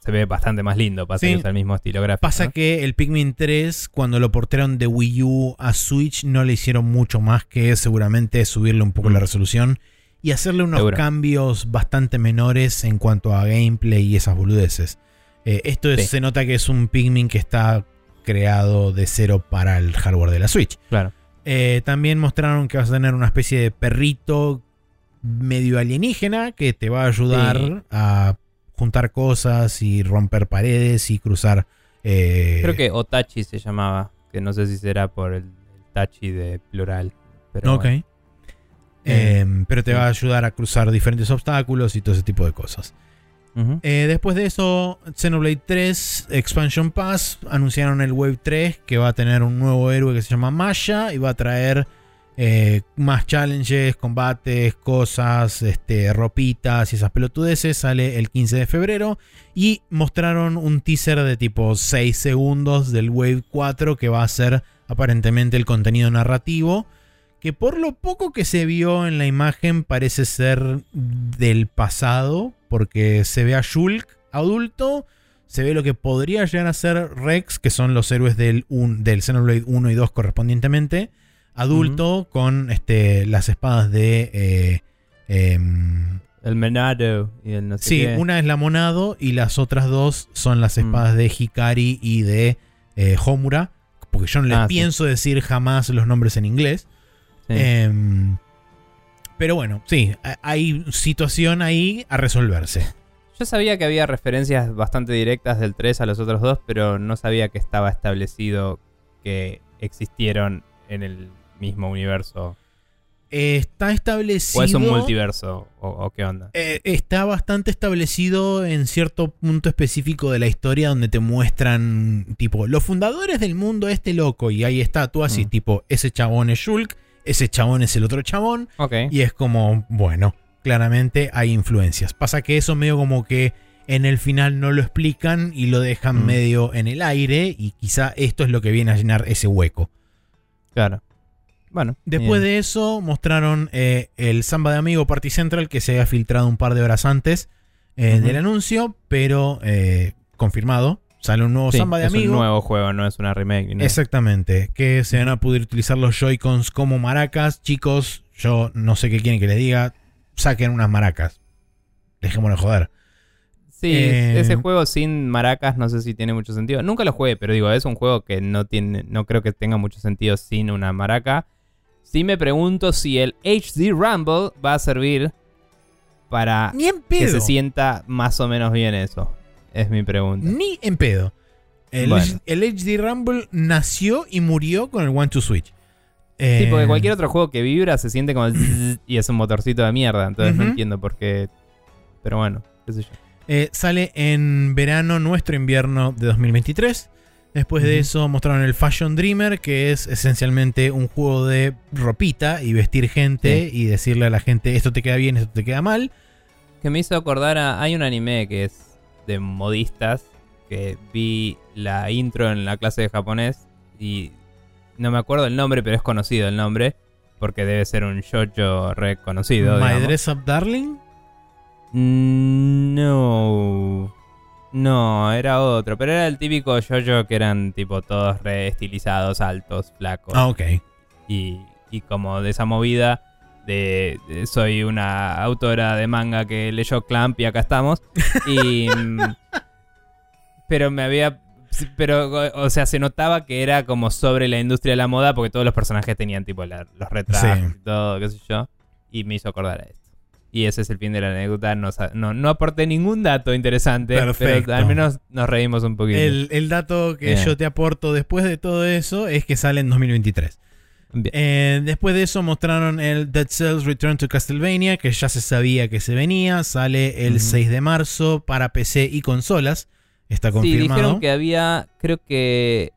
Se ve bastante más lindo, pasa Sí. que es el mismo estilo gráfico. Pasa ¿no? que el Pikmin 3, cuando lo portaron de Wii U a Switch, no le hicieron mucho más que seguramente subirle un poco Mm. la resolución y hacerle unos Seguro. cambios bastante menores en cuanto a gameplay y esas boludeces. Eh, esto es- Sí. se nota que es un Pikmin que está creado de cero para el hardware de la Switch. Claro. Eh, también mostraron que vas a tener una especie de perrito medio alienígena que te va a ayudar Sí. a juntar cosas y romper paredes y cruzar. eh, Creo que Otachi se llamaba, que no sé si será por el, Tachi de plural. Pero Ok. bueno. Eh, pero te va a ayudar a cruzar diferentes obstáculos y todo ese tipo de cosas. Eh, después de eso, Xenoblade 3 Expansion Pass anunciaron el Wave 3 que va a tener un nuevo héroe que se llama Maya y va a traer eh, más challenges, combates, cosas, este, ropitas y esas pelotudeces. Sale el 15 de febrero y mostraron un teaser de tipo 6 segundos del Wave 4 que va a ser aparentemente el contenido narrativo. Que por lo poco que se vio en la imagen parece ser del pasado, porque se ve a Shulk adulto, se ve lo que podría llegar a ser Rex, que son los héroes del, un- del Xenoblade 1 y 2 correspondientemente, adulto con este, las espadas de... eh, em, El Menado y el no sé sí, qué. una es la Monado y las otras dos son las Mm. espadas de Hikari y de eh, Homura, porque yo no les Ah, sí. pienso decir jamás los nombres en inglés. Sí. Em, pero bueno, sí, hay situación ahí a resolverse. Yo sabía que había referencias bastante directas del 3 a los otros dos, pero no sabía que estaba establecido que existieron en el mismo universo. Eh, está establecido. ¿O es un multiverso? ¿O, o qué onda? eh, está bastante establecido en cierto punto específico de la historia donde te muestran, tipo, los fundadores del mundo este loco. Y hay estatuas y, Mm. tipo, ese chabón es Shulk, ese chabón es el otro chabón. Y es como, bueno, claramente hay influencias. Pasa que eso medio como que en el final no lo explican y lo dejan Mm. medio en el aire. Y quizá esto es lo que viene a llenar ese hueco. Claro. Bueno. Después bien. de eso mostraron eh, el Samba de Amigo Party Central que se había filtrado un par de horas antes eh, del anuncio, pero eh, confirmado. Sale un nuevo Sí, Samba de es Amigo. un nuevo juego, no es una remake. nada. Exactamente, que se van a poder utilizar los Joy-Cons como maracas. Chicos, yo no sé qué quieren que les diga. Saquen unas maracas. Dejémonos de joder. Sí, Eh, ese juego sin maracas no sé si tiene mucho sentido. Nunca lo jugué, pero digo, es un juego que no tiene, no creo que tenga mucho sentido sin una maraca. Sí me pregunto si el HD Rumble va a servir para Ni en que se sienta más o menos bien eso. Es mi pregunta. Ni en pedo. El, Bueno. el HD Rumble nació y murió con el One to Switch. Sí, porque Eh, cualquier otro juego que vibra se siente como y es un motorcito de mierda. Entonces no entiendo por qué. Pero bueno, qué sé yo. Eh, sale en verano, nuestro invierno de 2023. Después de eso mostraron el Fashion Dreamer, que es esencialmente un juego de ropita y vestir gente y decirle a la gente esto te queda bien, esto te queda mal. Que me hizo acordar a. Hay un anime que es de modistas. Que vi la intro en la clase de japonés. Y no me acuerdo el nombre, pero es conocido el nombre. Porque debe ser un shoujo reconocido. My digamos. Dress Up Darling. Mm, No. No, era otro. Pero era el típico shoujo que eran tipo todos re estilizados, altos, flacos. Ah, ok. y, y como de esa movida de, de soy una autora de manga que leyó Clamp y acá estamos. Y, mm, pero me había... Pero, o sea, se notaba que era como sobre la industria de la moda porque todos los personajes tenían tipo la- los retratos Sí. y todo, qué sé yo. Y me hizo acordar a esto. Y ese es el fin de la anécdota. No, no, no aporté ningún dato interesante, Perfecto. pero al menos nos reímos un poquito. El, el dato que Bien. yo te aporto después de todo eso es que sale en 2023. Bien. Eh, después de eso mostraron el Dead Cells Return to Castlevania, que ya se sabía que se venía. Sale el Ujú. 6 de marzo para PC y consolas. Está Sí, confirmado. dijeron que había, creo que,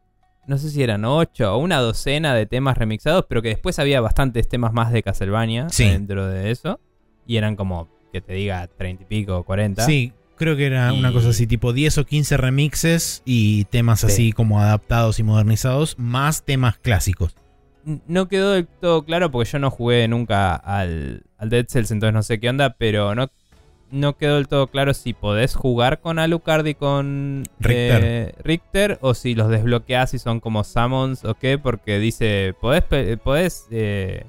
no sé si eran ocho o una docena de temas remixados, pero que después había bastantes temas más de Castlevania Sí. dentro de eso. Y eran como, que te diga, treinta y pico, cuarenta. Sí, creo que era una cosa así, tipo 10 o 15 remixes y temas Sí. así como adaptados y modernizados, más temas clásicos. No quedó del todo claro porque yo no jugué nunca al, al Dead Cells, entonces no sé qué onda, pero no, no quedó del todo claro si podés jugar con Alucard y con eh, Richter. o si los desbloqueás y son como summons o qué, porque dice, podés, podés eh,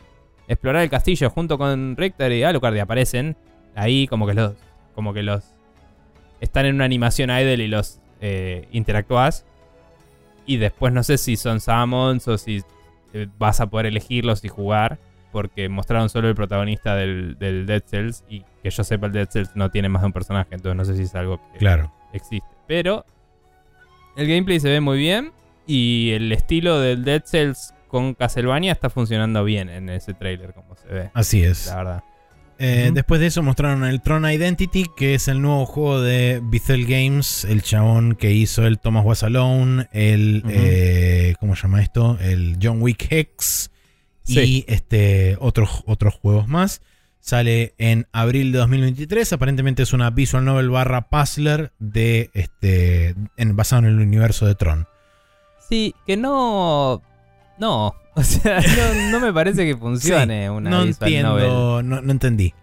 explorar el castillo junto con Richter y Alucard y aparecen ahí como que los, como que los están en una animación idle y los eh, interactúas. Y después no sé si son summons o si eh, vas a poder elegirlos y jugar porque mostraron solo el protagonista del, Dead Cells y que yo sepa el Dead Cells no tiene más de un personaje, entonces no sé si es algo que claro. existe. Pero el gameplay se ve muy bien y el estilo del Dead Cells con Castlevania está funcionando bien en ese trailer como se ve. Así es. La verdad. Eh, después de eso mostraron el Tron Identity, que es el nuevo juego de Bethel Games, el chabón que hizo el Thomas Was Alone, el, eh, ¿cómo se llama esto? El John Wick Hex, y este, otros, otros juegos más. Sale en abril de 2023. Aparentemente es una visual novel barra puzzler de este, en, basado en el universo de Tron. Sí, que no. No. O sea, no, me parece que funcione una no visual entiendo, No, no entendí.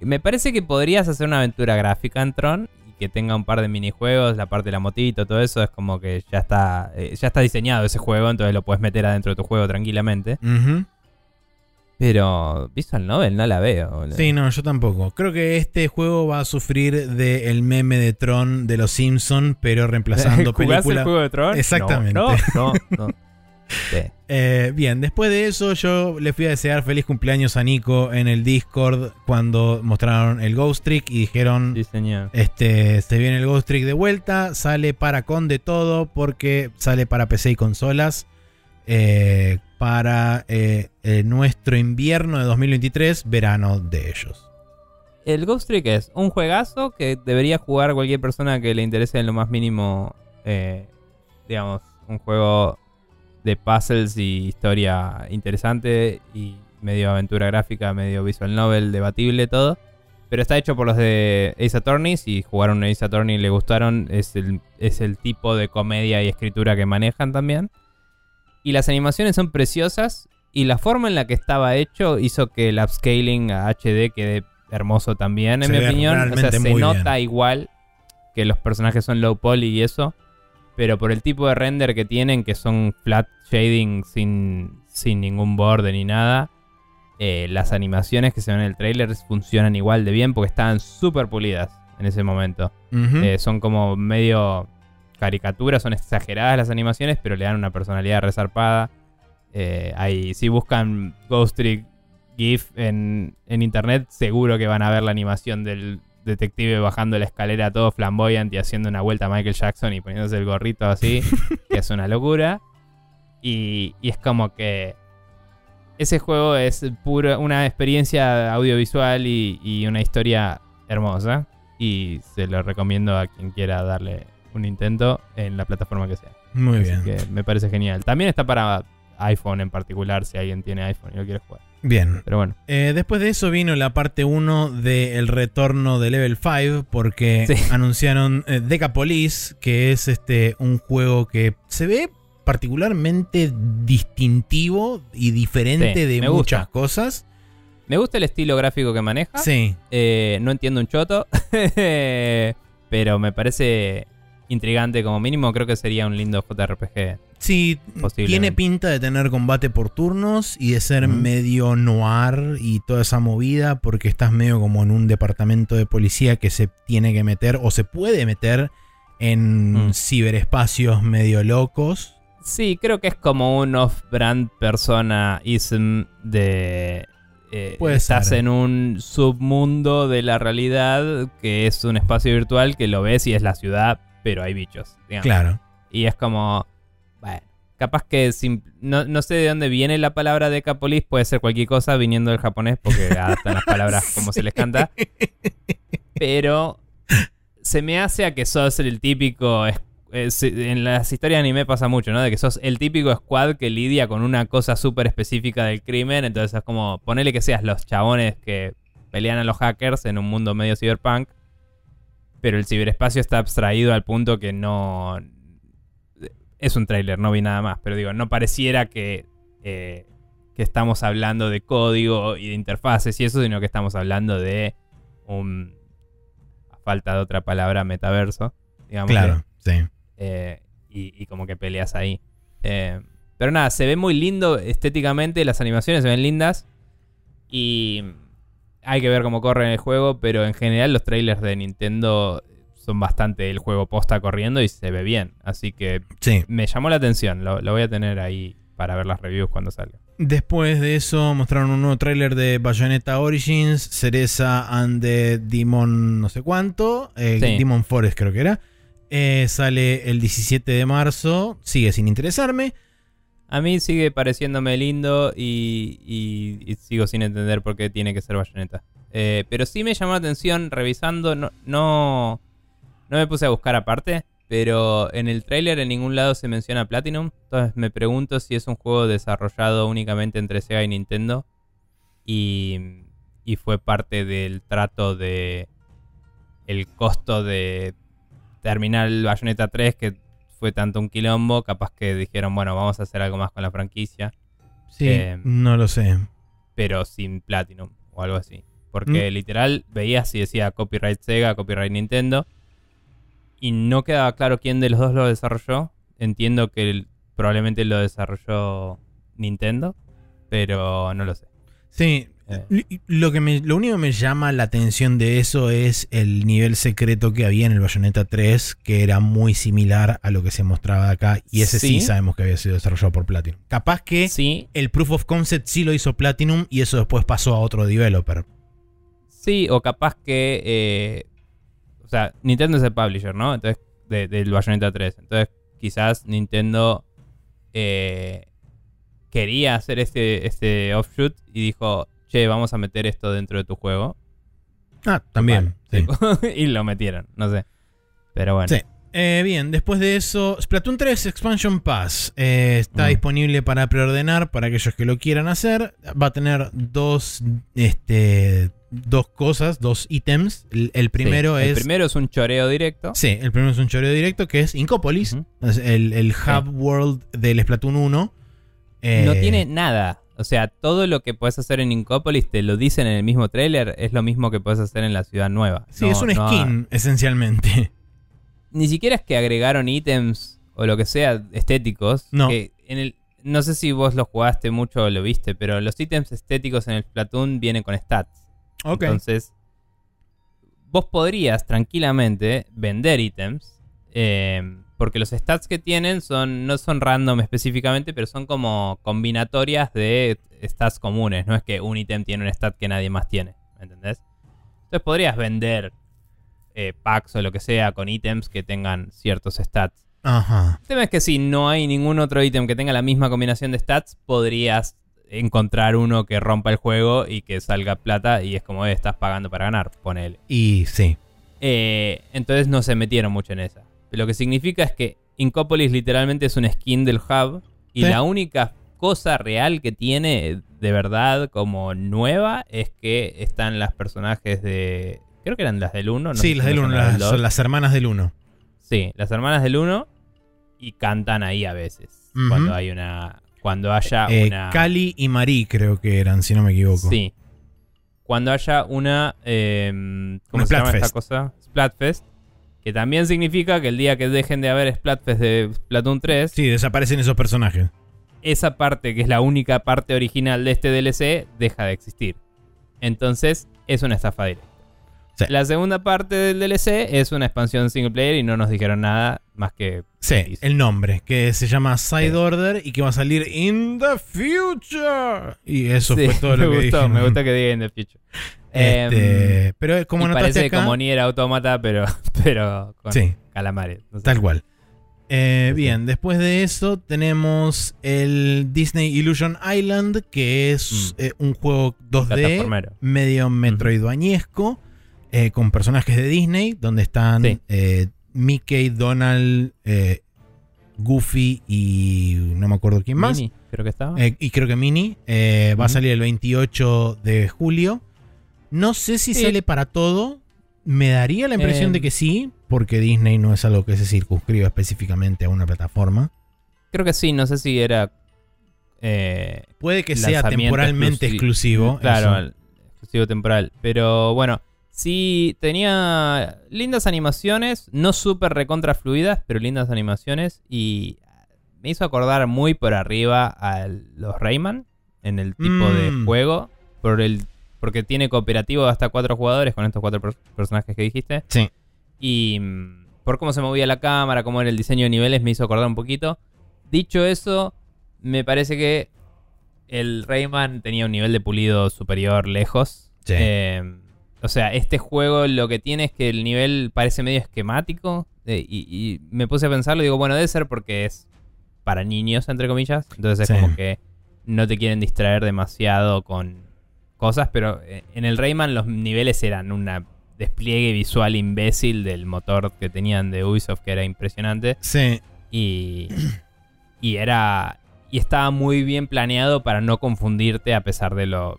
Me parece que podrías hacer una aventura gráfica en Tron y que tenga un par de minijuegos, la parte de la motito, todo eso es como que ya está, eh, ya está diseñado ese juego, entonces lo puedes meter adentro de tu juego tranquilamente. Pero Visual Novel no la veo. Sí, no, yo tampoco. Creo que este juego va a sufrir del meme de Tron de los Simpsons, pero reemplazando película. el juego de Tron? Exactamente. No, no, no. Eh, bien, después de eso yo le fui a desear feliz cumpleaños a Nico en el Discord cuando mostraron el Ghost Trick y dijeron, este, se viene el Ghost Trick de vuelta, sale para con de todo porque sale para PC y consolas. Eh, para eh, nuestro invierno de 2023, verano de ellos. El Ghost Trick es un juegazo que debería jugar cualquier persona que le interese en lo más mínimo, eh, digamos, un juego de puzzles y historia interesante y medio aventura gráfica, medio visual novel, debatible, todo. Pero está hecho por los de Ace Attorney. Si jugaron Ace Attorney y le gustaron, es el, es el tipo de comedia y escritura que manejan también. Y las animaciones son preciosas. Y la forma en la que estaba hecho hizo que el upscaling a HD quede hermoso también, en mi opinión. O sea, se nota igual que los personajes son low poly y eso. Pero por el tipo de render que tienen, que son flat shading sin, sin ningún borde ni nada, eh, las animaciones que se ven en el trailer funcionan igual de bien porque estaban súper pulidas en ese momento. Eh, son como medio caricaturas, son exageradas las animaciones, pero le dan una personalidad resarpada. Eh, si buscan Ghost Trick GIF en, internet, seguro que van a ver la animación del detective bajando la escalera todo flamboyante y haciendo una vuelta a Michael Jackson y poniéndose el gorrito así, que es una locura. Y, es como que ese juego es pura una experiencia audiovisual y, y, una historia hermosa. Y se lo recomiendo a quien quiera darle un intento en la plataforma que sea. Muy bien. Que me parece genial. También está para iPhone en particular, si alguien tiene iPhone y lo quiere jugar. Bien. Pero bueno. Eh, después de eso vino la parte 1 del retorno de Level 5, porque anunciaron eh, Decapolis, que es este un juego que se ve particularmente distintivo y diferente de muchas cosas. Me gusta el estilo gráfico que maneja. Sí. Eh, no entiendo un choto, pero me parece intrigante como mínimo. Creo que sería un lindo JRPG. Sí, tiene pinta de tener combate por turnos y de ser medio noir y toda esa movida porque estás medio como en un departamento de policía que se tiene que meter o se puede meter en mm. ciberespacios medio locos. Sí, creo que es como un off-brand persona-ism de... Eh, estás en un submundo de la realidad que es un espacio virtual que lo ves y es la ciudad, pero hay bichos. Claro. Y es como, bueno, capaz que no, no, sé de dónde viene la palabra Decapolis, puede ser cualquier cosa viniendo del japonés porque adaptan las palabras como se les canta. Pero se me hace a que sos el típico... en las historias de anime pasa mucho, ¿no? De que sos el típico squad que lidia con una cosa súper específica del crimen. Entonces es como, ponele que seas los chabones que pelean a los hackers en un mundo medio cyberpunk pero el ciberespacio está abstraído al punto que no... Es un tráiler, no vi nada más, pero digo, no pareciera que, eh, que estamos hablando de código y de interfaces y eso, sino que estamos hablando de un falta de otra palabra, metaverso. Digamos Claro, sí. eh, y, y como que peleas ahí. Eh, pero nada, se ve muy lindo estéticamente, las animaciones se ven lindas. Y hay que ver cómo corre en el juego, pero en general los trailers de Nintendo son bastante el juego posta corriendo y se ve bien. Así que Sí. me llamó la atención, lo, lo voy a tener ahí para ver las reviews cuando salga. Después de eso mostraron un nuevo tráiler de Bayonetta Origins, Cereza and the Demon no sé cuánto, eh, Sí. Demon Forest creo que era. Eh, sale el 17 de marzo, sigue sin interesarme. A mí sigue pareciéndome lindo y, y- sigo sin entender por qué tiene que ser bayoneta. Eh, pero sí me llamó la atención revisando, no, no, no me puse a buscar aparte, pero en el tráiler en ningún lado se menciona Platinum. Entonces me pregunto si es un juego desarrollado únicamente entre Sega y Nintendo y, y fue parte del trato de el costo de terminar el Bayonetta 3 que fue tanto un quilombo, capaz que dijeron, bueno, vamos a hacer algo más con la franquicia, Sí, Eh, no lo sé. pero sin Platinum o algo así. Porque Mm. literal veías si decía copyright Sega, copyright Nintendo, y no quedaba claro quién de los dos lo desarrolló. Entiendo que el- probablemente lo desarrolló Nintendo, pero no lo sé. Sí, Lo, que me, lo único que me llama la atención de eso es el nivel secreto que había en el Bayonetta 3, que era muy similar a lo que se mostraba acá. Y ese sí, Sí. sabemos que había sido desarrollado por Platinum. Capaz que sí, el Proof of Concept sí lo hizo Platinum y eso después pasó a otro developer. Sí, o capaz que. eh, o sea, Nintendo es el publisher, ¿no? Entonces, de- del Bayonetta 3. Entonces, quizás Nintendo eh, quería hacer este, este offshoot y dijo: Che, vamos a meter esto dentro de tu juego. Ah, también. Vale, sí. y lo metieron, no sé. Pero bueno. Sí. Eh, bien, después de eso, Splatoon 3 Expansion Pass eh, está Mm. disponible para preordenar para aquellos que lo quieran hacer. Va a tener dos, este, dos cosas, dos ítems. El, el primero Sí, es. El primero es un choreo directo. Sí, el primero es un choreo directo que es Incopolis, el, el hub world del Splatoon 1. Eh, No tiene nada. O sea, todo lo que puedes hacer en Incopolis te lo dicen en el mismo tráiler. Es lo mismo que puedes hacer en la ciudad nueva. Sí, No- es un no- skin, esencialmente. ni siquiera es que agregaron ítems o lo que sea estéticos. No. que en el, no sé si vos lo jugaste mucho o lo viste, pero los ítems estéticos en el Splatoon vienen con stats. Ok. Entonces, vos podrías tranquilamente vender ítems. eh, porque los stats que tienen son no son random específicamente, pero son como combinatorias de stats comunes. No es que un ítem tiene un stat que nadie más tiene. ¿Me entendés? Entonces podrías vender eh, packs o lo que sea con ítems que tengan ciertos stats. Ajá. El tema es que si no hay ningún otro ítem que tenga la misma combinación de stats, podrías encontrar uno que rompa el juego y que salga plata y es como, eh, estás pagando para ganar, ponele. Y sí. Eh, entonces no se metieron mucho en esa. Lo que significa es que Incopolis literalmente es un skin del hub y Sí. la única cosa real que tiene de verdad como nueva es que están las personajes de... Creo que eran las del 1. sí, las del 1, las, son las hermanas del 1. Sí, las hermanas del 1 y cantan ahí a veces. Cuando hay una. Cuando haya Eh, una. Cali y Marie creo que eran, si no me equivoco. Sí. Cuando haya una. eh, ¿Cómo Una se llama esta cosa? Splatfest. Que también significa que el día que dejen de haber Splatfest de Splatoon 3, Sí, desaparecen esos personajes. esa parte que es la única parte original de este DLC deja de existir. Entonces, es una estafa directa. Sí. La segunda parte del DLC es una expansión single player y no nos dijeron nada más que. Sí, el nombre, que se llama Side Sí. Order y que va a salir in the future. Y eso Sí, fue todo me lo que gustó, dijeron. me gusta que digan The Future. Este, Em, pero como y notaste parece acá, como Nier Automata, pero, pero con Sí. calamares. no sé. tal cual. Eh, bien, después de eso tenemos el Disney Illusion Island, que es Mm. eh, un juego 2D Plataformero. medio metroidvaniesco, eh, con personajes de Disney, donde están Sí. eh, Mickey, Donald, eh, Goofy y no me acuerdo quién más. Mini, creo que estaba. Eh, y creo que Mini. eh, Va a salir el 28 de julio. No sé si sale para todo. Me daría la impresión de que sí, porque Disney no es algo que se circunscriba específicamente a una plataforma. Creo que sí, no sé si era. eh, Puede que sea temporalmente exclusi- exclusivo. Claro, eso. exclusivo temporal. Pero bueno, Sí, tenía lindas animaciones, no súper recontra fluidas, pero lindas animaciones. Y me hizo acordar muy por arriba a los Rayman en el tipo de Mm. juego. Por el, porque tiene cooperativo hasta cuatro jugadores con estos cuatro per- personajes que dijiste. Sí. Y mm, por cómo se movía la cámara, cómo era el diseño de niveles, me hizo acordar un poquito. Dicho eso, me parece que el Rayman tenía un nivel de pulido superior lejos. Sí. Eh, o sea, este juego lo que tiene es que el nivel parece medio esquemático. eh, y, y me puse a pensarlo y digo, bueno, debe ser porque es para niños, entre comillas. Entonces es Sí. como que no te quieren distraer demasiado con cosas. Pero eh, en el Rayman los niveles eran un despliegue visual imbécil del motor que tenían de Ubisoft, que era impresionante. Sí. Y, y era. Y estaba muy bien planeado para no confundirte a pesar de lo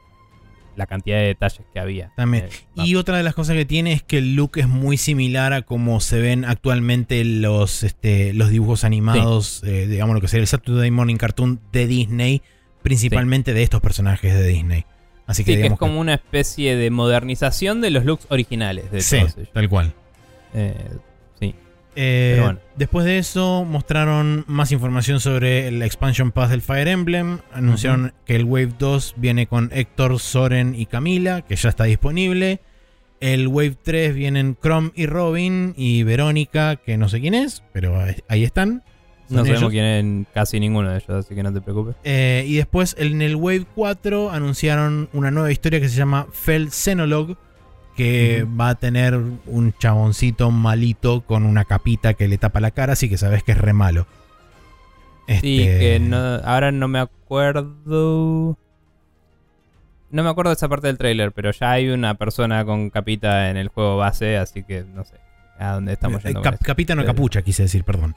la cantidad de detalles que había. También. Eh, Y otra de las cosas que tiene es que el look es muy similar a como se ven actualmente los, este, los dibujos animados, eh, digamos lo que sería el Saturday Morning Cartoon de Disney, principalmente de estos personajes de Disney. Así que sí, que es como una especie de modernización de los looks originales de sí, tal cual. Eh, sí. Eh, Pero bueno. Después de eso mostraron más información sobre el expansion pass del Fire Emblem. Anunciaron que el Wave 2 viene con Héctor, Soren y Camila, que ya está disponible. El Wave 3 vienen Chrome y Robin y Verónica, que no sé quién es, pero ahí están. No sabemos ellos. quién es casi ninguno de ellos, así que no te preocupes. Eh, y después en el Wave 4 anunciaron una nueva historia que se llama Fell Xenologue, que va a tener un chaboncito malito con una capita que le tapa la cara, así que sabes que es re malo. Sí, Este, que no, ahora no me acuerdo. No me acuerdo de esa parte del trailer, pero ya hay una persona con capita en el juego base, así que no sé a dónde estamos eh, yendo. cap- capita no capucha, quise decir, perdón.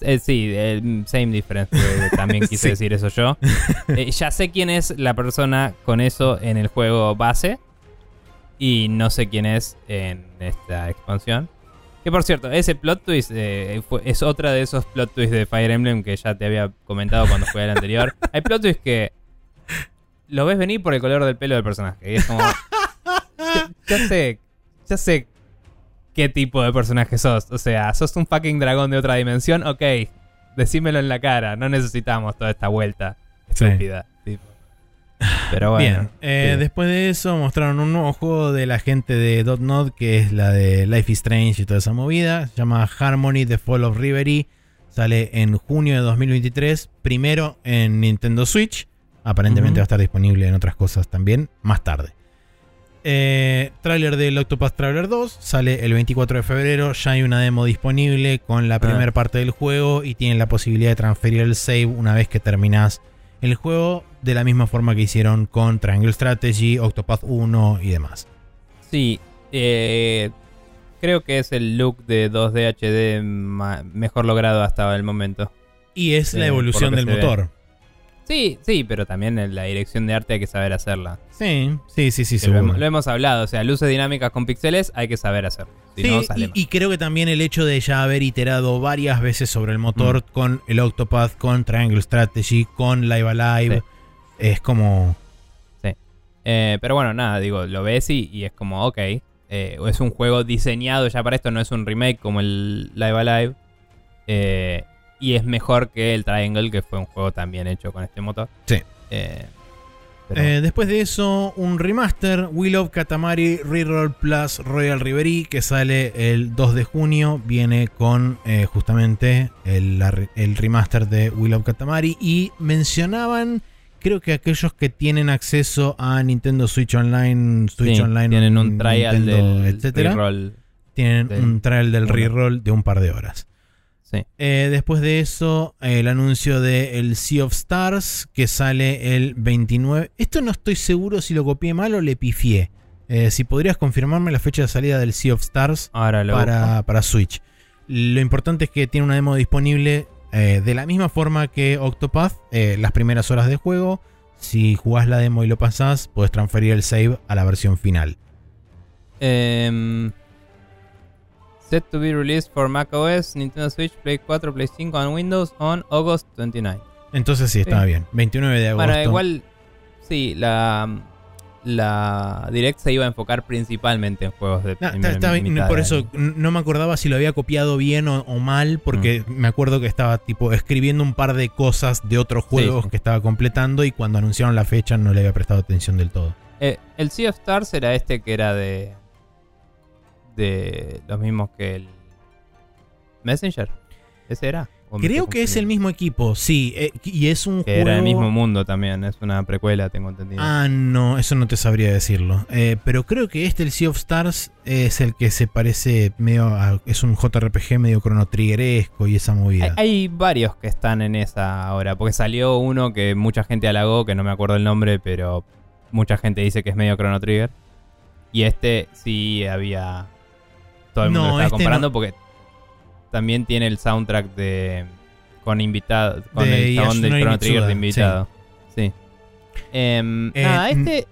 Eh, sí, eh, same difference. eh, también quise Sí. decir eso yo. Eh, ya sé quién es la persona con eso en el juego base. Y no sé quién es en esta expansión. Que por cierto, ese plot twist eh, fue- es otra de esos plot twists de Fire Emblem que ya te había comentado cuando fue el anterior. Hay plot twists que lo ves venir por el color del pelo del personaje. Y es como. ya, ya sé. Ya sé qué tipo de personaje sos. O sea, sos un fucking dragón de otra dimensión. Ok, decímelo en la cara. No necesitamos toda esta vuelta Sí. estúpida. tipo. Pero bueno. Bien, eh, sí. después de eso mostraron un nuevo juego de la gente de Dotnod, que es la de Life is Strange y toda esa movida. Se llama Harmony The Fall of Reverie. Sale en junio de 2023. Primero en Nintendo Switch. Aparentemente va a estar disponible en otras cosas también más tarde. Eh, trailer del Octopath Traveler 2 sale el 24 de febrero. Ya hay una demo disponible con la primera parte del juego y tienen la posibilidad de transferir el save una vez que terminas el juego de la misma forma que hicieron con Triangle Strategy, Octopath 1 y demás. Sí, eh, creo que es el look de 2D HD mejor logrado hasta el momento. Y es la evolución del ve. Sí, sí, pero también la dirección de arte hay que saber hacerla. Sí, sí, sí, sí, lo, seguro. hemos, lo hemos hablado, o sea, luces dinámicas con píxeles hay que saber hacerlo. Si Sí, no, y, creo que también el hecho de ya haber iterado varias veces sobre el motor Mm. con el Octopath, con Triangle Strategy, con Live Alive, Sí. es como... Eh, pero bueno, nada, digo, lo ves y, y es como, ok. eh, es un juego diseñado ya para esto, no es un remake como el Live Alive. eh, y es mejor que el Triangle, que fue un juego también hecho con este motor. Sí. Eh, pero- Eh, después de eso, un remaster, Will of Katamari Reroll Plus Royal Reverie, que sale el 2 de junio, viene con eh, justamente el, el remaster de Will of Katamari y mencionaban, creo que aquellos que tienen acceso a Nintendo Switch Online, Switch sí, Online, tienen un trial Nintendo, del etcétera, tienen del un trial del reroll de un par de horas. Sí. Eh, después de eso, eh, el anuncio de el Sea of Stars, que sale el 29. Esto no estoy seguro si lo copié mal o le pifié. Eh, si podrías confirmarme la fecha de salida del Sea of Stars Ahora para, para Switch. Lo importante es que tiene una demo disponible eh, de la misma forma que Octopath, eh, las primeras horas de juego. Si jugás la demo y lo pasás, puedes transferir el save a la versión final. Em, set to be released for macOS, Nintendo Switch, Play 4, Play 5 and Windows on August 29. Entonces sí, estaba Sí. bien. 29 de agosto. Bueno, igual, sí, la, la Direct se iba a enfocar principalmente en juegos de No, primer- está- está bien, mitad por eso no me acordaba si lo había copiado bien o, o mal, porque Mm. me acuerdo que estaba tipo escribiendo un par de cosas de otros juegos sí. que estaba completando y cuando anunciaron la fecha no le había prestado atención del todo. Eh, el Sea of Stars era este que era de. De los mismos que el. Messenger. ¿Ese era? ¿O me Creo que es el mismo equipo, sí, eh, y es un Que juego... era el mismo mundo también, es una precuela, tengo entendido. Ah, no, eso no te sabría decirlo. Eh, pero creo que este, el Sea of Stars, es el que se parece medio a... Es un JRPG medio Chrono Triggeresco y esa movida. Hay, hay varios que están en esa ahora, porque salió uno que mucha gente halagó, que no me acuerdo el nombre, pero mucha gente dice que es medio Chrono Trigger. Y este sí había... Todo el mundo No, lo estaba este comparando porque también tiene el soundtrack de... con invitado, con De el del Yasunori Chrono Trigger de invitado. Sí. Em, Eh, nada, n- este...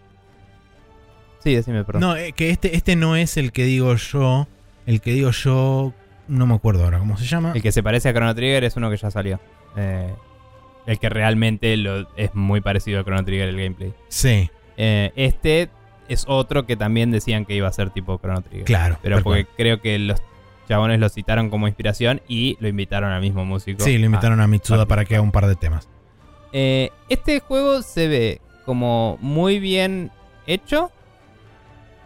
Sí, decime, perdón. No, eh, que este, este no es el que digo yo. El que digo yo, no me acuerdo ahora cómo se llama. El que se parece a Chrono Trigger es uno que ya salió. Eh, el que realmente lo, es muy parecido a Chrono Trigger el gameplay. Sí, Eh, este es otro que también decían que iba a ser tipo Chrono Trigger. claro. Pero porque cual. creo que los chabones lo citaron como inspiración y lo invitaron al mismo músico. Sí, lo invitaron a Mitsuda ah, para que haga un par de temas. Eh, este juego se ve como muy bien hecho,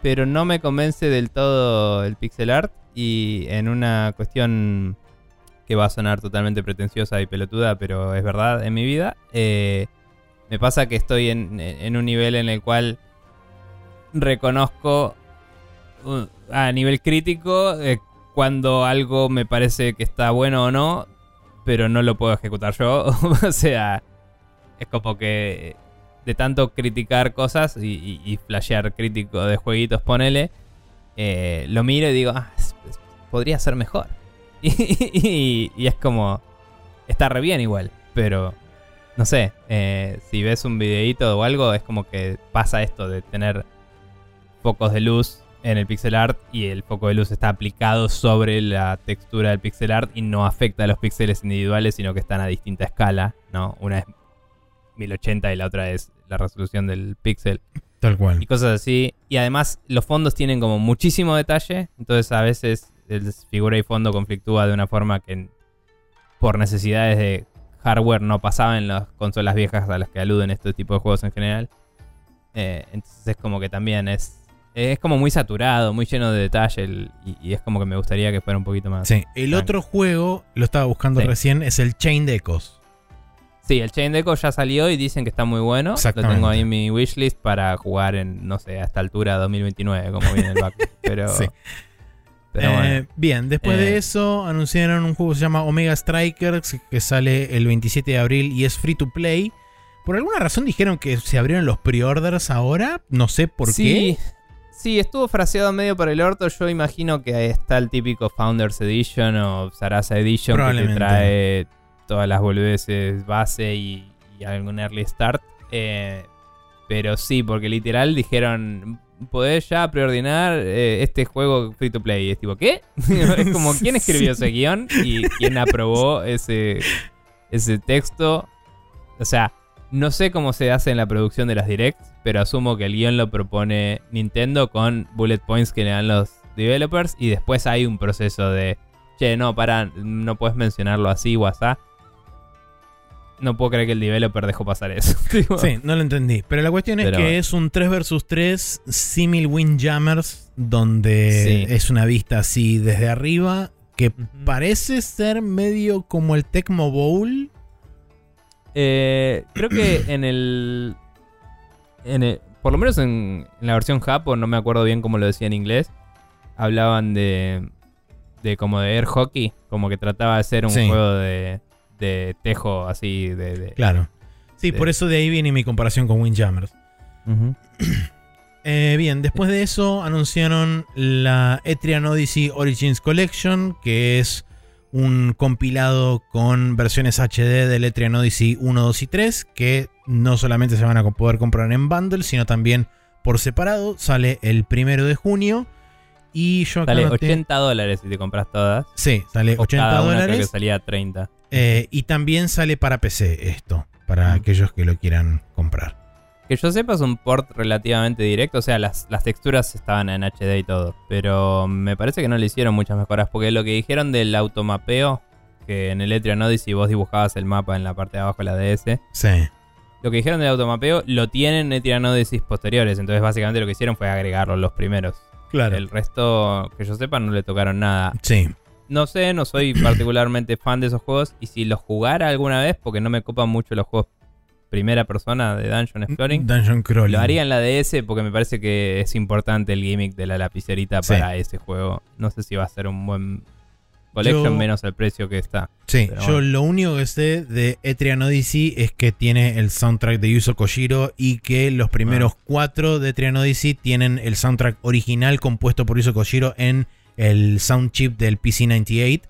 pero no me convence del todo el pixel art. Y en una cuestión que va a sonar totalmente pretenciosa y pelotuda, pero es verdad en mi vida, eh, me pasa que estoy en, en un nivel en el cual reconozco uh, a nivel crítico eh, cuando algo me parece que está bueno o no, pero no lo puedo ejecutar yo. o sea, es como que de tanto criticar cosas y, y- flashear crítico de jueguitos, ponele, eh, lo miro y digo, ah, podría ser mejor. Y, y es como, está re bien igual, pero no sé, eh, si ves un videíto o algo, es como que pasa esto de tener focos de luz en el pixel art y el foco de luz está aplicado sobre la textura del pixel art y no afecta a los píxeles individuales, sino que están a distinta escala, ¿no? Una es 1080 y la otra es la resolución del píxel Tal cual. y cosas así. Y además los fondos tienen como muchísimo detalle, entonces a veces el figura y fondo conflictúa de una forma que por necesidades de hardware no pasaba en las consolas viejas a las que aluden este tipo de juegos en general. Eh, entonces es como que también es es como muy saturado, muy lleno de detalle el- y, y es como que me gustaría que fuera un poquito más. Sí, el otro juego, lo estaba buscando Sí. recién, es el Chain Ecos. Sí, el Chain Deco ya salió y dicen que está muy bueno. Lo tengo ahí en mi wishlist para jugar en, no sé, hasta altura 2029, como viene el back. Pero, Sí. pero Eh. Bien, después de Eh. eso anunciaron un juego que se llama Omega Strikers que sale el 27 de abril y es free to play. Por alguna razón dijeron que se abrieron los pre-orders ahora, no sé por sí, qué. Sí, estuvo fraseado medio por el orto. Yo imagino que ahí está el típico Founders Edition o Sarasa Edition que te trae todas las boludeces base y, y algún early start. Eh, pero sí, porque literal dijeron, podés ya preordinar eh, este juego free to play. Y es tipo, ¿qué? es como, ¿quién escribió ese guion? ¿Y quién aprobó ese, ese texto? O sea, no sé cómo se hace en la producción de las directs, pero asumo que el guion lo propone Nintendo con bullet points que le dan los developers y después hay un proceso de, che, no, para, no puedes mencionarlo así o asá. No puedo creer que el developer dejó pasar eso. Sí, no lo entendí. Pero la cuestión es Pero que es un 3 vs 3 simil Windjammers, donde Sí. es una vista así desde arriba, que parece ser medio como el Tecmo Bowl. Eh, creo que en el, en el- Por lo menos en, en la versión Japón, no me acuerdo bien cómo lo decía en inglés. Hablaban de. De como de air hockey. Como que trataba de ser un Sí. juego de. De tejo así. De, de- Claro. Sí, por eso de ahí viene mi comparación con Windjammers. Eh, bien, después de eso anunciaron la Etrian Odyssey Origins Collection, que es un compilado con versiones HD del Etrian Odyssey 1, 2 y 3, que no solamente se van a poder comprar en bundle, sino también por separado. Sale el primero de junio. Y yo acá Sale anoté- 80 dólares si te compras todas. Sí, sale O 80 cada una creo que salía 30. eh, y también sale para PC esto, para Mm. aquellos que lo quieran comprar. Que yo sepa es un port relativamente directo, o sea, las, las texturas estaban en HD y todo, pero me parece que no le hicieron muchas mejoras, porque lo que dijeron del automapeo, que en el Etrian Odyssey vos dibujabas el mapa en la parte de abajo de la DS, Sí. Lo que dijeron del automapeo lo tienen en Odyssey posteriores, entonces básicamente lo que hicieron fue agregarlo los primeros. Claro. El resto, que yo sepa, no le tocaron nada. Sí. No sé, no soy particularmente fan de esos juegos. Y si los jugara alguna vez, porque no me copan mucho los juegos primera persona de Dungeon Exploring, Dungeon Crawling. lo haría en la DS porque me parece que es importante el gimmick de la lapicerita Sí. para ese juego. No sé si va a ser un buen collection Yo- menos el precio que está. Sí, Pero yo bueno. lo único que sé de Etrian Odyssey es que tiene el soundtrack de Yuzo Koshiro y que los primeros Ah. cuatro de Etrian Odyssey tienen el soundtrack original compuesto por Yuzo Koshiro en el sound chip del PC98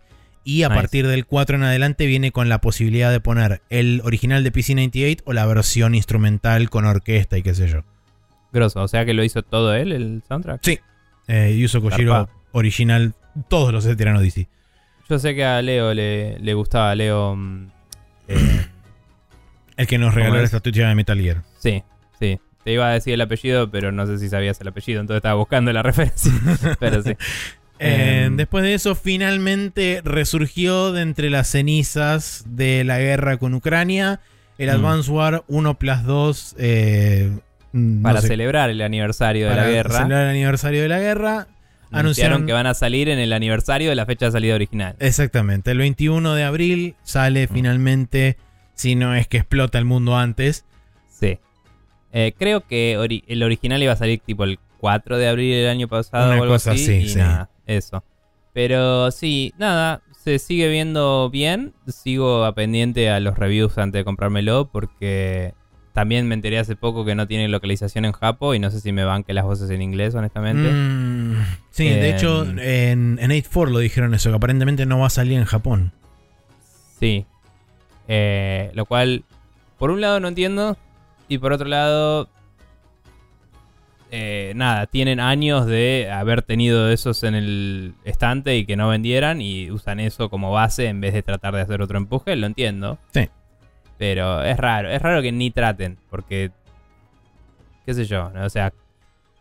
y a Nice. partir del 4 en adelante viene con la posibilidad de poner el original de PC98 o la versión instrumental con orquesta y qué sé yo. Grosso, o sea que lo hizo todo él, el soundtrack. Sí. Eh, Yuzo Koshiro original, todos los de Etrian Odyssey. Yo sé que a Leo le, le gustaba Leo. mm, eh, El que nos regaló ¿Cómo la es? estatuilla de Metal Gear. sí, sí. Te iba a decir el apellido, pero no sé si sabías el apellido, entonces estaba buscando la referencia. pero sí. Eh, Em, después de eso, finalmente resurgió de entre las cenizas de la guerra con Ucrania el Mm. Advance War 1 plus 2. eh, no Para sé, celebrar el aniversario de para la guerra. celebrar el aniversario de la guerra. Anunciaron que van a salir en el aniversario de la fecha de salida original. Exactamente, el 21 de abril sale Mm. finalmente, si no es que explota el mundo antes. Sí. Eh, creo que ori- el original iba a salir tipo el 4 de abril del año pasado Una o algo cosa así. así, y sí. nada, eso. Pero sí, nada, se sigue viendo bien. Sigo a pendiente a los reviews antes de comprármelo porque también me enteré hace poco que no tiene localización en Japo y no sé si me banque las voces en inglés, honestamente. Mm, sí, de Em. hecho, en, en 8.4 lo dijeron eso, que aparentemente no va a salir en Japón. Sí. Eh, lo cual, por un lado no entiendo y por otro lado, eh, nada, tienen años de haber tenido esos en el estante y que no vendieran y usan eso como base en vez de tratar de hacer otro empuje, lo entiendo. Sí. Pero es raro, es raro que ni traten, porque, qué sé yo, ¿no? o sea,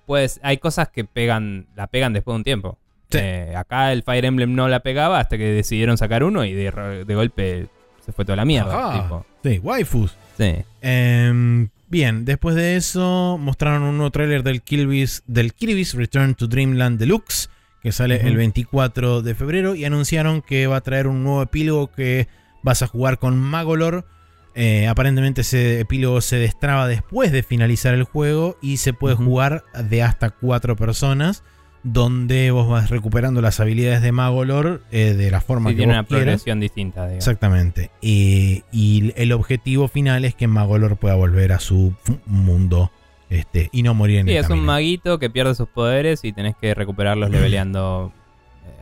pues hay cosas que pegan, la pegan después de un tiempo. Sí. Eh, acá el Fire Emblem no la pegaba hasta que decidieron sacar uno y de, de golpe se fue toda la mierda. Tipo. Sí, waifus. Sí. Em, bien, después de eso mostraron un nuevo tráiler del Kirby's, del Kirby's Return to Dreamland Deluxe, que sale el 24 de febrero, y anunciaron que va a traer un nuevo epílogo que vas a jugar con Magolor. Eh, aparentemente ese epílogo se destraba después de finalizar el juego y se puede jugar de hasta cuatro personas, donde vos vas recuperando las habilidades de Magolor eh, de la forma Sí, que tiene vos una quieras. progresión distinta, digamos. Exactamente. Y, y el objetivo final es que Magolor pueda volver a su mundo este, y no morir en Sí, el es un maguito que pierde sus poderes y tenés que recuperarlos leveleando,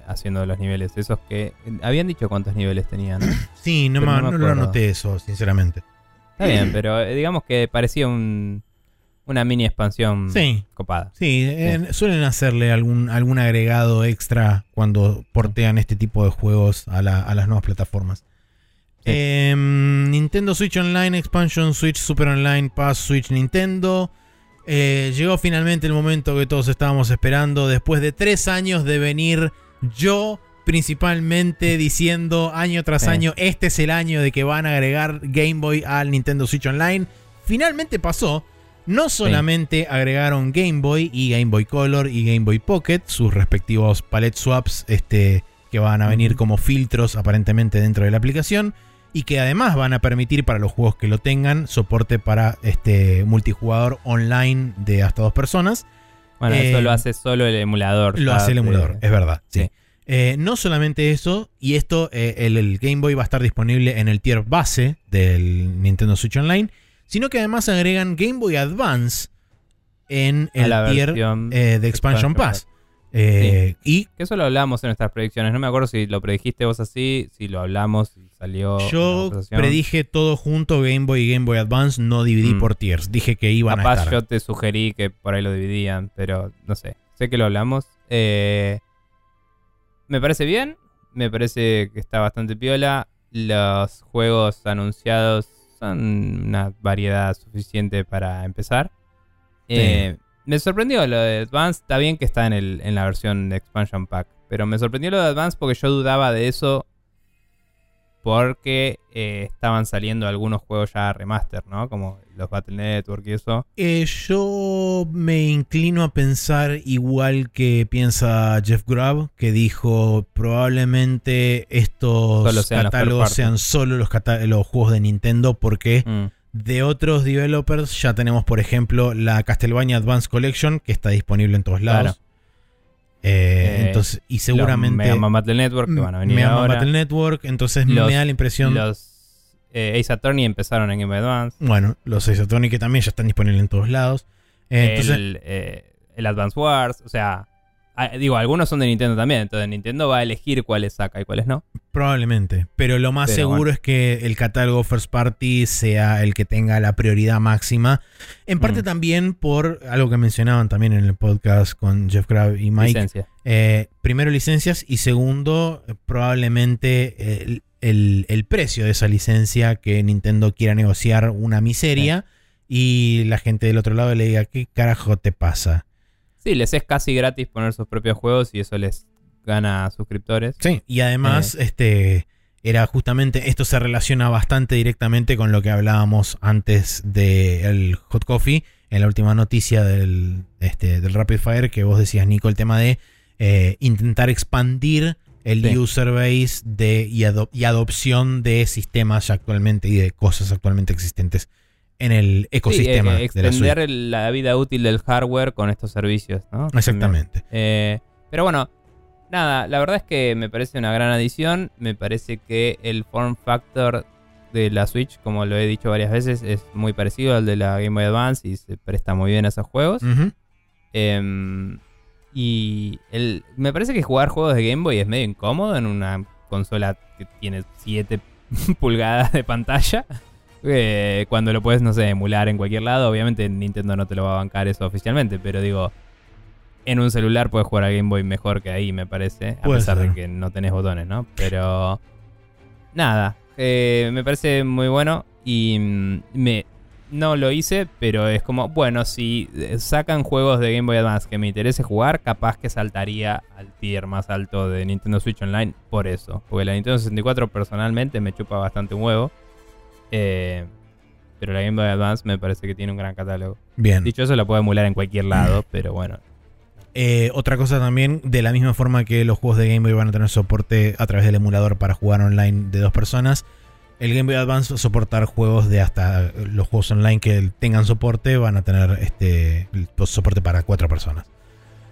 haciendo los niveles. Esos que. Habían dicho cuántos niveles tenían. ¿no? Sí, no, ma- no no lo anoté eso, sinceramente. Está bien, pero eh, digamos que parecía un, una mini expansión Sí, copada. sí, eh, suelen hacerle algún, algún agregado extra cuando portean este tipo de juegos a, la- a las nuevas plataformas. Sí. Em, Nintendo Switch Online, Expansion Switch, Super Online, Pass, Switch Nintendo. Eh, llegó finalmente el momento que todos estábamos esperando. Después de tres años de venir yo principalmente diciendo año tras Sí. año, este es el año de que van a agregar Game Boy al Nintendo Switch Online. Finalmente pasó. No solamente agregaron Game Boy y Game Boy Color y Game Boy Pocket, sus respectivos palette swaps este, que van a venir como filtros aparentemente dentro de la aplicación y que además van a permitir para los juegos que lo tengan soporte para este multijugador online de hasta dos personas. Bueno, Eh, eso lo hace solo el emulador. Lo hace el emulador, es verdad. Sí. Sí. Eh, no solamente eso, y esto, eh, el, el Game Boy va a estar disponible en el tier base del Nintendo Switch Online, sino que además agregan Game Boy Advance en el tier eh, de Expansion Expansion Pass. Eh, Y Que eso lo hablamos en nuestras predicciones. No me acuerdo si lo predijiste vos así, si lo hablamos, salió. yo predije todo junto, Game Boy y Game Boy Advance, no dividí Mm. por tiers. Dije que iban a Capaz estar. yo te sugerí que por ahí lo dividían, pero no sé. Sé que lo hablamos. Eh, me parece bien. Me parece que está bastante piola. Los juegos anunciados son una variedad suficiente para empezar. Eh, me sorprendió lo de Advance. Está bien que está en, el, en la versión de Expansion Pack. Pero me sorprendió lo de Advance porque yo dudaba de eso. Porque eh, estaban saliendo algunos juegos ya remaster, ¿no? Como los Battle Network y eso. Eh, yo me inclino a pensar igual que piensa Jeff Grubb, que dijo probablemente estos catálogos sean solo los, los, juegos de Nintendo porque mm. de otros developers ya tenemos, por ejemplo, la Castlevania Advance Collection, que está disponible en todos lados. Eh, eh, entonces, y seguramente. Mega Man Battle Network que van a venir Mega Man Battle Network, entonces me da la impresión. Los eh, Ace Attorney empezaron en Game Advance. Bueno, los Ace Attorney que también ya están disponibles en todos lados. entonces, el, el Advance Wars, o sea, digo, algunos son de Nintendo también, entonces Nintendo va a elegir cuáles saca y cuáles no. Probablemente, pero lo más seguro es que el catálogo First Party sea el que tenga la prioridad máxima. En parte mm. también por algo que mencionaban también en el podcast con Jeff Crab y Mike. Eh, primero licencias y segundo probablemente el, precio de esa licencia que Nintendo quiera negociar una miseria y la gente del otro lado le diga, ¿qué carajo te pasa? Sí, les es casi gratis poner sus propios juegos y eso les gana suscriptores. Sí, y además, eh. este. Era justamente, esto se relaciona bastante directamente con lo que hablábamos antes del Hot Coffee, en la última noticia del, este, del Rapid Fire, que vos decías, Nico, el tema de eh, intentar expandir el user base de, y, y, adopción de sistemas actualmente y de cosas actualmente existentes en el ecosistema. Sí, extender la, vida útil del hardware con estos servicios, ¿no? Exactamente. Eh, pero bueno, nada, la verdad es que me parece una gran adición. Me parece que el form factor de la Switch, como lo he dicho varias veces, es muy parecido al de la Game Boy Advance y se presta muy bien a esos juegos. Em, y el, me parece que jugar juegos de Game Boy es medio incómodo en una consola que tiene 7 pulgadas de pantalla. Eh, cuando lo puedes, no sé, emular en cualquier lado. Obviamente Nintendo no te lo va a bancar eso oficialmente, pero digo, en un celular puedes jugar a Game Boy mejor que ahí, me parece. A pesar de que no tenés botones, ¿no? Pero. Nada. Eh, me parece muy bueno. Y mm, me. No lo hice, pero es como, bueno, si eh, sacan juegos de Game Boy Advance que me interese jugar, capaz que saltaría al tier más alto de Nintendo Switch Online por eso. Porque la Nintendo 64 personalmente me chupa bastante un huevo. Eh, pero la Game Boy Advance me parece que tiene un gran catálogo. Bien. Dicho eso, la puedo emular en cualquier lado, pero bueno. Eh, otra cosa también, de la misma forma que los juegos de Game Boy van a tener soporte a través del emulador para jugar online de dos personas, el Game Boy Advance va a soportar juegos de hasta los juegos online que tengan soporte, van a tener este soporte para cuatro personas.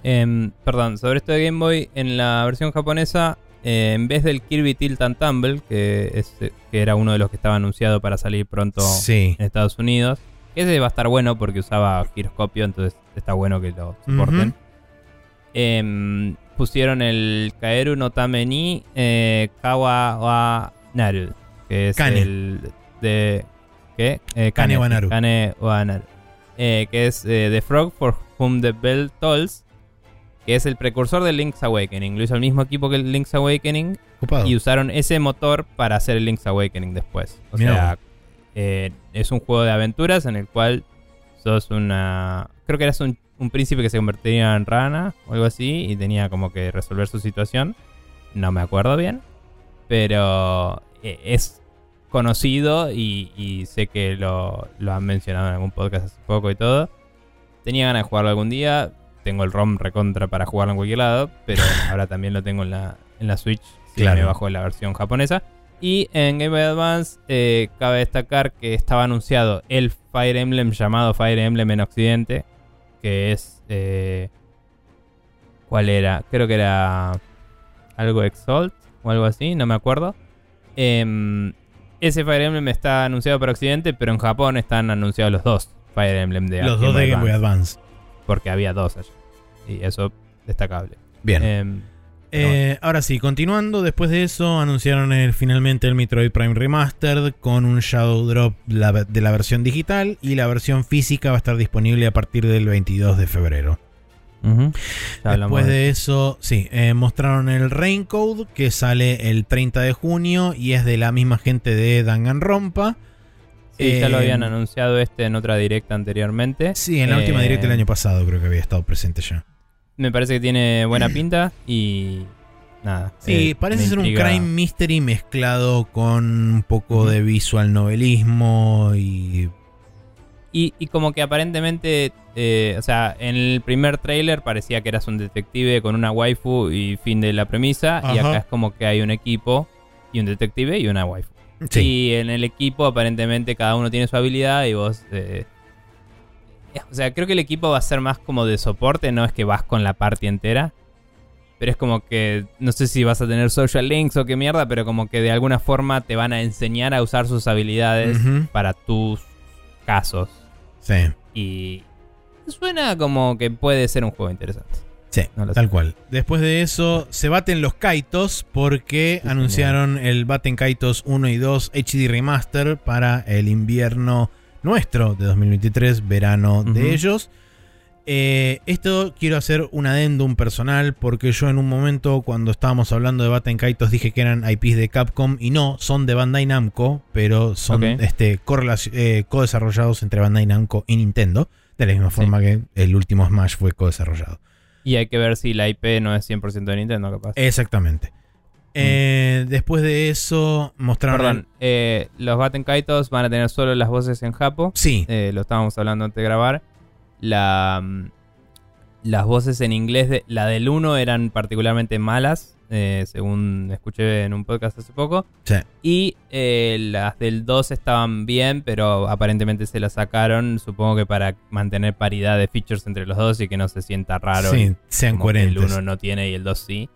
Em, perdón, sobre esto de Game Boy, en la versión japonesa eh, en vez del Kirby Tilt and Tumble, que, que era uno de los que estaba anunciado para salir pronto en Estados Unidos, ese va a estar bueno porque usaba giroscopio, entonces está bueno que lo soporten. Em, pusieron el Kaeru no Tameni eh, Kawa wa Naru, que es el de. ¿Qué? Eh, Kane, wa Naru. Kane wa Naru. que es The Frog for Whom the Bell Tolls que es el precursor del Link's Awakening. Lo hizo el mismo equipo que el Link's Awakening y usaron ese motor para hacer el Link's Awakening después. O sea, eh, es un juego de aventuras en el cual sos una... Creo que eras un, príncipe que se convertiría en rana o algo así y tenía como que resolver su situación. No me acuerdo bien, pero eh, es conocido y, sé que lo, lo han mencionado en algún podcast hace poco y todo. Tenía ganas de jugarlo algún día tengo el ROM recontra para jugarlo en cualquier lado, pero ahora también lo tengo en la, en la Switch, si me bajo la versión japonesa. Y en Game Boy Advance eh, cabe destacar que estaba anunciado el Fire Emblem llamado Fire Emblem en Occidente, que es... Eh, ¿Cuál era? Creo que era algo Exalt o algo así, no me acuerdo. Em, ese Fire Emblem está anunciado para Occidente, pero en Japón están anunciados los dos Fire Emblem de Los dos de Game Boy Advance. Porque había dos allá. Y eso destacable. Bien. Em, eh, ahora sí, continuando, después de eso anunciaron finalmente el Metroid Prime Remastered con un Shadow Drop de la versión digital y la versión física va a estar disponible a partir del 22 de febrero. Después de eso, sí, eh, mostraron el Raincode que sale el 30 de junio y es de la misma gente de Danganronpa. Sí, ya lo Eh, habían anunciado este en otra directa anteriormente. Sí, en la última Eh, directa del año pasado creo que había estado presente ya. Me parece que tiene buena pinta y nada. Sí, eh, parece ser un crime mystery mezclado con un poco de visual novelismo y... Y, y como que aparentemente, eh, o sea, en el primer tráiler parecía que eras un detective con una waifu y fin de la premisa. Y acá es como que hay un equipo y un detective y una waifu. Sí, Y en el equipo aparentemente cada uno tiene su habilidad y vos... eh, o sea, creo que el equipo va a ser más como de soporte, no es que vas con la party entera. Pero es como que, no sé si vas a tener social links o qué mierda, pero como que de alguna forma te van a enseñar a usar sus habilidades para tus casos. sí, Y suena como que puede ser un juego interesante. Sí, No lo tal sé. cual. Después de eso se baten los Kaitos porque Sí, anunciaron el Baten Kaitos 1 y 2 HD Remaster para el invierno nuestro de 2023, verano de ellos. Eh, esto quiero hacer un adendum personal porque yo en un momento cuando estábamos hablando de Baten Kaitos dije que eran IPs de Capcom y no, son de Bandai Namco, pero son este, eh, co-desarrollados entre Bandai Namco y Nintendo, de la misma forma que el último Smash fue co-desarrollado. Y hay que ver si la IP no es 100% de Nintendo, capaz. Exactamente. Eh, después de eso mostraron... Perdón, eh, los Batten Kaitos van a tener solo las voces en Japo. Sí, Eh, lo estábamos hablando antes de grabar. La, mm, las voces en inglés, de, la del 1 eran particularmente malas, eh, según escuché en un podcast hace poco. sí. Y eh, las del 2 estaban bien, pero aparentemente se las sacaron, supongo que para mantener paridad de features entre los dos y que no se sienta raro. Sí, y sean que el coherentes. 1 no tiene y el 2 sí.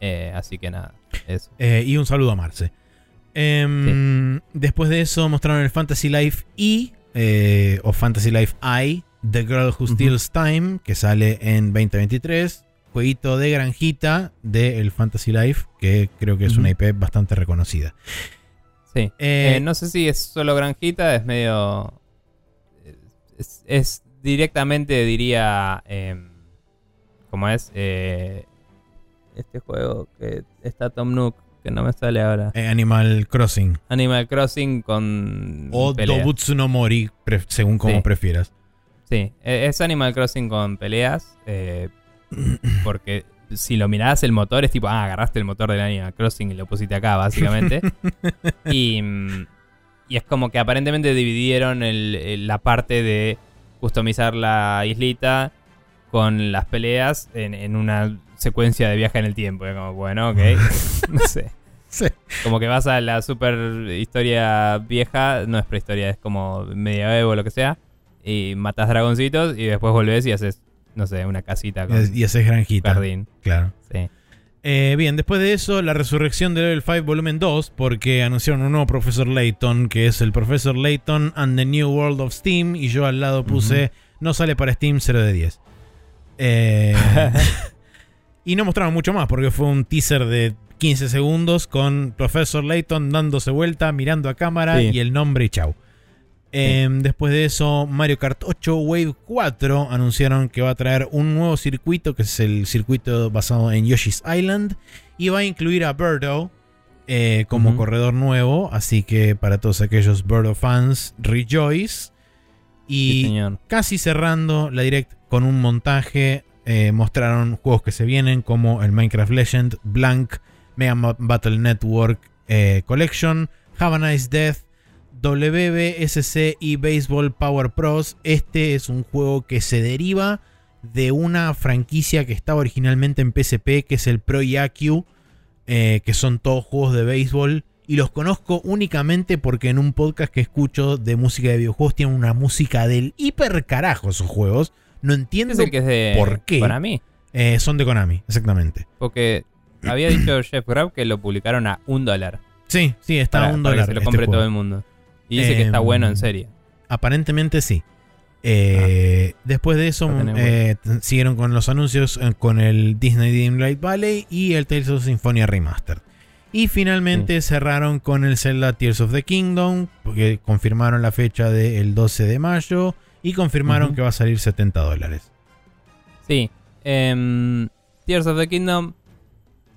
Eh, así que nada, eso. Y un saludo a Marce. Em, Después de eso mostraron el Fantasy Life eh, o Fantasy Life I, The Girl Who. Steals Time, que sale en 2023. Jueguito de granjita del Fantasy Life, que creo que es una. IP bastante reconocida. Sí. Eh, Eh, no sé si es solo granjita, es medio. Es, es directamente, diría. em, ¿Cómo es? Eh, este juego que está Tom Nook, que no me sale ahora. eh, Animal Crossing. Animal Crossing con. O. Dobutsu no Mori, según como Sí. prefieras. Sí, e- es Animal Crossing con peleas. eh, porque si lo mirás, el motor es tipo, ah, agarraste el motor del Animal Crossing y lo pusiste acá, básicamente. y, y es como que aparentemente dividieron el- el- la parte de customizar la islita con las peleas en, en una secuencia de viaje en el tiempo. Es como, bueno, ok. no sé. Sí. Como que vas a la super historia vieja, no es prehistoria, es como medieval o lo que sea, y matas dragoncitos y después volvés y haces, no sé, una casita con Y haces granjita. jardín. Claro. Sí. Eh, bien, después de eso, la resurrección de Level 5 Volumen 2, porque anunciaron un nuevo Profesor Layton, que es el Profesor Layton and the New World of Steam, y yo al lado puse, no sale para Steam 0 de 10. Eh, y no mostraron mucho más, porque fue un teaser de 15 segundos con Profesor Layton dándose vuelta, mirando a cámara Sí. y el nombre y chau. Eh, Después de eso, Mario Kart 8 Wave 4 anunciaron que va a traer un nuevo circuito, que es el circuito basado en Yoshi's Island, y va a incluir a Birdo eh, como corredor nuevo, así que para todos aquellos Birdo fans, rejoice. Y casi cerrando la direct con un montaje, eh, mostraron juegos que se vienen como el Minecraft Legend, Blank, Mega Battle Network eh, Collection, Have a Nice Death, WBSC y Baseball Power Pros. Este es un juego que se deriva de una franquicia que estaba originalmente en PSP, que es el Pro Yaku, eh, que son todos juegos de béisbol. Y los conozco únicamente porque en un podcast que escucho de música de videojuegos tienen una música del hiper carajo esos juegos. No entiendo. Es el que es de ¿Por qué? Mí. Eh, son de Konami, exactamente. Porque había dicho Jeff Grab que lo publicaron a un dólar. Sí, sí, está a un para dólar. que se lo este compre todo el mundo. Y dice que está Em, bueno en serio. Aparentemente sí. Eh, Después de eso, eh, siguieron con los anuncios eh, con el Disney Dreamlight Valley y el Tales of Symphonia Remastered. Y finalmente cerraron con el Zelda Tears of the Kingdom, porque confirmaron la fecha del 12 de mayo y confirmaron que va a salir 70 dólares. Sí. em, Tears of the Kingdom.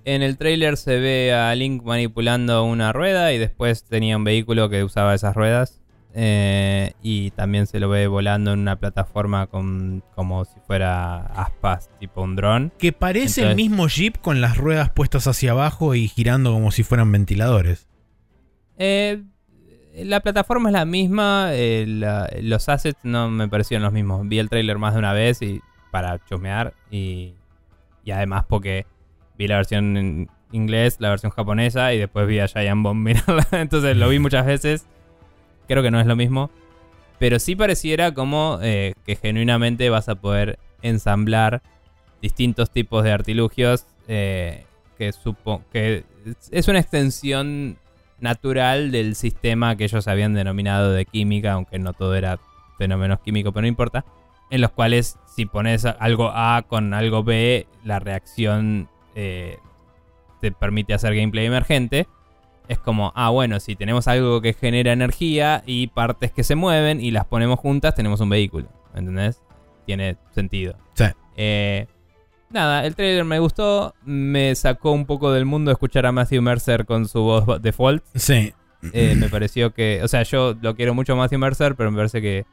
En el trailer se ve a Link manipulando una rueda y después tenía un vehículo que usaba esas ruedas. eh, y también se lo ve volando en una plataforma con, como si fuera aspas, tipo un dron. Que parece el mismo Jeep con las ruedas puestas hacia abajo y girando como si fueran ventiladores. Eh, la plataforma es la misma, eh, los assets no me parecieron los mismos. Vi el trailer más de una vez y para chusmear y, y además porque vi la versión en inglés, la versión japonesa y después vi a Giant Bomb mirarla. Entonces lo vi muchas veces creo que no es lo mismo. Pero sí pareciera como eh, que genuinamente vas a poder ensamblar distintos tipos de artilugios eh, que, supo que es una extensión natural del sistema que ellos habían denominado de química, aunque no todo era fenómenos químicos, pero no importa, en los cuales si pones algo A con algo B, la reacción eh, te permite hacer gameplay emergente es como, ah, bueno, si tenemos algo que genera energía y partes que se mueven y las ponemos juntas, tenemos un vehículo. ¿Entendés? Tiene sentido. Sí. Eh, nada, el trailer me gustó. Me sacó un poco del mundo escuchar a Matthew Mercer con su voz default. Sí. Eh, me pareció que. O sea, yo lo quiero mucho a Matthew Mercer, pero me parece que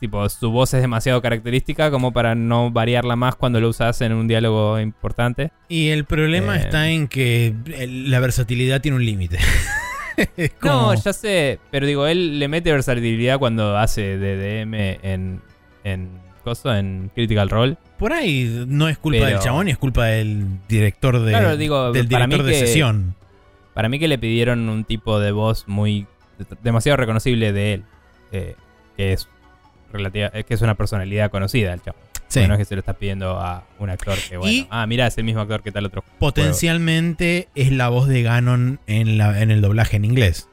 Tipo, su voz es demasiado característica como para no variarla más cuando lo usas en un diálogo importante. Y el problema eh, está en que la versatilidad tiene un límite. No, ya sé, pero digo, él le mete versatilidad cuando hace DDM en, en Coso, en Critical Role. Por ahí no es culpa del chabón, es culpa del director de, claro, digo, del director de sesión. Para mí que le pidieron un tipo de voz muy demasiado reconocible de él, eh, que es relativa, es que es una personalidad conocida el chavo. Sí. No es que se lo está pidiendo a un actor que, bueno, ah, mira, es el mismo actor que tal otro. Potencialmente es la voz de Ganon en, la, en el doblaje en inglés.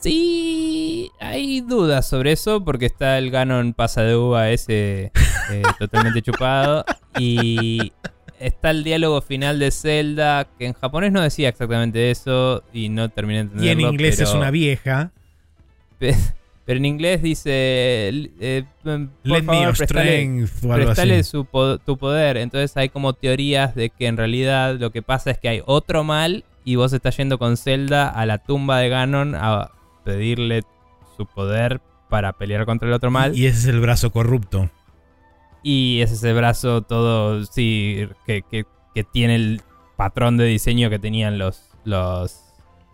Sí, hay dudas sobre eso porque está el Ganon pasa de uva ese eh, totalmente chupado y está el diálogo final de Zelda que en japonés no decía exactamente eso y no terminé de entenderlo. Y en inglés es una vieja. Pero en inglés dice, eh, mm, por favor, prestale, su tu poder. Entonces hay como teorías de que en realidad lo que pasa es que hay otro mal y vos estás yendo con Zelda a la tumba de Ganon a pedirle su poder para pelear contra el otro mal. Y ese es el brazo corrupto. Y ese es el brazo todo, sí, que, tiene el patrón de diseño que tenían los, los,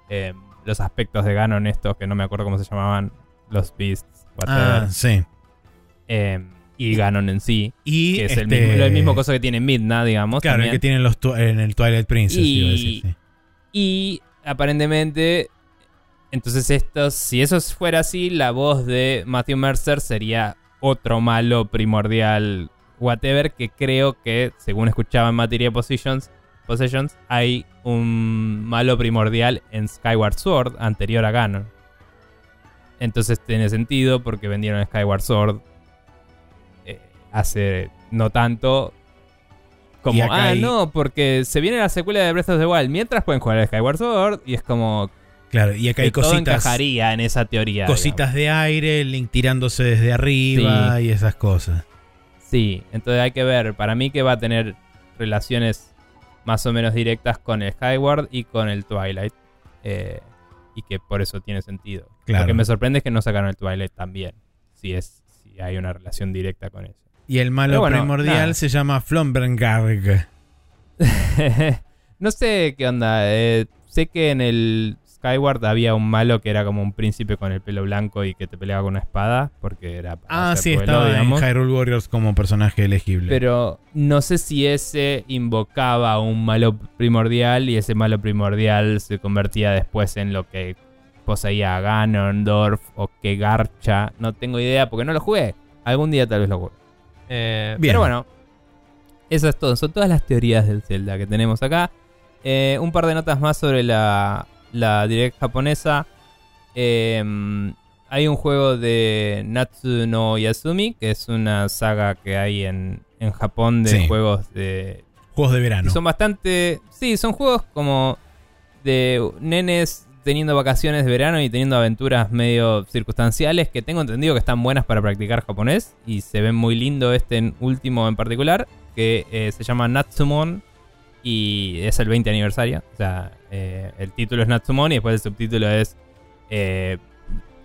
eh, los aspectos de Ganon estos, que no me acuerdo cómo se llamaban los Beasts, Ah, sí. Em, y Ganon en sí. Y que es el, mismo, el, mismo, cosa que tiene Midna, digamos. Claro, el que tienen los en el Twilight Princess. Y, y aparentemente, entonces esto, si eso fuera así, la voz de Matthew Mercer sería otro malo primordial, whatever, que creo que, según escuchaba en Materia Possessions, Possessions, hay un malo primordial en Skyward Sword anterior a Ganon. Entonces tiene sentido porque vendieron Skyward Sword eh, hace no tanto. Como, ah, no, porque se viene la secuela de Breath of the Wild. Mientras pueden jugar a Skyward Sword y es como. Claro, y acá hay cositas. Todo encajaría en esa teoría. Cositas de aire, Link tirándose desde arriba y esas cosas. Sí, entonces hay que ver. Para mí que va a tener relaciones más o menos directas con el Skyward y con el Twilight. Eh, y que por eso tiene sentido. Lo que me sorprende es que no sacaron el Twilight también, si, es, si hay una relación directa con eso. Y el malo primordial se llama Flombergarg. no sé qué onda. Eh, sé que en el Skyward había un malo que era como un príncipe con el pelo blanco y que te peleaba con una espada, porque era... Ah, sí, estaba en Hyrule Warriors como personaje elegible. Pero no sé si ese invocaba a un malo primordial y ese malo primordial se convertía después en lo que poseía a Ganondorf o que Garcha. No tengo idea porque no lo jugué. Algún día tal vez lo juegue. Eh, pero bueno, eso es todo. Son todas las teorías del Zelda que tenemos acá. Eh, un par de notas más sobre la la direct japonesa. Em, hay un juego de Natsu no Yasumi, que es una saga que hay en, en Japón de juegos de... Juegos de verano. son bastante... Sí, son juegos como de nenes teniendo vacaciones de verano y teniendo aventuras medio circunstanciales que tengo entendido que están buenas para practicar japonés y se ven muy lindo este último en particular que eh, se llama Natsumon y es el 20 aniversario. O sea, eh, el título es Natsumon y después el subtítulo es eh,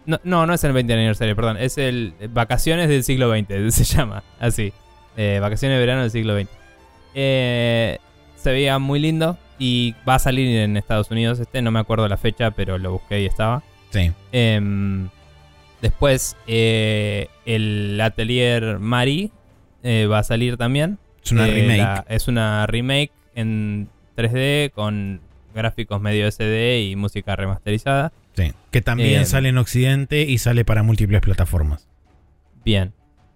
No, no, no es el 20 aniversario, perdón. Es el Vacaciones del siglo XX, se llama. Así. Eh, vacaciones de verano del siglo XX. Se veía muy lindo y va a salir en Estados Unidos este. No me acuerdo la fecha, pero lo busqué y estaba. Sí. Em, después, el Atelier Mari va a salir también. Es una remake. la- es una remake en 3D con gráficos medio SD y música remasterizada. Sí. Que también Eh, sale en Occidente y sale para múltiples plataformas. Bien.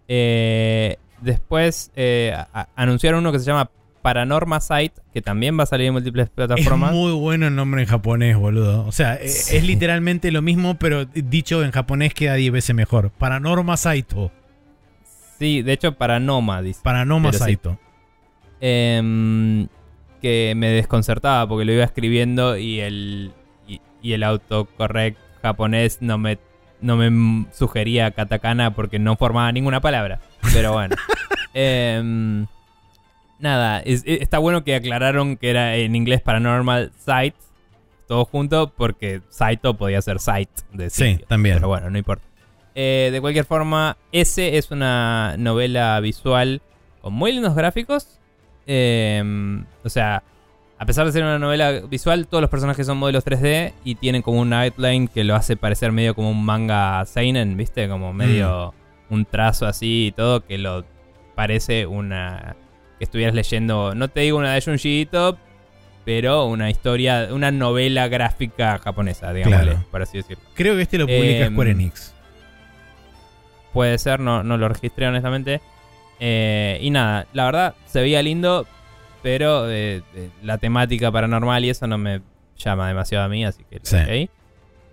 Eh, después eh, a- anunciaron uno que se llama Paranorma Site, que también va a salir en múltiples plataformas. Es muy bueno el nombre en japonés, boludo. O sea, Sí. es literalmente lo mismo, pero dicho en japonés queda 10 veces mejor. Paranorma Saito. Sí, de hecho Paranoma dice. Paranoma Pero sí. Saito. Em, que me desconcertaba porque lo iba escribiendo y el, y, y el autocorrect japonés no me, no me sugería katakana porque no formaba ninguna palabra. Pero bueno. Em, nada, es- e- está bueno que aclararon que era en inglés paranormal site, todo junto, porque Saito podía ser site de Sí, también. Pero bueno, no importa. Eh, de cualquier forma, ese es una novela visual con muy lindos gráficos. Eh, o sea, a pesar de ser una novela visual, todos los personajes son modelos 3D y tienen como un outline que lo hace parecer medio como un manga seinen, ¿viste? Como medio un trazo así y todo que lo parece una que estuvieras leyendo, no te digo una de Junji Ito, pero una historia, una novela gráfica japonesa, digamos, Claro. por así decirlo. Creo que este lo publica Em, Square Enix. Puede ser, no, no lo registré honestamente. Eh, y nada, la verdad se veía lindo, pero eh, eh, la temática paranormal y eso no me llama demasiado a mí, así que lo Sí. ahí.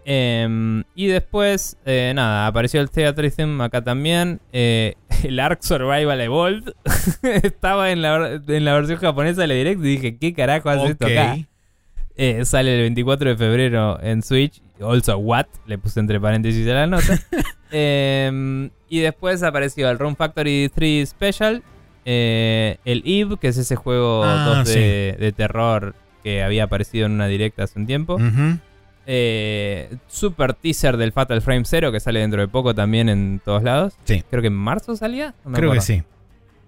Em, y después, eh, nada, apareció el Theatrism acá también. Eh, el Ark Survival Evolved estaba en la, en la versión japonesa de la Direct y dije, ¿qué carajo hace esto acá? Eh, sale el 24 de febrero en Switch. Also, what? Le puse entre paréntesis a la nota. Em, y después apareció el Room Factory 3 Special. eh, el Eve, que es ese juego Ah, 2D de terror que había aparecido en una directa hace un tiempo. Eh, super teaser del Fatal Frame 0 que sale dentro de poco también en todos lados. Sí. Creo que en marzo salía. no Creo que sí.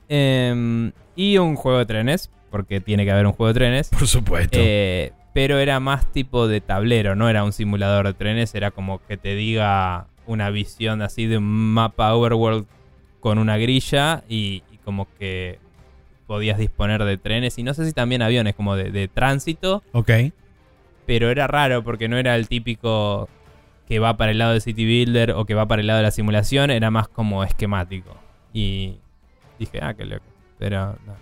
Em, y un juego de trenes, porque tiene que haber un juego de trenes. Por supuesto. Eh, pero era más tipo de tablero, no era un simulador de trenes, era como que te diga una visión así de un mapa overworld con una grilla y, y como que podías disponer de trenes y no sé si también aviones como de, de tránsito, ok. pero era raro porque no era el típico que va para el lado de City Builder o que va para el lado de la simulación, era más como esquemático. Y dije, ah, qué loco. Pero no.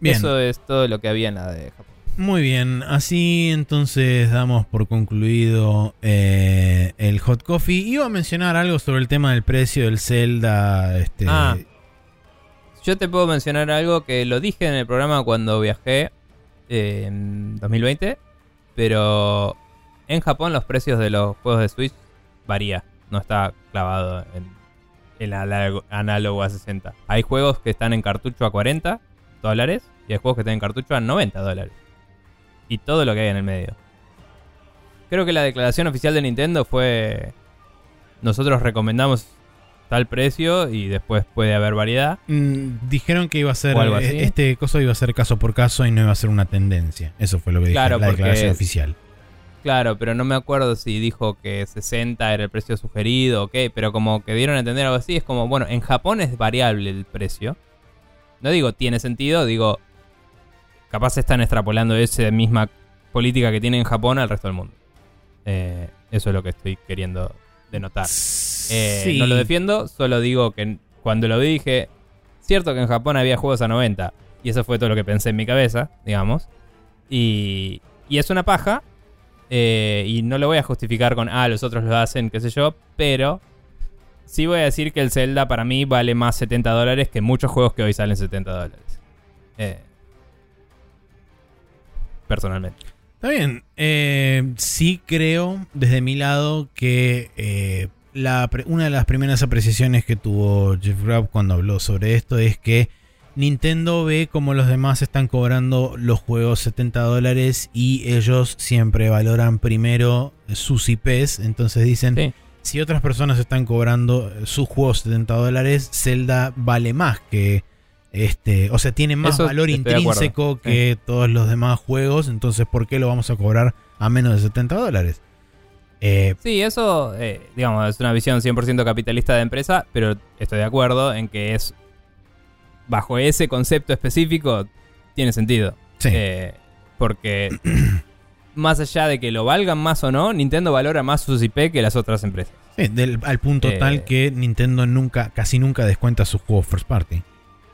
Bien. Eso es todo lo que había en la de Japón. Muy bien, así entonces damos por concluido eh, el hot coffee. Iba a mencionar algo sobre el tema del precio del Zelda. Este, Ah. Yo te puedo mencionar algo que lo dije en el programa cuando viajé en 2020, pero en Japón los precios de los juegos de Switch varía, no está clavado en el análogo- análogo a 60. Hay juegos que están en cartucho a 40 dólares y hay juegos que están en cartucho a 90 dólares. Y todo lo que hay en el medio. Creo que la declaración oficial de Nintendo fue nosotros recomendamos tal precio y después puede haber variedad. mm, dijeron que iba a ser. Eh, Este coso iba a ser caso por caso y no iba a ser una tendencia. Eso fue lo que dijo Claro, la porque- declaración oficial. Claro, pero no me acuerdo si dijo que 60 era el precio sugerido o qué, pero como que dieron a entender algo así, es como, bueno, en Japón es variable el precio. No digo tiene sentido, digo, capaz están extrapolando esa misma política que tiene en Japón al resto del mundo. Eh, eso es lo que estoy queriendo denotar. Eh, Sí. No lo defiendo, solo digo que cuando lo vi dije, cierto que en Japón había juegos a 90, y eso fue todo lo que pensé en mi cabeza, digamos. Y, y es una paja, eh, y no lo voy a justificar con, ah, los otros lo hacen, qué sé yo, pero sí voy a decir que el Zelda para mí vale más 70 dólares que muchos juegos que hoy salen 70 dólares. Eh, personalmente. Está bien. Eh, sí creo, desde mi lado, que eh, la una de las primeras apreciaciones que tuvo Jeff Grubb cuando habló sobre esto es que Nintendo ve como los demás están cobrando los juegos 70 dólares y ellos siempre valoran primero sus IPs. Entonces dicen, Sí. si otras personas están cobrando sus juegos 70 dólares, Zelda vale más que este, o sea, tiene más Eso valor intrínseco que todos los demás juegos, entonces ¿por qué lo vamos a cobrar a menos de 70 dólares? Eh, Sí, eso, eh, digamos, es una visión 100% capitalista de empresa, pero estoy de acuerdo en que es. Bajo ese concepto específico, tiene sentido. sí. Eh, porque, más allá de que lo valgan más o no, Nintendo valora más sus IP que las otras empresas. Sí, del- al punto tal que Nintendo nunca, casi nunca descuenta sus juegos first party.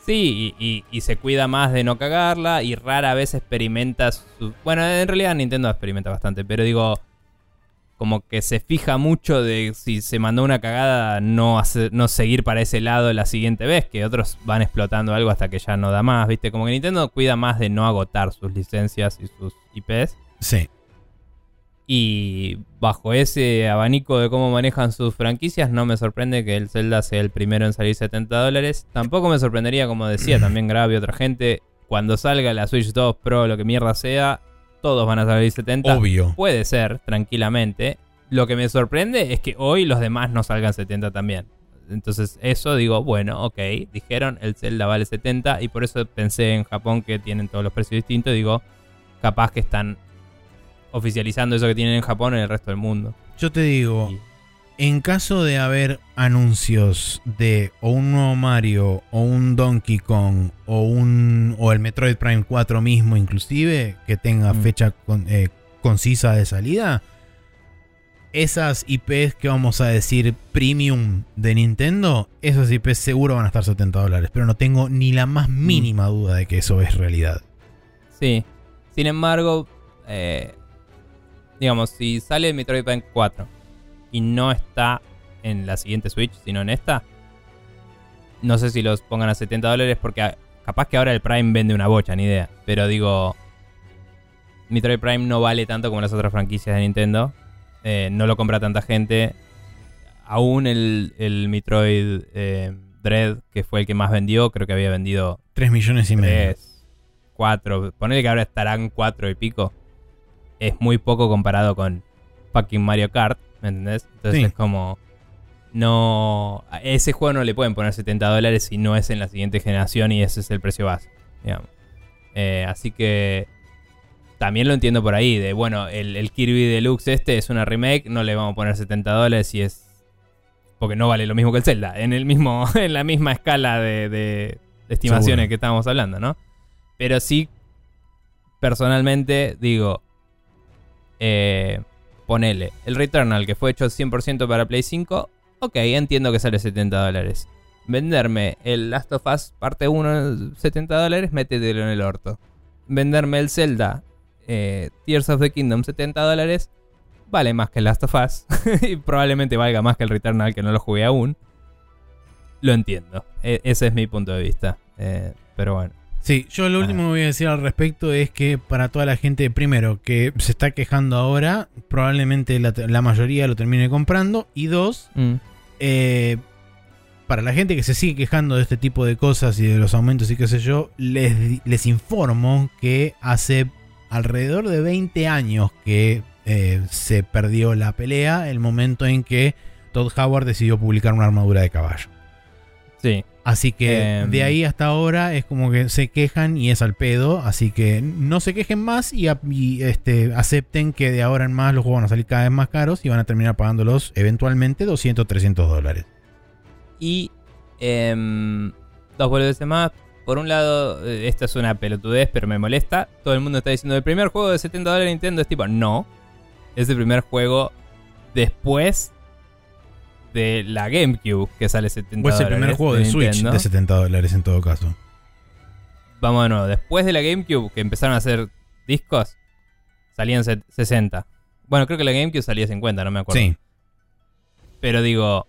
Sí, y, y- y se cuida más de no cagarla y rara vez experimenta su... Bueno, en realidad Nintendo experimenta bastante, pero digo, como que se fija mucho de si se mandó una cagada, no, hacer, no seguir para ese lado la siguiente vez, que otros van explotando algo hasta que ya no da más, ¿viste? Como que Nintendo cuida más de no agotar sus licencias y sus IPs. Sí. Y bajo ese abanico de cómo manejan sus franquicias, no me sorprende que el Zelda sea el primero en salir 70 dólares. Tampoco me sorprendería, como decía también Grave y otra gente, cuando salga la Switch 2 Pro, lo que mierda sea, todos van a salir 70. Obvio. Puede ser, tranquilamente. Lo que me sorprende es que hoy los demás no salgan 70 también. Entonces, eso digo, bueno, ok, dijeron el Zelda vale 70 y por eso pensé en Japón que tienen todos los precios distintos. Digo, capaz que están oficializando eso que tienen en Japón en el resto del mundo. Yo te digo, en caso de haber anuncios de o un nuevo Mario o un Donkey Kong o un o el Metroid Prime 4 mismo inclusive que tenga Mm. fecha con- eh, concisa de salida, esas IPs que vamos a decir premium de Nintendo, esas IPs seguro van a estar 70 dólares, pero no tengo ni la más Mm. mínima duda de que eso es realidad. Sí. Sin embargo, eh, digamos, si sale Metroid Prime 4 y no está en la siguiente Switch, sino en esta, no sé si los pongan a 70 dólares porque capaz que ahora el Prime vende una bocha, ni idea. Pero digo, Metroid Prime no vale tanto como las otras franquicias de Nintendo. Eh, no lo compra tanta gente. Aún el, el Metroid eh, Dread, que fue el que más vendió, creo que había vendido 3 millones y medio. 3, 4. Ponele que ahora estarán 4 y pico. Es muy poco comparado con fucking Mario Kart, ¿me entendés? Entonces Sí. es como. No. A ese juego no le pueden poner 70 dólares si no es en la siguiente generación y ese es el precio base, digamos. Eh, así que. También lo entiendo por ahí. De bueno, el, el Kirby Deluxe este es una remake, no le vamos a poner 70 dólares si es. Porque no vale lo mismo que el Zelda. En el mismo. En la misma escala de, de- de estimaciones Seguro. que estábamos hablando, ¿no? Pero sí, personalmente, digo, eh, ponele, el Returnal que fue hecho 100% para Play 5, ok, entiendo que sale 70 dólares. Venderme el Last of Us parte 1 70 dólares, métetelo en el orto. Venderme el Zelda eh, Tears of the Kingdom 70 dólares, vale más que el Last of Us. y probablemente valga más que el Returnal que no lo jugué aún. Lo entiendo. E- ese es mi punto de vista. Eh, pero bueno. Sí, yo lo Ah. último que voy a decir al respecto es que para toda la gente, primero, que se está quejando ahora, probablemente la, la mayoría lo termine comprando. Y dos, Mm. eh, para la gente que se sigue quejando de este tipo de cosas y de los aumentos y qué sé yo, les, les informo que hace alrededor de 20 años que eh, se perdió la pelea, el momento en que Todd Howard decidió publicar una armadura de caballo. Sí. Así que Em. de ahí hasta ahora es como que se quejan y es al pedo. Así que no se quejen más y, a- y, este, acepten que de ahora en más los juegos van a salir cada vez más caros y van a terminar pagándolos eventualmente 200, 300 dólares. Y em, dos boludeces más. Por un lado, eh, esta es una pelotudez, pero me molesta. Todo el mundo está diciendo, el primer juego de 70 dólares de Nintendo es tipo, no. Es el primer juego después de la GameCube que sale 70 Pues el dólares. primer juego de, Switch Nintendo. de 70 dólares en todo caso. Vamos de nuevo. Después de la GameCube que empezaron a hacer discos, salían set- 60. Bueno, creo que la GameCube salía 50, no me acuerdo. Sí, Pero digo,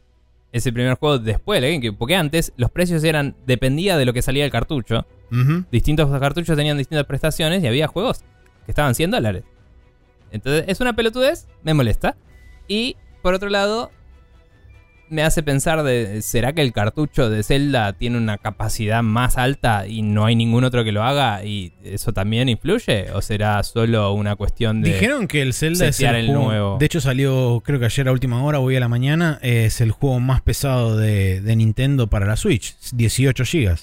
es el primer juego después de la GameCube. Porque antes los precios eran. dependía de lo que salía el cartucho. Ujú. Distintos cartuchos tenían distintas prestaciones y había juegos que estaban 100 dólares. Entonces, es una pelotudez, me molesta. Y por otro lado, me hace pensar de, ¿será que el cartucho de Zelda tiene una capacidad más alta y no hay ningún otro que lo haga y eso también influye? ¿O será solo una cuestión de... Dijeron que el Zelda es el, el juego- nuevo. De hecho salió, creo que ayer a última hora, hoy a la mañana, es el juego más pesado de, de Nintendo para la Switch, 18 GB.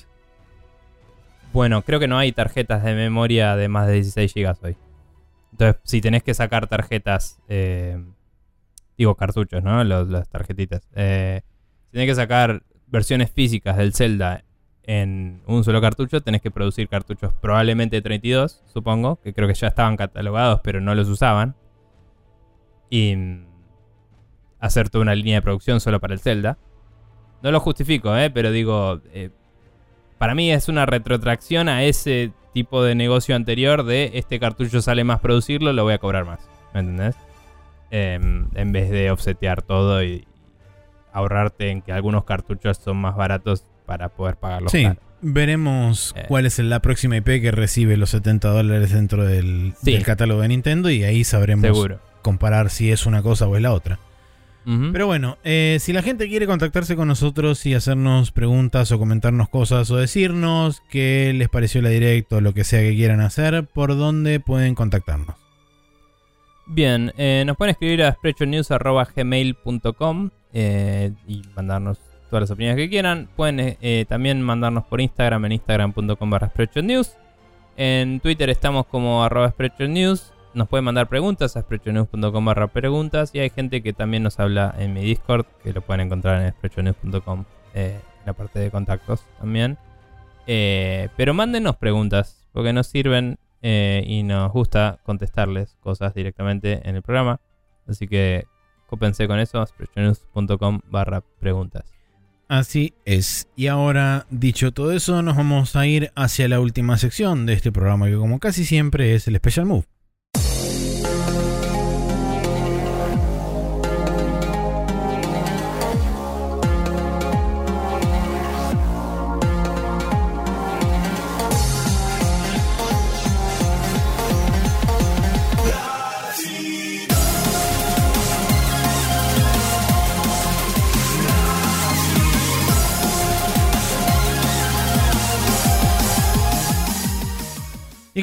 Bueno, creo que no hay tarjetas de memoria de más de 16 GB hoy. Entonces, si tenés que sacar tarjetas, eh, digo cartuchos, ¿no? Las tarjetitas. Eh, si tenés que sacar versiones físicas del Zelda en un solo cartucho, tenés que producir cartuchos probablemente de 32, supongo, que creo que ya estaban catalogados, pero no los usaban. Y mm, hacer toda una línea de producción solo para el Zelda. No lo justifico, ¿eh? pero digo, eh, para mí es una retrotracción a ese tipo de negocio anterior de este cartucho sale más producirlo, lo voy a cobrar más. ¿Me entendés? Em, en vez de offsetear todo y ahorrarte en que algunos cartuchos son más baratos para poder pagarlos. Sí, caros. veremos Eh. cuál es la próxima IP que recibe los 70 dólares dentro del, Sí. del catálogo de Nintendo y ahí sabremos Seguro. comparar si es una cosa o es la otra. Pero bueno, eh, si la gente quiere contactarse con nosotros y hacernos preguntas o comentarnos cosas o decirnos qué les pareció la directo o lo que sea que quieran hacer, ¿por dónde pueden contactarnos? Bien, eh, nos pueden escribir a sprechonews.gmail.com eh, y mandarnos todas las opiniones que quieran. Pueden eh, eh, también mandarnos por Instagram en instagram.com barra sprechonews. En Twitter estamos como arroba sprechonews. Nos pueden mandar preguntas a sprechonews.com barra preguntas. Y hay gente que también nos habla en mi Discord, que lo pueden encontrar en sprechonews.com, eh, en la parte de contactos también. Pero mándenos preguntas, porque nos sirven eh, y nos gusta contestarles cosas directamente en el programa. Así que cópense con eso, sprechonews.com barra preguntas. Así es. Y ahora, dicho todo eso, nos vamos a ir hacia la última sección de este programa, que como casi siempre es el Special Move.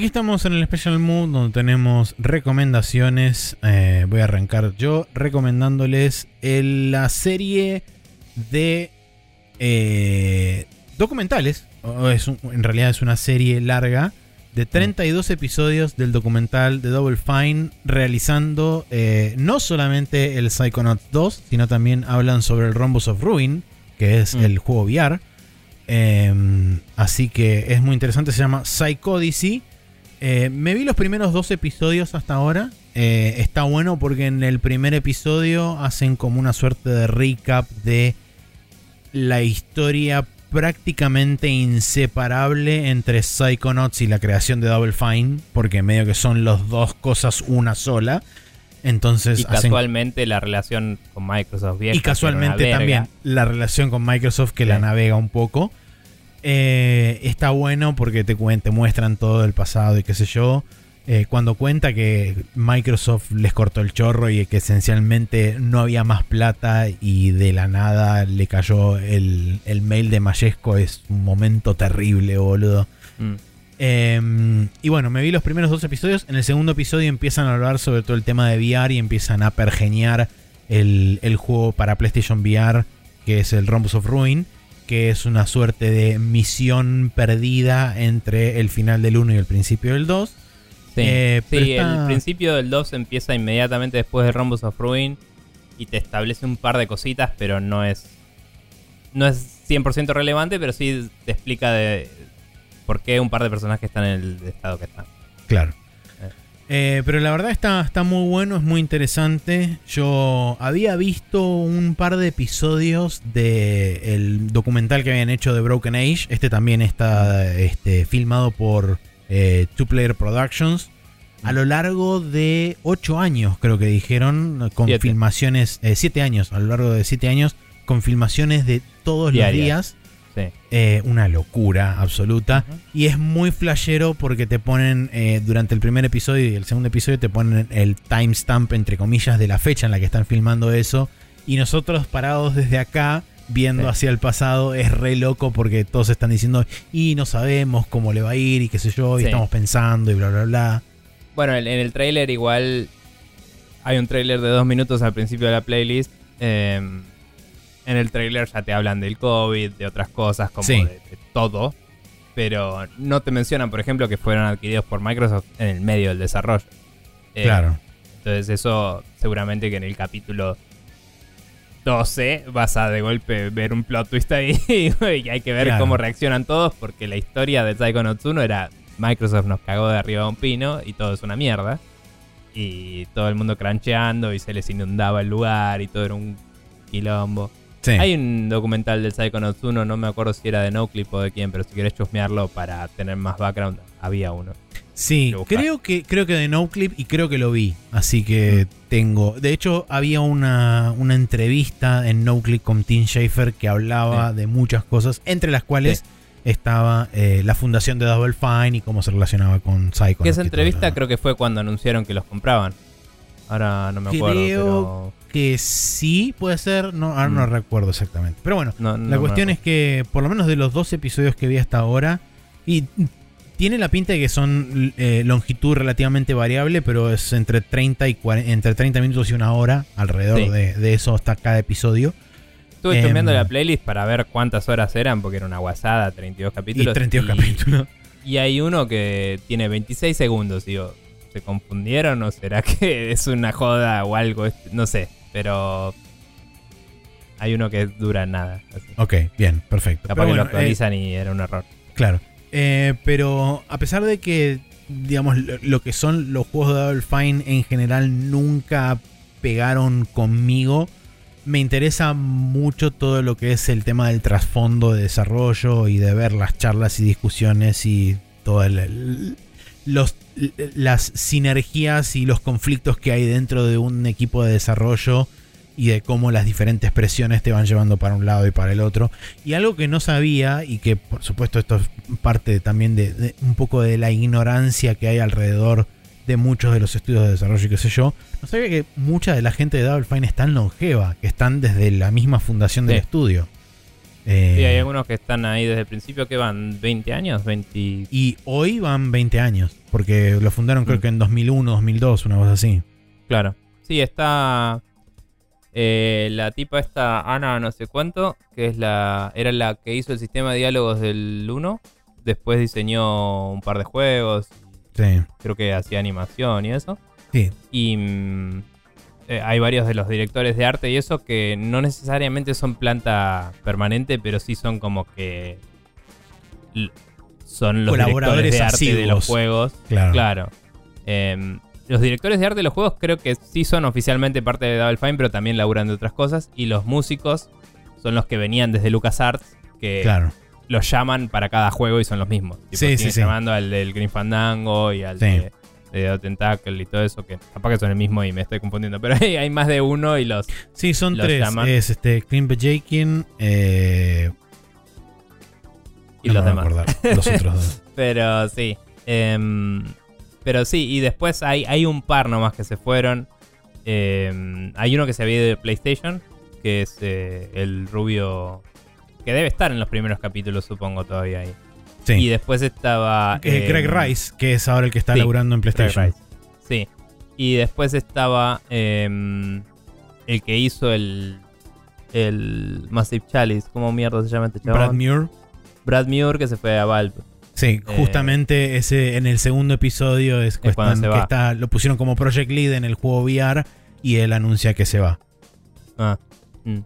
Estamos en el Special Mood donde tenemos recomendaciones. Eh, voy a arrancar yo recomendándoles el- la serie de eh, documentales. o es un- en realidad es una serie larga de 32 episodios del documental de Double Fine realizando eh, no solamente el Psychonauts 2, sino también hablan sobre el Rhombus of Ruin, que es Mm. el juego VR. Eh, así que es muy interesante, se llama Psychodyssey. Eh, me vi los primeros dos episodios hasta ahora. Eh, está bueno porque en el primer episodio hacen como una suerte de recap de la historia prácticamente inseparable entre Psychonauts y la creación de Double Fine, porque medio que son las dos cosas una sola. Entonces Y hacen casualmente la relación con Microsoft vieja. y casualmente también la relación con Microsoft que Sí. la navega un poco. Eh, está bueno porque te, te muestran todo el pasado y qué sé yo. Eh, cuando cuenta que Microsoft les cortó el chorro y que esencialmente no había más plata y de la nada le cayó el, el mail de Mayesco es un momento terrible, boludo. Mm. Eh, y bueno, me vi los primeros dos episodios. En el segundo episodio empiezan a hablar sobre todo el tema de VR y empiezan a pergeñar el, el juego para PlayStation VR, que es el Rhombus of Ruin, que es una suerte de misión perdida entre el final del 1 y el principio del 2. Sí, Eh, pero Sí, está- el principio del 2 empieza inmediatamente después de Rhombus of Ruin y te establece un par de cositas, pero no es no es 100% relevante, pero sí te explica de por qué un par de personajes están en el estado que están. Claro. Eh. Eh, pero la verdad está, está muy bueno, es muy interesante. Yo había visto un par de episodios del documental que habían hecho de Broken Age. Este también está este, filmado por eh, Two Player Productions. A lo largo de 8 años, creo que dijeron, con Siete. filmaciones, 7 años, a lo largo de 7 años, con filmaciones de todos los días. Sí. Eh, una locura absoluta. Y es muy flashero porque te ponen, eh, durante el primer episodio y el segundo episodio, te ponen el timestamp, entre comillas, de la fecha en la que están filmando eso. Y nosotros parados desde acá, viendo Sí. hacia el pasado, es re loco porque todos están diciendo, y no sabemos cómo le va a ir, y qué sé yo, y Sí. estamos pensando, y bla, bla, bla. Bueno, en, el tráiler igual hay un tráiler de dos minutos al principio de la playlist. eh, en el tráiler ya te hablan del COVID, de otras cosas, como Sí. de, de todo. Pero no te mencionan, por ejemplo, que fueron adquiridos por Microsoft en el medio del desarrollo. Eh, Claro. Entonces eso seguramente que en el capítulo 12 vas a de golpe ver un plot twist ahí y hay que ver Claro. cómo reaccionan todos porque la historia de Psychonauts 1 era Microsoft nos cagó de arriba a un pino y todo es una mierda. Y todo el mundo crancheando y se les inundaba el lugar y todo era un quilombo. Sí. Hay un documental del Psychonauts 1, no me acuerdo si era de NoClip o de quién, pero si querés chusmearlo para tener más background, había uno. Sí, creo que, creo que de NoClip y creo que lo vi. Así que tengo. De hecho, había una, una entrevista en NoClip con Tim Schafer que hablaba Sí. de muchas cosas, entre las cuales estaba eh, la fundación de Double Fine y cómo se relacionaba con Psycho. Que esa entrevista creo que fue cuando anunciaron que los compraban. Ahora no me acuerdo, Creo pero... que sí puede ser. No, ahora no Mm. recuerdo exactamente. Pero bueno, no- no la cuestión es que, por lo menos de los dos episodios que vi hasta ahora, y tiene la pinta de que son eh, longitud relativamente variable, pero es entre 30, y 40 entre 30 minutos y una hora, alrededor Sí. de, de eso hasta cada episodio. Estuve chusmeando la playlist para ver cuántas horas eran, porque era una guasada, 32 Y capítulos. 32 capítulos. Y hay uno que tiene 26 segundos, digo, ¿se confundieron o será que es una joda o algo? No sé, pero hay uno que dura nada. así. Ok, bien, perfecto. Capaz que lo eh, actualizan y era un error. Claro. Eh, pero a pesar de que, digamos, lo, lo que son los juegos de Double Fine en general nunca pegaron conmigo, me interesa mucho todo lo que es el tema del trasfondo de desarrollo y de ver las charlas y discusiones y todas los, las sinergias y los conflictos que hay dentro de un equipo de desarrollo y de cómo las diferentes presiones te van llevando para un lado y para el otro. Y algo que no sabía, y que por supuesto esto es parte también de, de un poco de la ignorancia que hay alrededor de muchos de los estudios de desarrollo y qué sé yo, no sabía que mucha de la gente de Double Fine es tan longeva, que están desde la misma fundación del Sí. estudio. Eh, Sí, hay algunos que están ahí desde el principio que van 20 años, 20... y hoy van 20 años, porque lo fundaron creo Mm. que en 2001, 2002, una cosa así. Claro. Sí, está eh, la tipa esta Ana no sé cuánto, que es la era la que hizo el sistema de diálogos del 1. Después diseñó un par de juegos, Sí, creo que hacía animación y eso. sí, Y eh, hay varios de los directores de arte y eso que no necesariamente son planta permanente, pero sí son como que son los Colaboradores directores de arte de los juegos. claro. Claro. Em, los directores de arte de los juegos creo que sí son oficialmente parte de Double Fine, pero también laburan de otras cosas. Y los músicos son los que venían desde LucasArts, que Claro. los llaman para cada juego y son los mismos. Tipo, Sí, sí, sí. llamando al del Green Fandango y al de, de Dead Tentacle y todo eso, que capaz que son el mismo y me estoy confundiendo. Pero hay, hay más de uno y los... Sí, son Los tres. llaman. Es este Clint Bajakin, eh, Y no los me voy a demás. acordar, los otros dos. Pero sí. Em, pero sí, y después hay, hay un par nomás que se fueron. Em, hay uno que se había ido de PlayStation, que es eh, el rubio. Que debe estar en los primeros capítulos, supongo, todavía ahí. Sí. Y después estaba. Eh, Greg Rice, que es ahora el que está sí, laburando en PlayStation. Rice. Sí. Y después estaba em, el que hizo el. El Massive Chalice. ¿Cómo mierda se llama este chaval? Brad Muir. Brad Muir, que se fue a Valve. Sí, Eh, justamente ese en el segundo episodio es, que Es cuando están- se que va. está, lo pusieron como Project Lead en el juego VR y él anuncia que se va. Ah. mm.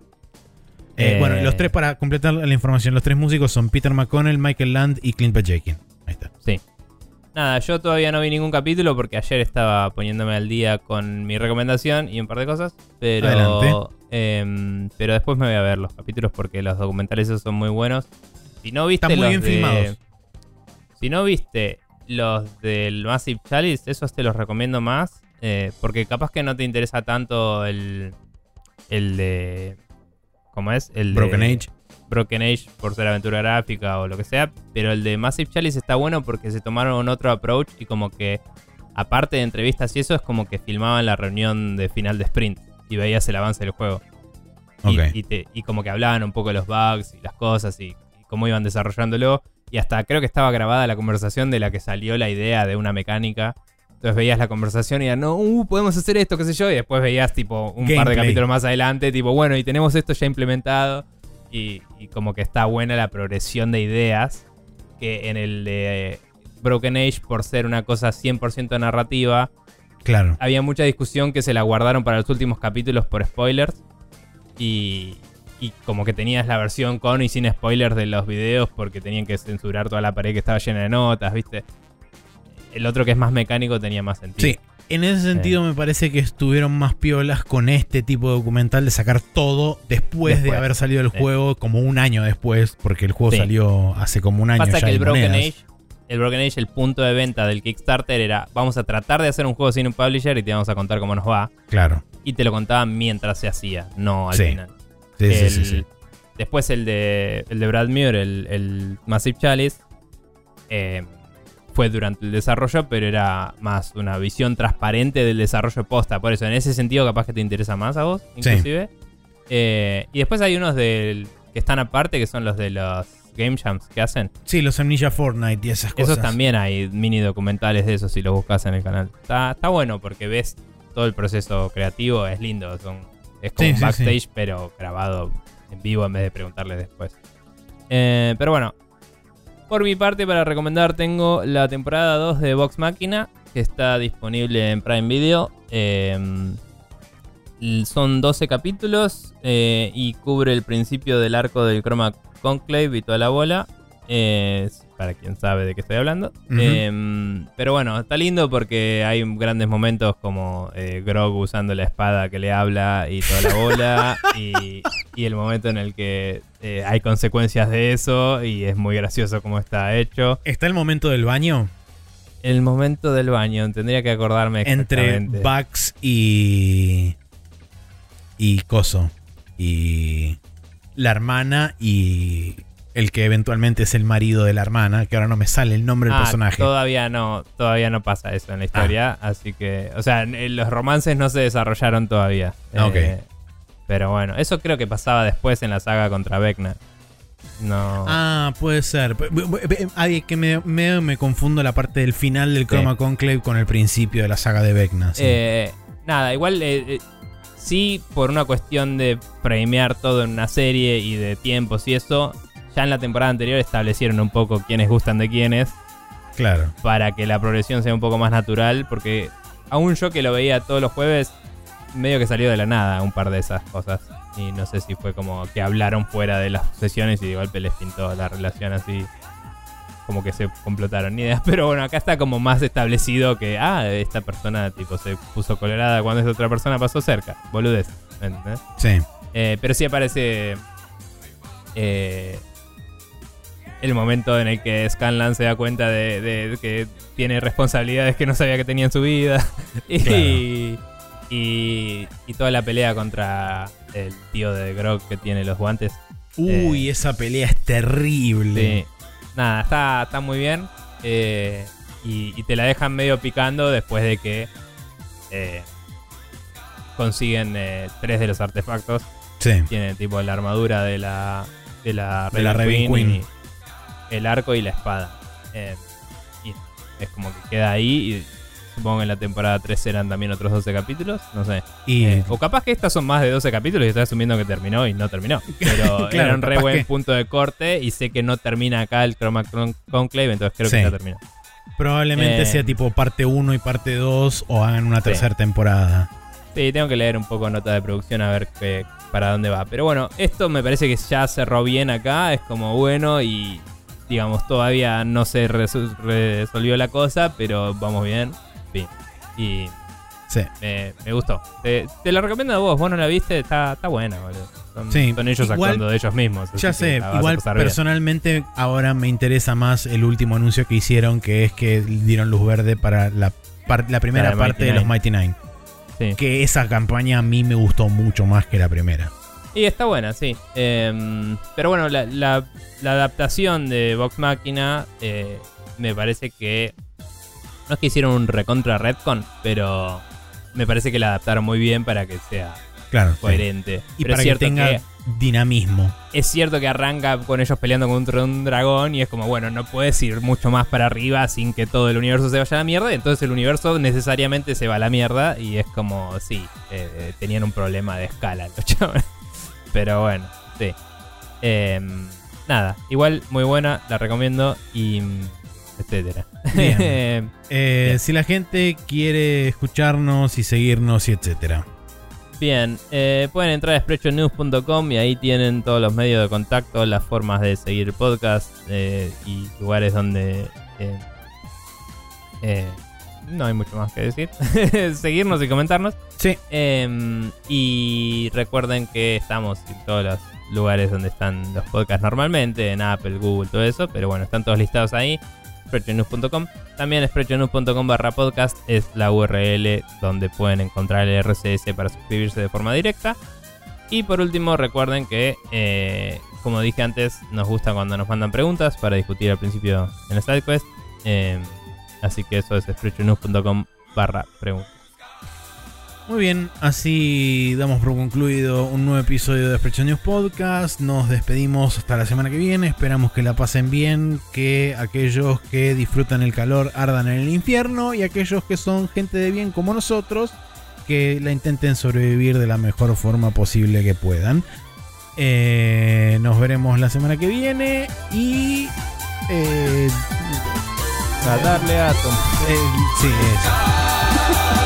Eh, Eh, Bueno, los tres, para completar la información, los tres músicos son Peter McConnell, Michael Land y Clint Bajakin. Ahí está. Sí. Nada, yo todavía no vi ningún capítulo porque ayer estaba poniéndome al día con mi recomendación y un par de cosas. Pero. Adelante. em, pero después me voy a ver los capítulos porque los documentales esos son muy buenos. Si no viste Están muy los bien de- filmados. Si no viste los del Massive Chalice, esos te los recomiendo más. eh, porque capaz que no te interesa tanto el. El de. ¿Cómo es? El de- Broken Age. Broken Age por ser aventura gráfica o lo que sea, pero el de Massive Chalice está bueno porque se tomaron otro approach y como que aparte de entrevistas y eso es como que filmaban la reunión de final de sprint y veías el avance del juego. Y, Ok. y te- y como que hablaban un poco de los bugs y las cosas y, y cómo iban desarrollándolo. Y hasta creo que estaba grabada la conversación de la que salió la idea de una mecánica. Entonces veías la conversación y era, no, uh, podemos hacer esto, qué sé yo. Y después veías tipo un par de capítulos más adelante, tipo, bueno, y tenemos esto ya implementado. Y, y como que está buena la progresión de ideas. Que en el de Broken Age, por ser una cosa 100% narrativa, Claro. había mucha discusión que se la guardaron para los últimos capítulos por spoilers. Y, y como que tenías la versión con y sin spoilers de los videos porque tenían que censurar toda la pared que estaba llena de notas, ¿viste? El otro que es más mecánico tenía más sentido. Sí. En ese sentido me parece que estuvieron más piolas con este tipo de documental de sacar todo después, de haber salido el Sí. juego, como un año después, porque el juego Sí. salió hace como un año Pasa ya que el en Broken monedas. Age, el Broken Age, el punto de venta del Kickstarter era vamos a tratar de hacer un juego sin un publisher y te vamos a contar cómo nos va. Claro. Y te lo contaban mientras se hacía, no al final. Sí, sí, El- sí, sí. Después el de, el de Brad Muir, el, el Massive Chalice, eh, fue durante el desarrollo, pero era más una visión transparente del desarrollo posta. Por eso, en ese sentido, capaz que te interesa más a vos, inclusive. Eh, y después hay unos del, que están aparte, que son los de los Game Jams que hacen. Sí, los Amnesia Fortnite y esas cosas. Esos también hay mini documentales de esos si los buscas en el canal. Está, está bueno porque ves todo el proceso creativo, es lindo. Son, es como Sí, un sí, backstage, pero grabado en vivo en vez de preguntarles después. Eh, pero bueno, por mi parte, para recomendar, tengo la temporada 2 de Vox Máquina, que está disponible en Prime Video. L- son 12 capítulos eh, y cubre el principio del arco del Chroma Conclave y toda la bola. Para quien sabe de qué estoy hablando. Eh, pero bueno, está lindo porque hay grandes momentos como eh, Grog usando la espada que le habla y toda la bola. y, y el momento en el que eh, hay consecuencias de eso y es muy gracioso cómo está hecho. Está el momento del baño El momento del baño, tendría que acordarme entre. Bugs y. y Coso. Y. la hermana y. el que eventualmente es el marido de la hermana, que ahora no me sale el nombre del Ah, personaje. Todavía no, todavía no pasa eso en la historia, así que, o sea, n- los romances no se desarrollaron todavía. Ah, ok. Eh, pero bueno, eso creo que pasaba después en la saga contra Vecna. No. Ah, puede ser. B- Ay, que me, me, me confundo la parte del final del Chroma Conclave con el principio de la saga de Vecna. sí. Eh, nada, igual eh, eh, sí, por una cuestión de premiar todo en una serie y de tiempos y eso, ya en la temporada anterior establecieron un poco quiénes gustan de quiénes claro. para que la progresión sea un poco más natural, porque aún yo que lo veía todos los jueves, medio que salió de la nada un par de esas cosas. Y no sé si fue como que hablaron fuera de las sesiones y de golpe les pintó la relación así. Como que se complotaron ni ideas. Pero bueno, acá está como más establecido que, ah, esta persona tipo se puso colorada cuando esta otra persona pasó cerca. Boludez. ¿entendés? Sí. Eh, pero sí aparece eh, el momento en el que Scanlan se da cuenta de, de que tiene responsabilidades que no sabía que tenía en su vida. y, y, y toda la pelea contra el tío de Grog que tiene los guantes. Uy, esa pelea es terrible. Sí. Nada, está, está muy bien. eh, y, y te la dejan medio picando después de que eh, consiguen eh, tres de los artefactos Sí. tiene tipo la armadura de la de la De la Raven Queen. El arco y la espada. Eh, y es como que queda ahí y supongo que en la temporada 3 eran también otros 12 capítulos, no sé. Y Eh, o capaz que estas son más de 12 capítulos y estoy asumiendo que terminó y no terminó. Pero Claro, era un re buen que- punto de corte y sé que no termina acá el Chroma Con- Conclave, entonces creo Sí. que ya terminó. probablemente eh, sea tipo parte 1 y parte 2 o hagan una Sí. tercera temporada. Sí, tengo que leer un poco nota de producción a ver qué, para dónde va. Pero bueno, esto me parece que ya cerró bien acá. Es como bueno y digamos, todavía no se resolvió la cosa, pero vamos bien. Fin. Y Sí. me, me gustó. Te, te la recomiendo a vos. Vos no la viste, está, está buena, boludo. Son, Sí, son ellos igual- actuando de ellos mismos. Ya sé, igual bien. personalmente ahora me interesa más el último anuncio que hicieron, que es que dieron luz verde para la, par- la primera La de parte Mighty de los. Mighty Nine. Sí. Que esa campaña a mí me gustó mucho más que la primera. Y está buena, sí. Em, pero bueno, la, la- la adaptación de Vox Máquina eh, me parece que. No es que hicieron un recontra Redcon, pero me parece que la adaptaron muy bien para que sea Claro. sí. coherente. Y Pero para es que tenga que dinamismo. es cierto que arranca con ellos peleando contra un dragón y es como, bueno, no puedes ir mucho más para arriba sin que todo el universo se vaya a la mierda. y Entonces el universo necesariamente se va a la mierda y es como, sí, eh, tenían un problema de escala los chavales. Pero bueno, sí. Em, nada, igual muy buena, la recomiendo y etcétera. Bien. Eh, Bien. si la gente quiere escucharnos y seguirnos y etcétera. Bien, eh, pueden entrar a sprechonews.com y ahí tienen todos los medios de contacto, las formas de seguir el podcast eh, y lugares donde no hay mucho más que decir. Seguirnos y comentarnos. Sí. Eh, y recuerden que estamos en todos los lugares donde están los podcasts normalmente, en Apple, Google, todo eso, pero bueno, están todos listados ahí. sprechonews.com. También sprechonews.com barra podcast es la URL donde pueden encontrar el RCS para suscribirse de forma directa. Y por último, recuerden que, eh, como dije antes, nos gusta cuando nos mandan preguntas para discutir al principio en SideQuest. Eh, así que eso es sprechonews.com barra preguntas. Muy bien, así damos por concluido un nuevo episodio de Expression News Podcast. Nos despedimos hasta la semana que viene. Esperamos que la pasen bien, que aquellos que disfrutan el calor ardan en el infierno y aquellos que son gente de bien como nosotros, que la intenten sobrevivir de la mejor forma posible que puedan. Eh, nos veremos la semana que viene y... eh, A darle a Tom. eh, sí, eso.